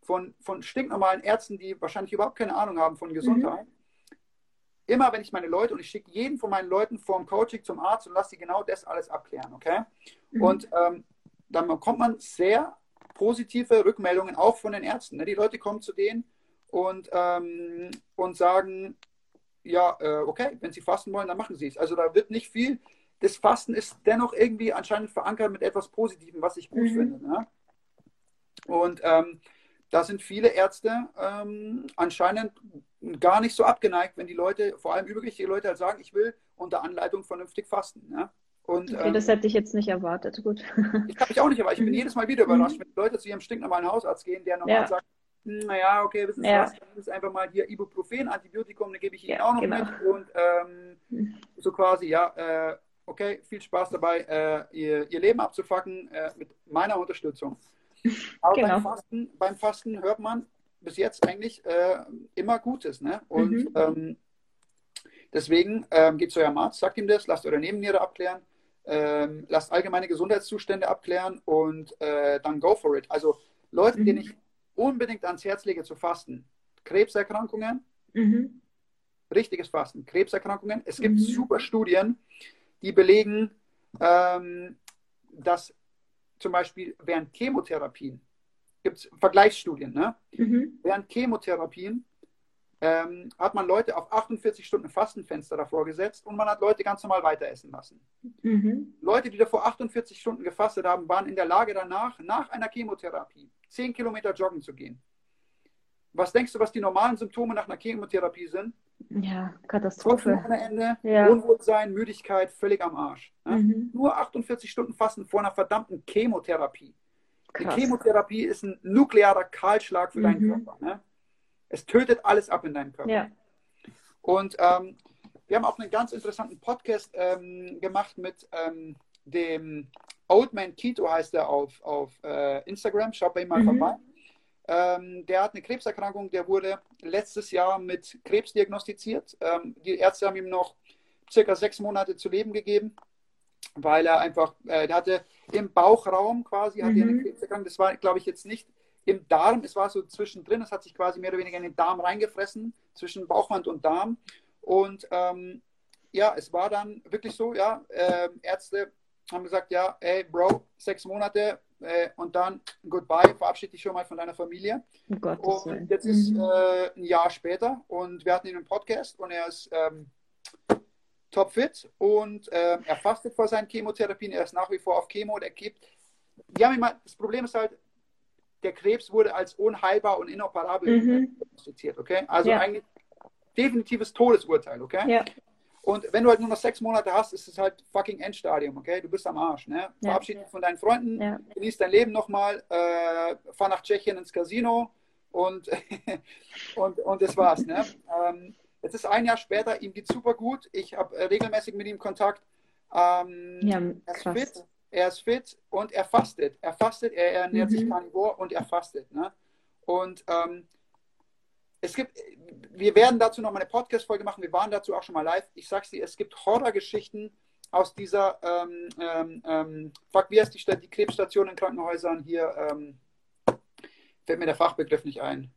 von, von stinknormalen Ärzten, die wahrscheinlich überhaupt keine Ahnung haben von Gesundheit. Mhm. Immer wenn ich meine Leute und ich schicke jeden von meinen Leuten vorm Coaching zum Arzt und lasse sie genau das alles abklären, okay? Mhm. Und ähm, dann bekommt man sehr positive Rückmeldungen auch von den Ärzten. Ne? Die Leute kommen zu denen und, ähm, und sagen, ja, äh, okay, wenn sie fasten wollen, dann machen sie es. Also da wird nicht viel. Das Fasten ist dennoch irgendwie anscheinend verankert mit etwas Positivem, was ich gut mhm. finde. Ne? Und ähm, da sind viele Ärzte ähm, anscheinend gar nicht so abgeneigt, wenn die Leute, vor allem übergewichtige Leute, halt sagen, ich will unter Anleitung vernünftig fasten. Ne? Und, okay, ähm, das hätte ich jetzt nicht erwartet. Gut. Ich habe mich auch nicht erwartet. Ich bin mhm. jedes Mal wieder überrascht, mhm. wenn Leute zu ihrem stinknormalen Hausarzt gehen, der normal ja. sagt, naja, okay, wissen Sie ja. was, dann ist einfach mal hier Ibuprofen, Antibiotikum, dann gebe ich Ihnen ja, auch noch genau. mit. Und ähm, so quasi, ja, äh, okay, viel Spaß dabei, äh, ihr, ihr, Leben abzufacken äh, mit meiner Unterstützung. Aber genau. beim, Fasten, beim Fasten hört man bis jetzt eigentlich äh, immer Gutes. Ne? Und mhm. ähm, deswegen ähm, geht zu eurem Arzt, sagt ihm das, lasst eure Nebenniere abklären ähm, lasst allgemeine Gesundheitszustände abklären und äh, dann go for it. Also Leute, mhm. denen ich unbedingt ans Herz lege zu fasten, Krebserkrankungen, mhm. richtiges Fasten, Krebserkrankungen. Es gibt mhm. super Studien, die belegen, ähm, dass zum Beispiel während Chemotherapien, gibt es Vergleichsstudien, ne? Mhm. während Chemotherapien ähm, hat man Leute auf 48 Stunden Fastenfenster davor gesetzt und man hat Leute ganz normal weiter essen lassen. Mhm. Leute, die davor 48 Stunden gefastet haben, waren in der Lage danach, nach einer Chemotherapie, 10 Kilometer joggen zu gehen. Was denkst du, was die normalen Symptome nach einer Chemotherapie sind? Ja, Katastrophe. Ende, ja. Unwohlsein, Müdigkeit, völlig am Arsch. Ja? Mhm. Nur 48 Stunden Fasten vor einer verdammten Chemotherapie. Krass. Die Chemotherapie ist ein nuklearer Kahlschlag für mhm. deinen Körper. Ne? Es tötet alles ab in deinem Körper. Ja. Und ähm, wir haben auch einen ganz interessanten Podcast ähm, gemacht mit ähm, dem Old Man Keto, heißt er auf, auf äh, Instagram. Schaut bei ihm mal mhm. vorbei. Ähm, der hat eine Krebserkrankung, der wurde letztes Jahr mit Krebs diagnostiziert. Ähm, die Ärzte haben ihm noch circa sechs Monate zu leben gegeben, weil er einfach, äh, der hatte im Bauchraum quasi, hatte mhm. eine Krebserkrankung. Das war, glaube ich, jetzt nicht im Darm, es war so zwischendrin, es hat sich quasi mehr oder weniger in den Darm reingefressen, zwischen Bauchwand und Darm. Und ähm, ja, es war dann wirklich so, ja, äh, Ärzte haben gesagt, ja, ey, Bro, sechs Monate äh, und dann goodbye, verabschiede dich schon mal von deiner Familie. Oh und jetzt ist mhm. äh, ein Jahr später und wir hatten ihn im Podcast und er ist ähm, topfit und äh, er fastet vor seinen Chemotherapien, er ist nach wie vor auf Chemo, der gibt. Die haben immer, das Problem ist halt, der Krebs wurde als unheilbar und inoperabel mhm. diagnostiziert, okay? Also ja. eigentlich definitives Todesurteil, okay? Ja. Und wenn du halt nur noch sechs Monate hast, ist es halt fucking Endstadium, okay? Du bist am Arsch, ne? Ja. Verabschiede dich von deinen Freunden, ja. genieß dein Leben nochmal, äh, fahr nach Tschechien ins Casino und, [laughs] und, und das war's, ne? Ähm, jetzt ist ein Jahr später, ihm geht super gut. Ich habe äh, regelmäßig mit ihm Kontakt. Ähm, ja, krass. Fit, er ist fit und er fastet. Er fastet, er ernährt mhm. sich karnivor und er fastet. Ne? Und ähm, es gibt, wir werden dazu noch mal eine Podcast-Folge machen. Wir waren dazu auch schon mal live. Ich sag's dir, es gibt Horrorgeschichten aus dieser, ähm, ähm, ähm fuck, wie heißt die Stadt, die Krebsstation in Krankenhäusern hier, ähm, fällt mir der Fachbegriff nicht ein.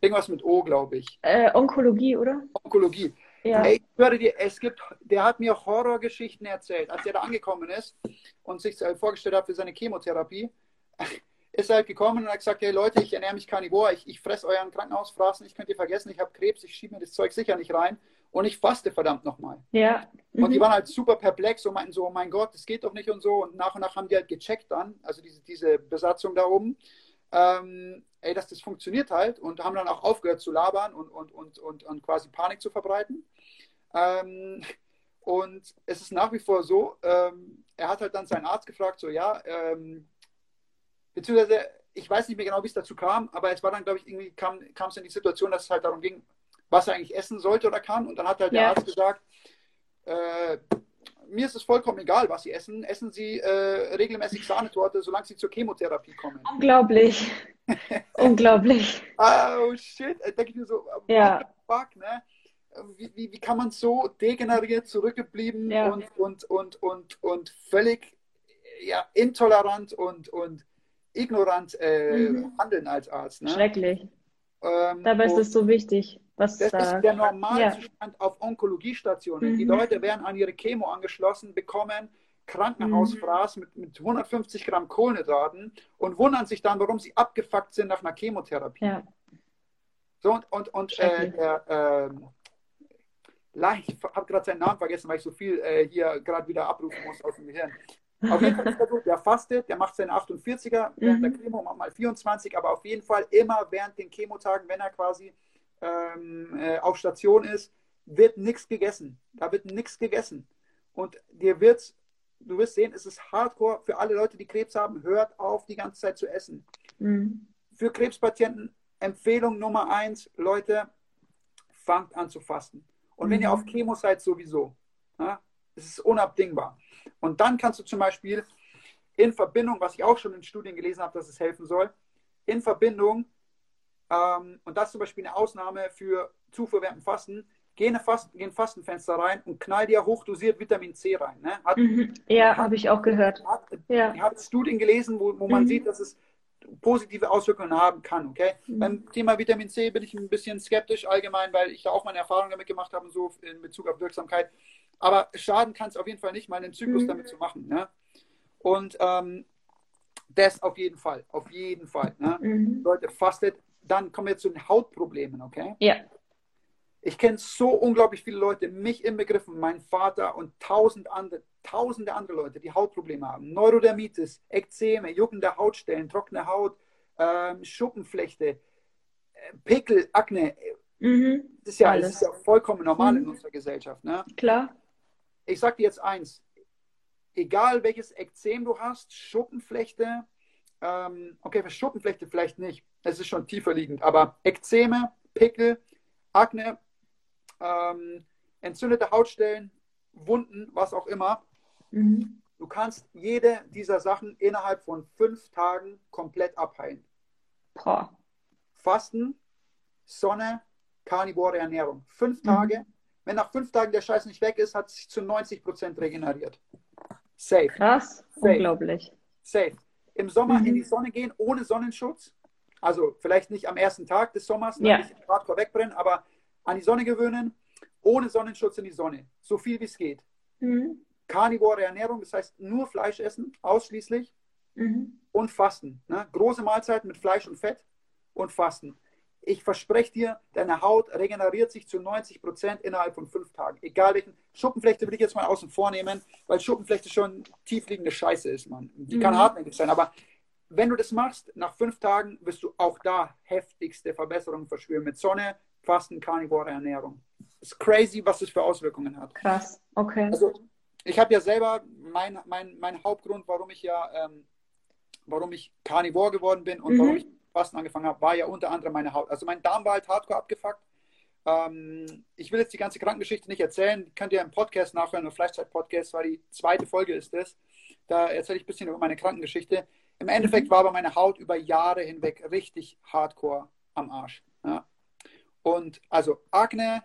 Irgendwas mit O, glaube ich. Äh, Onkologie, oder? Onkologie. Ja. Ey, ich höre dir, es gibt, der hat mir Horrorgeschichten erzählt, als er da angekommen ist und sich vorgestellt hat für seine Chemotherapie. Ist er halt gekommen und hat gesagt, hey Leute, ich ernähre mich Carnivore, ich, ich fresse euren Krankenhausfraßen, ich könnt ihr vergessen, ich habe Krebs, ich schiebe mir das Zeug sicher nicht rein und ich faste verdammt nochmal. Ja. Mhm. Und die mhm. waren halt super perplex und meinten so, oh mein Gott, das geht doch nicht und so. Und nach und nach haben die halt gecheckt dann, also diese, diese Besatzung da oben, ähm, ey, dass das funktioniert halt und haben dann auch aufgehört zu labern und, und, und, und, und quasi Panik zu verbreiten. Ähm, und es ist nach wie vor so, ähm, er hat halt dann seinen Arzt gefragt, so ja, ähm, beziehungsweise ich weiß nicht mehr genau, wie es dazu kam, aber es war dann, glaube ich, irgendwie kam, es in die Situation, dass es halt darum ging, was er eigentlich essen sollte oder kann. Und dann hat halt ja. der Arzt gesagt, äh, mir ist es vollkommen egal, was Sie essen. Essen Sie äh, regelmäßig Sahnetorte, solange Sie zur Chemotherapie kommen. Unglaublich. [laughs] Unglaublich. Oh shit. Da denke ich mir so, ja. fuck, ne? wie, wie, wie kann man so degeneriert zurückgeblieben ja. und, und, und, und, und völlig ja, intolerant und, und ignorant äh, mhm. handeln als Arzt. Ne? Schrecklich. Ähm, Dabei ist es so wichtig, was Das sagt. ist der Normalzustand ja. auf Onkologiestationen. Mhm. Die Leute werden an ihre Chemo angeschlossen, bekommen Krankenhausfraß mhm. mit, mit 150 Gramm Kohlenhydraten und wundern sich dann, warum sie abgefuckt sind nach einer Chemotherapie. Ja. So, und, und, und äh, der, äh, ich habe gerade seinen Namen vergessen, weil ich so viel äh, hier gerade wieder abrufen muss aus dem Gehirn. Auf jeden Fall ist der so, der fastet, der macht seine 48er während mhm. der Chemo, macht mal 24, aber auf jeden Fall immer während den Chemotagen, wenn er quasi ähm, äh, auf Station ist, wird nichts gegessen. Da wird nichts gegessen. Und dir wird, du wirst sehen, es ist hardcore für alle Leute, die Krebs haben, hört auf, die ganze Zeit zu essen. Mhm. Für Krebspatienten Empfehlung Nummer eins, Leute, fangt an zu fasten. Und wenn ihr mhm. auf Chemo seid, sowieso. Ja, es ist unabdingbar. Und dann kannst du zum Beispiel in Verbindung, was ich auch schon in Studien gelesen habe, dass es helfen soll, in Verbindung, ähm, und das ist zum Beispiel eine Ausnahme für während Fasten, geh in Fasten, geh ein Fastenfenster rein und knall dir hochdosiert Vitamin C rein. Ne? Hat, mhm. Ja, habe ich auch gehört. Hat, ja. Ich habe Studien gelesen, wo, wo man mhm. sieht, dass es positive Auswirkungen haben kann. Okay? Mhm. Beim Thema Vitamin C bin ich ein bisschen skeptisch allgemein, weil ich da auch meine Erfahrungen damit gemacht habe und so in Bezug auf Wirksamkeit. Aber schaden kann es auf jeden Fall nicht, mal einen Zyklus mhm. damit zu machen. Ne? Und ähm, das auf jeden Fall, auf jeden Fall. Ne? Mhm. Leute, fastet. Dann kommen wir zu den Hautproblemen, okay? Ja. Ich kenne so unglaublich viele Leute, mich inbegriffen, mein Vater und tausend andere, tausende andere Leute, die Hautprobleme haben. Neurodermitis, Ekzeme, juckende Hautstellen, trockene Haut, ähm, Schuppenflechte, äh, Pickel, Akne. Mhm. Das, ist ja, das ist ja vollkommen normal mhm. in unserer Gesellschaft. Ne? Klar. Ich sage dir jetzt eins. Egal welches Ekzem du hast, Schuppenflechte, ähm, okay, für Schuppenflechte vielleicht nicht, es ist schon tiefer liegend, aber Ekzeme, Pickel, Akne, ähm, entzündete Hautstellen, Wunden, was auch immer. Mhm. Du kannst jede dieser Sachen innerhalb von fünf Tagen komplett abheilen. Boah. Fasten, Sonne, karnivore Ernährung. Fünf mhm. Wenn nach fünf Tagen der Scheiß nicht weg ist, hat es sich zu 90 Prozent regeneriert. Safe. Krass, Safe. unglaublich. Safe. Im Sommer mhm. in die Sonne gehen ohne Sonnenschutz. Also vielleicht nicht am ersten Tag des Sommers, ja. nicht hardcore wegbrennen, aber an die Sonne gewöhnen, ohne Sonnenschutz in die Sonne, so viel wie es geht. Mhm. Karnivore Ernährung, das heißt nur Fleisch essen, ausschließlich mhm. und Fasten. Ne? Große Mahlzeiten mit Fleisch und Fett und Fasten. Ich verspreche dir, deine Haut regeneriert sich zu 90 Prozent innerhalb von fünf Tagen. Egal welchen. Schuppenflechte will ich jetzt mal außen vor nehmen, weil Schuppenflechte schon tiefliegende Scheiße ist, Mann. Die mhm. kann hartnäckig sein, aber wenn du das machst, nach fünf Tagen wirst du auch da heftigste Verbesserungen verspüren mit Sonne, Fasten, Karnivore Ernährung. Ist crazy, was das für Auswirkungen hat. Krass, okay. Also, ich habe ja selber mein, mein, mein Hauptgrund, warum ich ja, ähm, warum ich Carnivore geworden bin und mhm. warum ich Fasten angefangen habe, war ja unter anderem meine Haut. Also mein Darm war halt hardcore abgefuckt. Ähm, ich will jetzt die ganze Krankengeschichte nicht erzählen. Könnt ihr im Podcast nachhören, im Fleischzeit-Podcast, war die zweite Folge ist das. Da erzähle ich ein bisschen über meine Krankengeschichte. Im Endeffekt mhm. war aber meine Haut über Jahre hinweg richtig hardcore am Arsch. Ja. Und also Akne,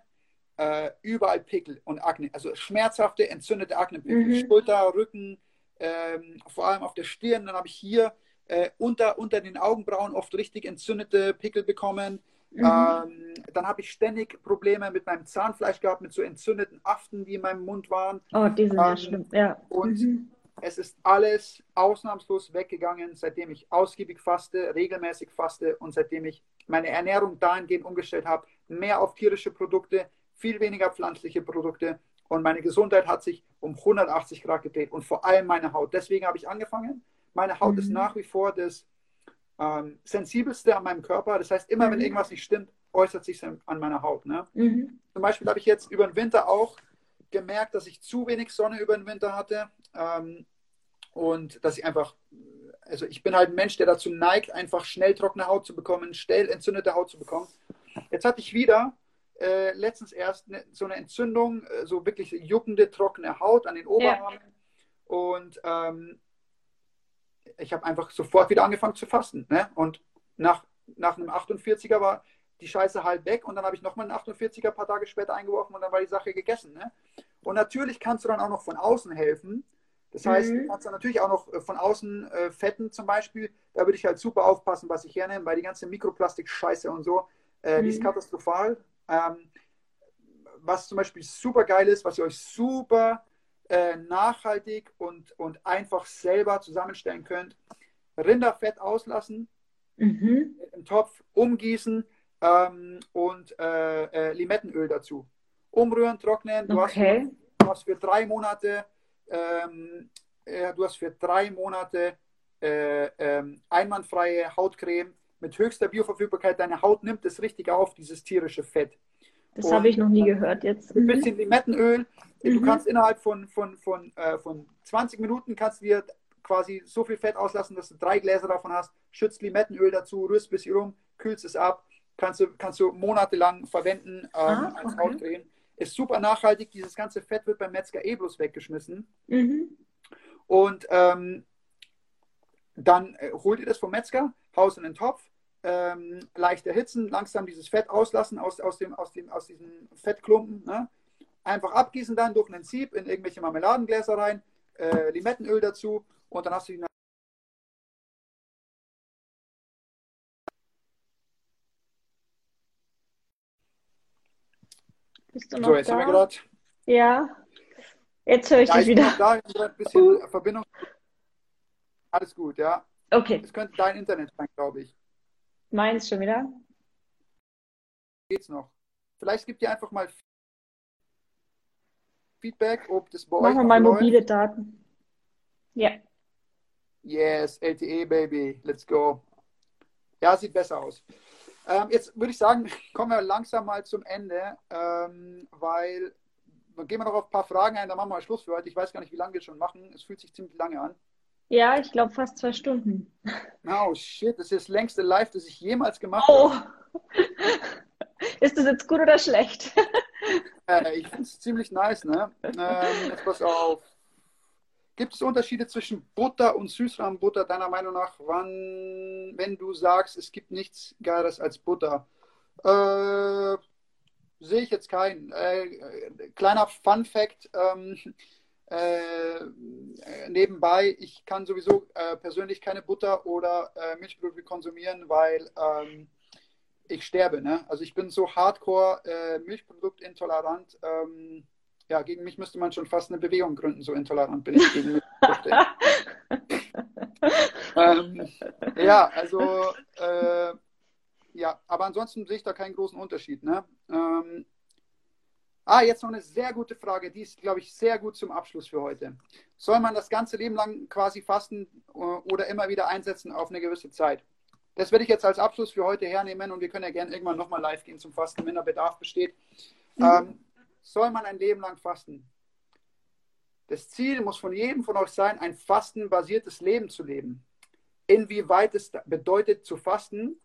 äh, überall Pickel und Akne, also schmerzhafte, entzündete Aknepickel, mhm. Schulter, Rücken, ähm, vor allem auf der Stirn. Dann habe ich hier äh, unter, unter den Augenbrauen oft richtig entzündete Pickel bekommen. Mhm. Ähm, dann habe ich ständig Probleme mit meinem Zahnfleisch gehabt, mit so entzündeten Aften, die in meinem Mund waren. Oh, die sind ähm, ja schlimm, ja. Und mhm. es ist alles ausnahmslos weggegangen, seitdem ich ausgiebig faste, regelmäßig faste und seitdem ich meine Ernährung dahingehend umgestellt habe, mehr auf tierische Produkte, viel weniger pflanzliche Produkte und meine Gesundheit hat sich um 180 Grad gedreht und vor allem meine Haut. Deswegen habe ich angefangen. Meine Haut mhm. ist nach wie vor das ähm, sensibelste an meinem Körper. Das heißt, immer mhm. wenn irgendwas nicht stimmt, äußert sich an meiner Haut. Ne? Mhm. Zum Beispiel habe ich jetzt über den Winter auch gemerkt, dass ich zu wenig Sonne über den Winter hatte ähm, und dass ich einfach, also ich bin halt ein Mensch, der dazu neigt, einfach schnell trockene Haut zu bekommen, schnell entzündete Haut zu bekommen. Jetzt hatte ich wieder äh, letztens erst ne, so eine Entzündung, äh, so wirklich juckende, trockene Haut an den Oberarmen. Ja. Und ähm, ich habe einfach sofort wieder angefangen zu fasten. Ne? Und nach, nach einem 48er war die Scheiße halb weg und dann habe ich nochmal einen 48er ein paar Tage später eingeworfen und dann war die Sache gegessen. Ne? Und natürlich kannst du dann auch noch von außen helfen. Das heißt, mhm. du kannst dann natürlich auch noch äh, von außen äh, fetten zum Beispiel. Da würde ich halt super aufpassen, was ich hernehme, weil die ganze Mikroplastik-Scheiße und so, äh, mhm. die ist mhm. katastrophal. Ähm, was zum Beispiel super geil ist, was ihr euch super äh, nachhaltig und, und einfach selber zusammenstellen könnt. Rinderfett auslassen, mhm. im Topf umgießen ähm, und äh, äh, Limettenöl dazu. Umrühren, trocknen. Du, okay. hast, du hast für drei Monate, ähm, äh, du hast für drei Monate äh, ähm, einwandfreie Hautcreme mit höchster Bioverfügbarkeit. Deine Haut nimmt es richtig auf, dieses tierische Fett. Das habe ich noch nie gehört jetzt. Ein bisschen mhm. Du kannst innerhalb von, von, von, äh, von 20 Minuten kannst dir quasi so viel Fett auslassen, dass du drei Gläser davon hast, schützt Limettenöl dazu, rührst ein bisschen rum, kühlst es ab, kannst du, kannst du monatelang verwenden ähm, ah, als okay. Hautcreme. Ist super nachhaltig, dieses ganze Fett wird beim Metzger eh bloß weggeschmissen. Mhm. Und ähm, dann äh, hol dir das vom Metzger, haus in den Topf, ähm, leicht erhitzen, langsam dieses Fett auslassen aus, aus, dem, aus, dem, aus diesen Fettklumpen. Ne? Einfach abgießen dann durch einen Sieb in irgendwelche Marmeladengläser rein, äh, Limettenöl dazu und dann hast du die Bist du noch so, jetzt da? Haben wir ja. Jetzt höre ich ja, dich ich wieder. Da, ein bisschen uh. Verbindung. Alles gut, ja. Okay. Es könnte dein Internet sein, glaube ich. Meins schon wieder? Geht's noch. Vielleicht gibt ihr einfach mal Feedback, ob das bei Machen euch. Machen wir mal mobile Daten. Ja. Yes, LTE, Baby. Let's go. Ja, sieht besser aus. Ähm, jetzt würde ich sagen, [laughs] kommen wir langsam mal zum Ende, ähm, weil dann gehen wir noch auf ein paar Fragen ein, dann machen wir Schluss für heute. Ich weiß gar nicht, wie lange wir schon machen. Es fühlt sich ziemlich lange an. Ja, ich glaube fast zwei Stunden. Oh shit, das ist das längste Live, das ich jemals gemacht oh. habe. [laughs] Ist das jetzt gut oder schlecht? [laughs] Äh, ich finde es ziemlich nice, ne? Ähm, jetzt pass auf. Gibt es Unterschiede zwischen Butter und Süßrahmenbutter deiner Meinung nach, wann, wenn du sagst, es gibt nichts Geiles als Butter? Äh, Sehe ich jetzt keinen. Äh, kleiner Fun Fact: ähm, äh, Nebenbei, ich kann sowieso äh, persönlich keine Butter oder äh, Milchprodukte konsumieren, weil ähm, ich sterbe. Ne? Also ich bin so hardcore äh, Milchproduktintolerant. Ähm, ja, gegen mich müsste man schon fast eine Bewegung gründen, so intolerant bin ich gegen mich. [laughs] ähm, ja, also äh, ja, aber ansonsten sehe ich da keinen großen Unterschied. Ne? Ähm, ah, jetzt noch eine sehr gute Frage, die ist, glaube ich, sehr gut zum Abschluss für heute. Soll man das ganze Leben lang quasi fasten äh, oder immer wieder einsetzen auf eine gewisse Zeit? Das werde ich jetzt als Abschluss für heute hernehmen und wir können ja gerne irgendwann nochmal live gehen zum Fasten, wenn der Bedarf besteht. Mhm. Ähm, soll man ein Leben lang fasten. Das Ziel muss von jedem von euch sein, ein fastenbasiertes Leben zu leben. Inwieweit es bedeutet zu fasten,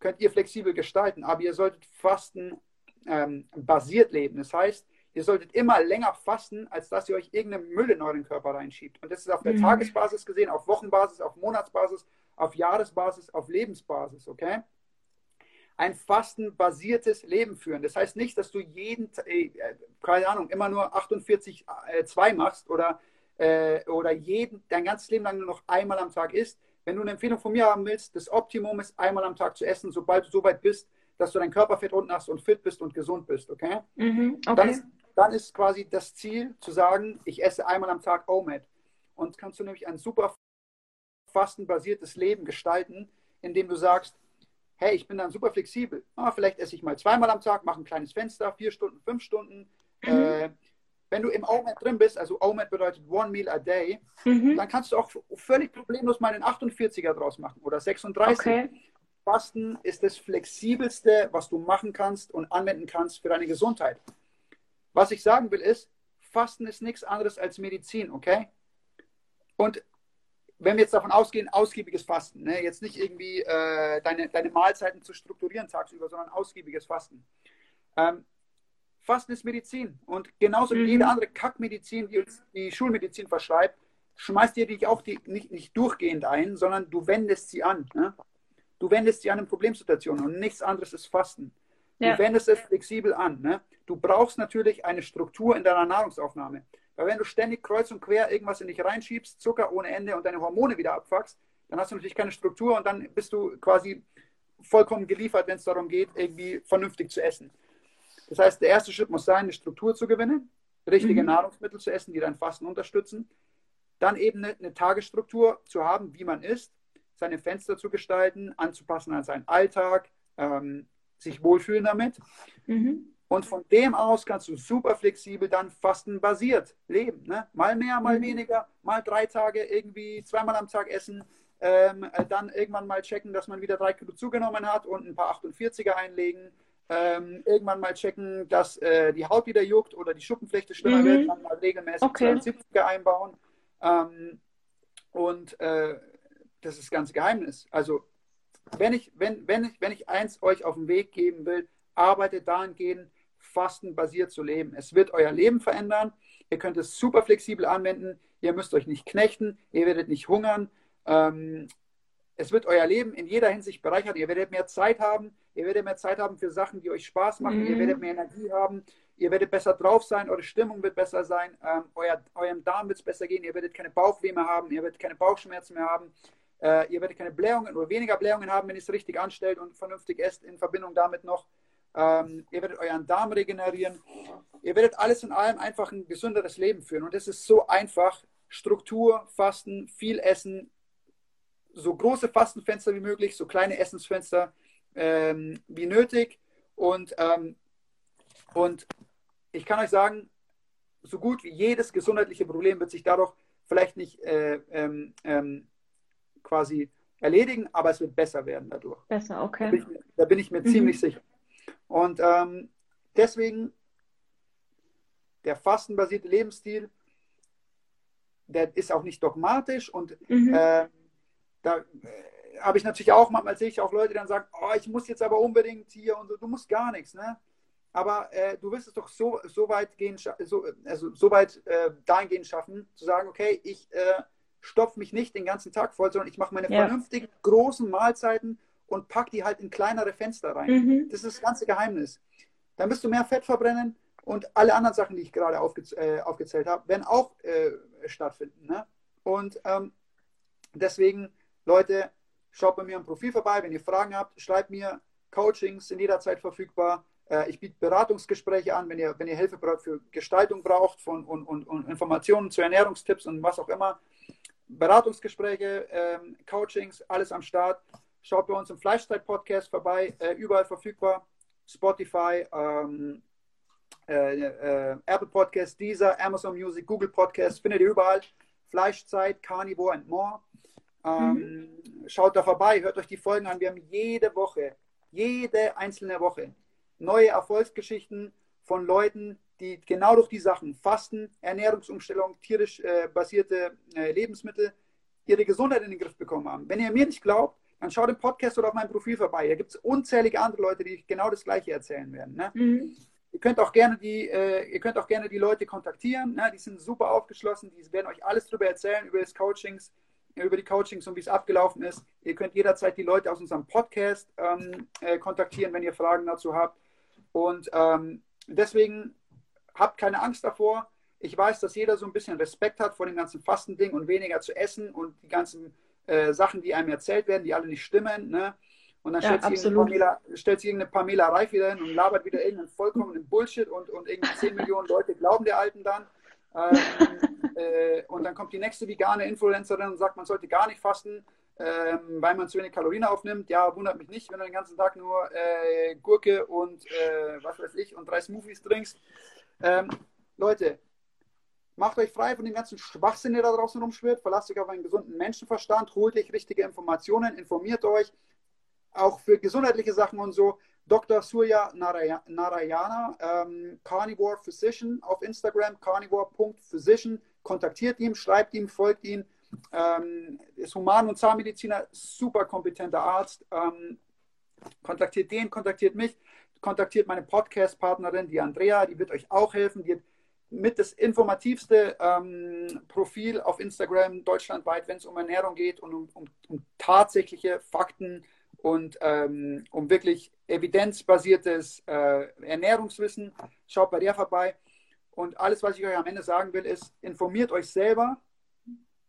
könnt ihr flexibel gestalten, aber ihr solltet fasten ähm, basiert leben. Das heißt, ihr solltet immer länger fasten, als dass ihr euch irgendeinen Müll in euren Körper reinschiebt. Und das ist auf der mhm. Tagesbasis gesehen, auf Wochenbasis, auf Monatsbasis, auf Jahresbasis, auf Lebensbasis, okay? ein fastenbasiertes Leben führen. Das heißt nicht, dass du jeden, äh, keine Ahnung, immer nur 48 äh, 2 machst oder, äh, oder jeden, dein ganzes Leben lang nur noch einmal am Tag isst. Wenn du eine Empfehlung von mir haben willst, das Optimum ist, einmal am Tag zu essen, sobald du so weit bist, dass du dein Körperfett unten hast und fit bist und gesund bist, okay? Mhm, okay. Dann, ist, dann ist quasi das Ziel zu sagen, ich esse einmal am Tag OMAD. Und kannst du nämlich ein super fastenbasiertes Leben gestalten, indem du sagst, hey, ich bin dann super flexibel. Ah, vielleicht esse ich mal zweimal am Tag, mache ein kleines Fenster, vier Stunden, fünf Stunden. Mhm. Äh, wenn du im OMAD drin bist, also OMAD bedeutet One Meal a Day, mhm. dann kannst du auch völlig problemlos mal einen 48er draus machen oder 36. Okay. Fasten ist das flexibelste, was du machen kannst und anwenden kannst für deine Gesundheit. Was ich sagen will ist, Fasten ist nichts anderes als Medizin, okay? Und wenn wir jetzt davon ausgehen, ausgiebiges Fasten, ne? jetzt nicht irgendwie äh, deine, deine Mahlzeiten zu strukturieren tagsüber, sondern ausgiebiges Fasten. Ähm, Fasten ist Medizin und genauso mhm. wie jede andere Kackmedizin, die uns die Schulmedizin verschreibt, schmeißt dir dich auch die, nicht, nicht durchgehend ein, sondern du wendest sie an. Ne? Du wendest sie an in Problemsituationen und nichts anderes ist Fasten. Ja. Du wendest es flexibel an. Ne? Du brauchst natürlich eine Struktur in deiner Nahrungsaufnahme. Weil wenn du ständig kreuz und quer irgendwas in dich reinschiebst, Zucker ohne Ende und deine Hormone wieder abfuckst, dann hast du natürlich keine Struktur und dann bist du quasi vollkommen geliefert, wenn es darum geht, irgendwie vernünftig zu essen. Das heißt, der erste Schritt muss sein, eine Struktur zu gewinnen. richtige mhm. Nahrungsmittel zu essen, die dein Fasten unterstützen. Dann eben eine, eine Tagesstruktur zu haben, wie man isst, seine Fenster zu gestalten, anzupassen an seinen Alltag, ähm, sich wohlfühlen damit. Mhm. Und von dem aus kannst du super flexibel dann fastenbasiert leben. Ne? Mal mehr, mal mhm. weniger, mal drei Tage irgendwie zweimal am Tag essen, ähm, äh, dann irgendwann mal checken, dass man wieder drei Kilo zugenommen hat und ein paar 48er einlegen. Ähm, irgendwann mal checken, dass äh, die Haut wieder juckt oder die Schuppenflechte schlimmer mhm. wird, dann mal regelmäßig okay. 72er einbauen. Ähm, und äh, das ist das ganze Geheimnis. Also wenn ich, wenn, wenn, ich, wenn ich eins euch auf den Weg geben will, arbeitet dahingehend, fastenbasiert zu leben. Es wird euer Leben verändern. Ihr könnt es super flexibel anwenden. Ihr müsst euch nicht knechten. Ihr werdet nicht hungern. Ähm, es wird euer Leben in jeder Hinsicht bereichern. Ihr werdet mehr Zeit haben. Ihr werdet mehr Zeit haben für Sachen, die euch Spaß machen. Mhm. Ihr werdet mehr Energie haben. Ihr werdet besser drauf sein. Eure Stimmung wird besser sein. Ähm, euer, eurem Darm wird es besser gehen. Ihr werdet keine Bauchweh mehr haben. Ihr werdet keine Bauchschmerzen mehr haben. Äh, ihr werdet keine Blähungen oder weniger Blähungen haben, wenn ihr es richtig anstellt und vernünftig esst in Verbindung damit noch. Ähm, ihr werdet euren Darm regenerieren. Ihr werdet alles in allem einfach ein gesünderes Leben führen. Und es ist so einfach. Struktur, Fasten, viel Essen, so große Fastenfenster wie möglich, so kleine Essensfenster ähm, wie nötig. Und, ähm, und ich kann euch sagen, so gut wie jedes gesundheitliche Problem wird sich dadurch vielleicht nicht äh, ähm, ähm quasi erledigen, aber es wird besser werden dadurch. Besser, okay. Da bin ich, da bin ich mir mhm. ziemlich sicher. Und ähm, deswegen der fastenbasierte Lebensstil, der ist auch nicht dogmatisch und mhm. äh, da äh, habe ich natürlich auch, manchmal sehe ich auch Leute, die dann sagen, oh, ich muss jetzt aber unbedingt hier und so, du musst gar nichts, ne? Aber äh, du wirst es doch so, so weit gehen, so, also so weit äh, dahingehend schaffen, zu sagen, okay, ich äh, stopfe mich nicht den ganzen Tag voll, sondern ich mache meine ja. vernünftigen, großen Mahlzeiten und pack die halt in kleinere Fenster rein. Mhm. Das ist das ganze Geheimnis. Dann wirst du mehr Fett verbrennen und alle anderen Sachen, die ich gerade aufge äh, aufgezählt habe, werden auch äh, stattfinden. Ne? Und ähm, deswegen, Leute, schaut bei mir am Profil vorbei. Wenn ihr Fragen habt, schreibt mir. Coachings sind jederzeit verfügbar. Äh, ich biete Beratungsgespräche an, wenn ihr, wenn ihr Hilfe für Gestaltung braucht von, und, und, und Informationen zu Ernährungstipps und was auch immer. Beratungsgespräche, ähm, Coachings, alles am Start. Schaut bei uns im Fleischzeit-Podcast vorbei, äh, überall verfügbar. Spotify, ähm, äh, äh, Apple Podcast, Deezer, Amazon Music, Google Podcast, findet ihr überall. Fleischzeit, Carnivore and more. Ähm, mhm. Schaut da vorbei, hört euch die Folgen an. Wir haben jede Woche, jede einzelne Woche neue Erfolgsgeschichten von Leuten, die genau durch die Sachen Fasten, Ernährungsumstellung, tierisch äh, basierte äh, Lebensmittel ihre Gesundheit in den Griff bekommen haben. Wenn ihr mir nicht glaubt, dann schaut im Podcast oder auf meinem Profil vorbei. Da gibt es unzählige andere Leute, die genau das Gleiche erzählen werden. Ne? Mhm. Ihr könnt auch gerne die, äh, ihr könnt auch gerne die Leute kontaktieren. Ne? Die sind super aufgeschlossen. Die werden euch alles darüber erzählen über das Coachings, über die Coachings und wie es abgelaufen ist. Ihr könnt jederzeit die Leute aus unserem Podcast ähm, äh, kontaktieren, wenn ihr Fragen dazu habt. Und ähm, deswegen habt keine Angst davor. Ich weiß, dass jeder so ein bisschen Respekt hat vor dem ganzen Fastending und weniger zu essen und die ganzen äh, Sachen, die einem erzählt werden, die alle nicht stimmen. Ne? Und dann ja, stellt, sich Pamela, stellt sich irgendeine Pamela Reif wieder hin und labert wieder irgendeinen vollkommenen Bullshit und, und irgendwie 10 [laughs] Millionen Leute glauben der Alten dann. Ähm, äh, und dann kommt die nächste vegane Influencerin und sagt, man sollte gar nicht fasten, ähm, weil man zu wenig Kalorien aufnimmt. Ja, wundert mich nicht, wenn du den ganzen Tag nur äh, Gurke und äh, was weiß ich und drei Smoothies trinkst. Ähm, Leute, macht euch frei von dem ganzen Schwachsinn, der da draußen rumschwirrt. Verlasst euch auf einen gesunden Menschenverstand, holt euch richtige Informationen, informiert euch. Auch für gesundheitliche Sachen und so. Dr. Surya Narayana, ähm, Carnivore Physician auf Instagram, carnivore.physician. Kontaktiert ihn, schreibt ihm, folgt ihm. Ähm, ist Human- und Zahnmediziner, super kompetenter Arzt. Ähm, kontaktiert den, kontaktiert mich kontaktiert meine Podcast-Partnerin, die Andrea, die wird euch auch helfen. Die hat mit das informativste ähm, Profil auf Instagram deutschlandweit, wenn es um Ernährung geht und um, um, um tatsächliche Fakten und ähm, um wirklich evidenzbasiertes äh, Ernährungswissen. Schaut bei der vorbei. Und alles, was ich euch am Ende sagen will, ist, informiert euch selber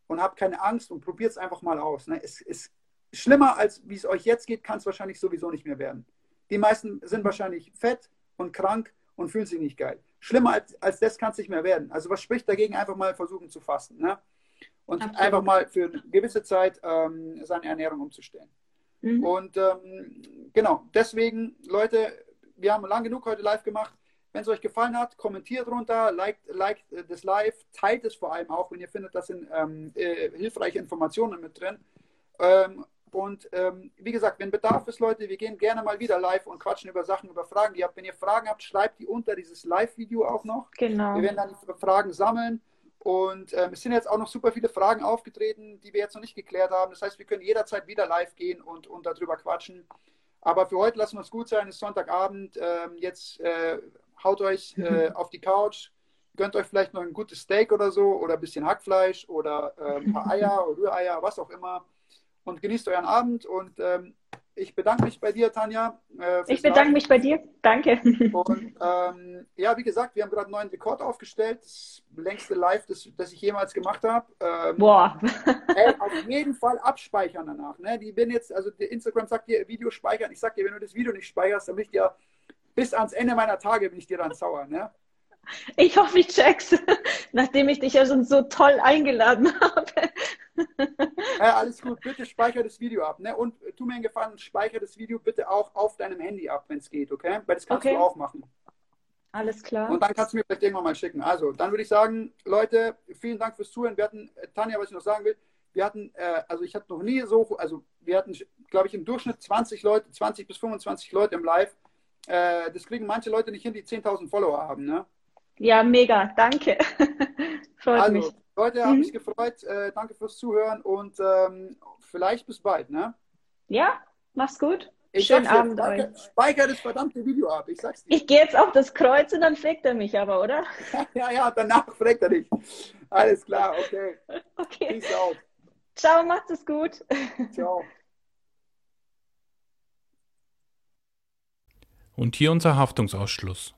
und habt keine Angst und probiert es einfach mal aus. Ne? Es ist schlimmer, als wie es euch jetzt geht, kann es wahrscheinlich sowieso nicht mehr werden. Die meisten sind wahrscheinlich fett und krank und fühlen sich nicht geil. Schlimmer als, als das kann es nicht mehr werden. Also was spricht dagegen, einfach mal versuchen zu fasten. Ne? Und Absolut. einfach mal für eine gewisse Zeit ähm, seine Ernährung umzustellen. Mhm. Und ähm, genau, deswegen, Leute, wir haben lang genug heute live gemacht. Wenn es euch gefallen hat, kommentiert runter, liked, liked das Live, teilt es vor allem auch, wenn ihr findet, da sind ähm, äh, hilfreiche Informationen mit drin. Ähm, und ähm, wie gesagt, wenn Bedarf ist, Leute, wir gehen gerne mal wieder live und quatschen über Sachen, über Fragen, die ihr habt. Wenn ihr Fragen habt, schreibt die unter dieses Live-Video auch noch. Genau. Wir werden dann die Fragen sammeln. Und ähm, es sind jetzt auch noch super viele Fragen aufgetreten, die wir jetzt noch nicht geklärt haben. Das heißt, wir können jederzeit wieder live gehen und, und darüber quatschen. Aber für heute lassen wir es gut sein. Es ist Sonntagabend. Ähm, jetzt äh, haut euch äh, auf die Couch, gönnt euch vielleicht noch ein gutes Steak oder so oder ein bisschen Hackfleisch oder äh, ein paar Eier oder Rühreier, was auch immer und genießt euren Abend. Und ähm, ich bedanke mich bei dir, Tanja. Äh, ich bedanke Live. mich bei dir. Danke. Und ähm, ja, wie gesagt, wir haben gerade einen neuen Rekord aufgestellt. Das längste Live, das, das ich jemals gemacht habe. Ähm, Boah. [laughs] Ey, auf jeden Fall abspeichern danach. Ne? Die bin jetzt, also Instagram sagt dir Video speichern. Ich sag dir, wenn du das Video nicht speicherst, dann bin ich dir bis ans Ende meiner Tage bin ich dir dann sauer. Ne? Ich hoffe, ich check's, [laughs] nachdem ich dich ja schon so toll eingeladen [laughs] habe. [laughs] Ja, alles gut, bitte speicher das Video ab. Ne? Und tu mir einen Gefallen, speicher das Video bitte auch auf deinem Handy ab, wenn es geht, okay? Weil das kannst okay. du auch machen. Alles klar. Und dann kannst du mir vielleicht irgendwann mal schicken. Also, dann würde ich sagen, Leute, vielen Dank fürs Zuhören. Wir hatten, äh, Tanja, was ich noch sagen will, wir hatten, äh, also ich hatte noch nie so, also wir hatten, glaube ich, im Durchschnitt 20 Leute, 20 bis 25 Leute im Live. Äh, das kriegen manche Leute nicht hin, die 10.000 Follower haben, ne? Ja, mega, danke. [laughs] Freut also, mich. Leute, mhm. habe mich gefreut. Äh, danke fürs Zuhören und ähm, vielleicht bis bald, ne? Ja, mach's gut. Ich Schönen Abend euch. Speicher das verdammte Video ab, ich sag's dir. Ich gehe jetzt auf das Kreuz und dann fragt er mich aber, oder? [laughs] ja, ja, danach fragt er dich. Alles klar, okay. [laughs] Okay. Peace out. Ciao, macht es gut. [laughs] Ciao. Und hier unser Haftungsausschluss.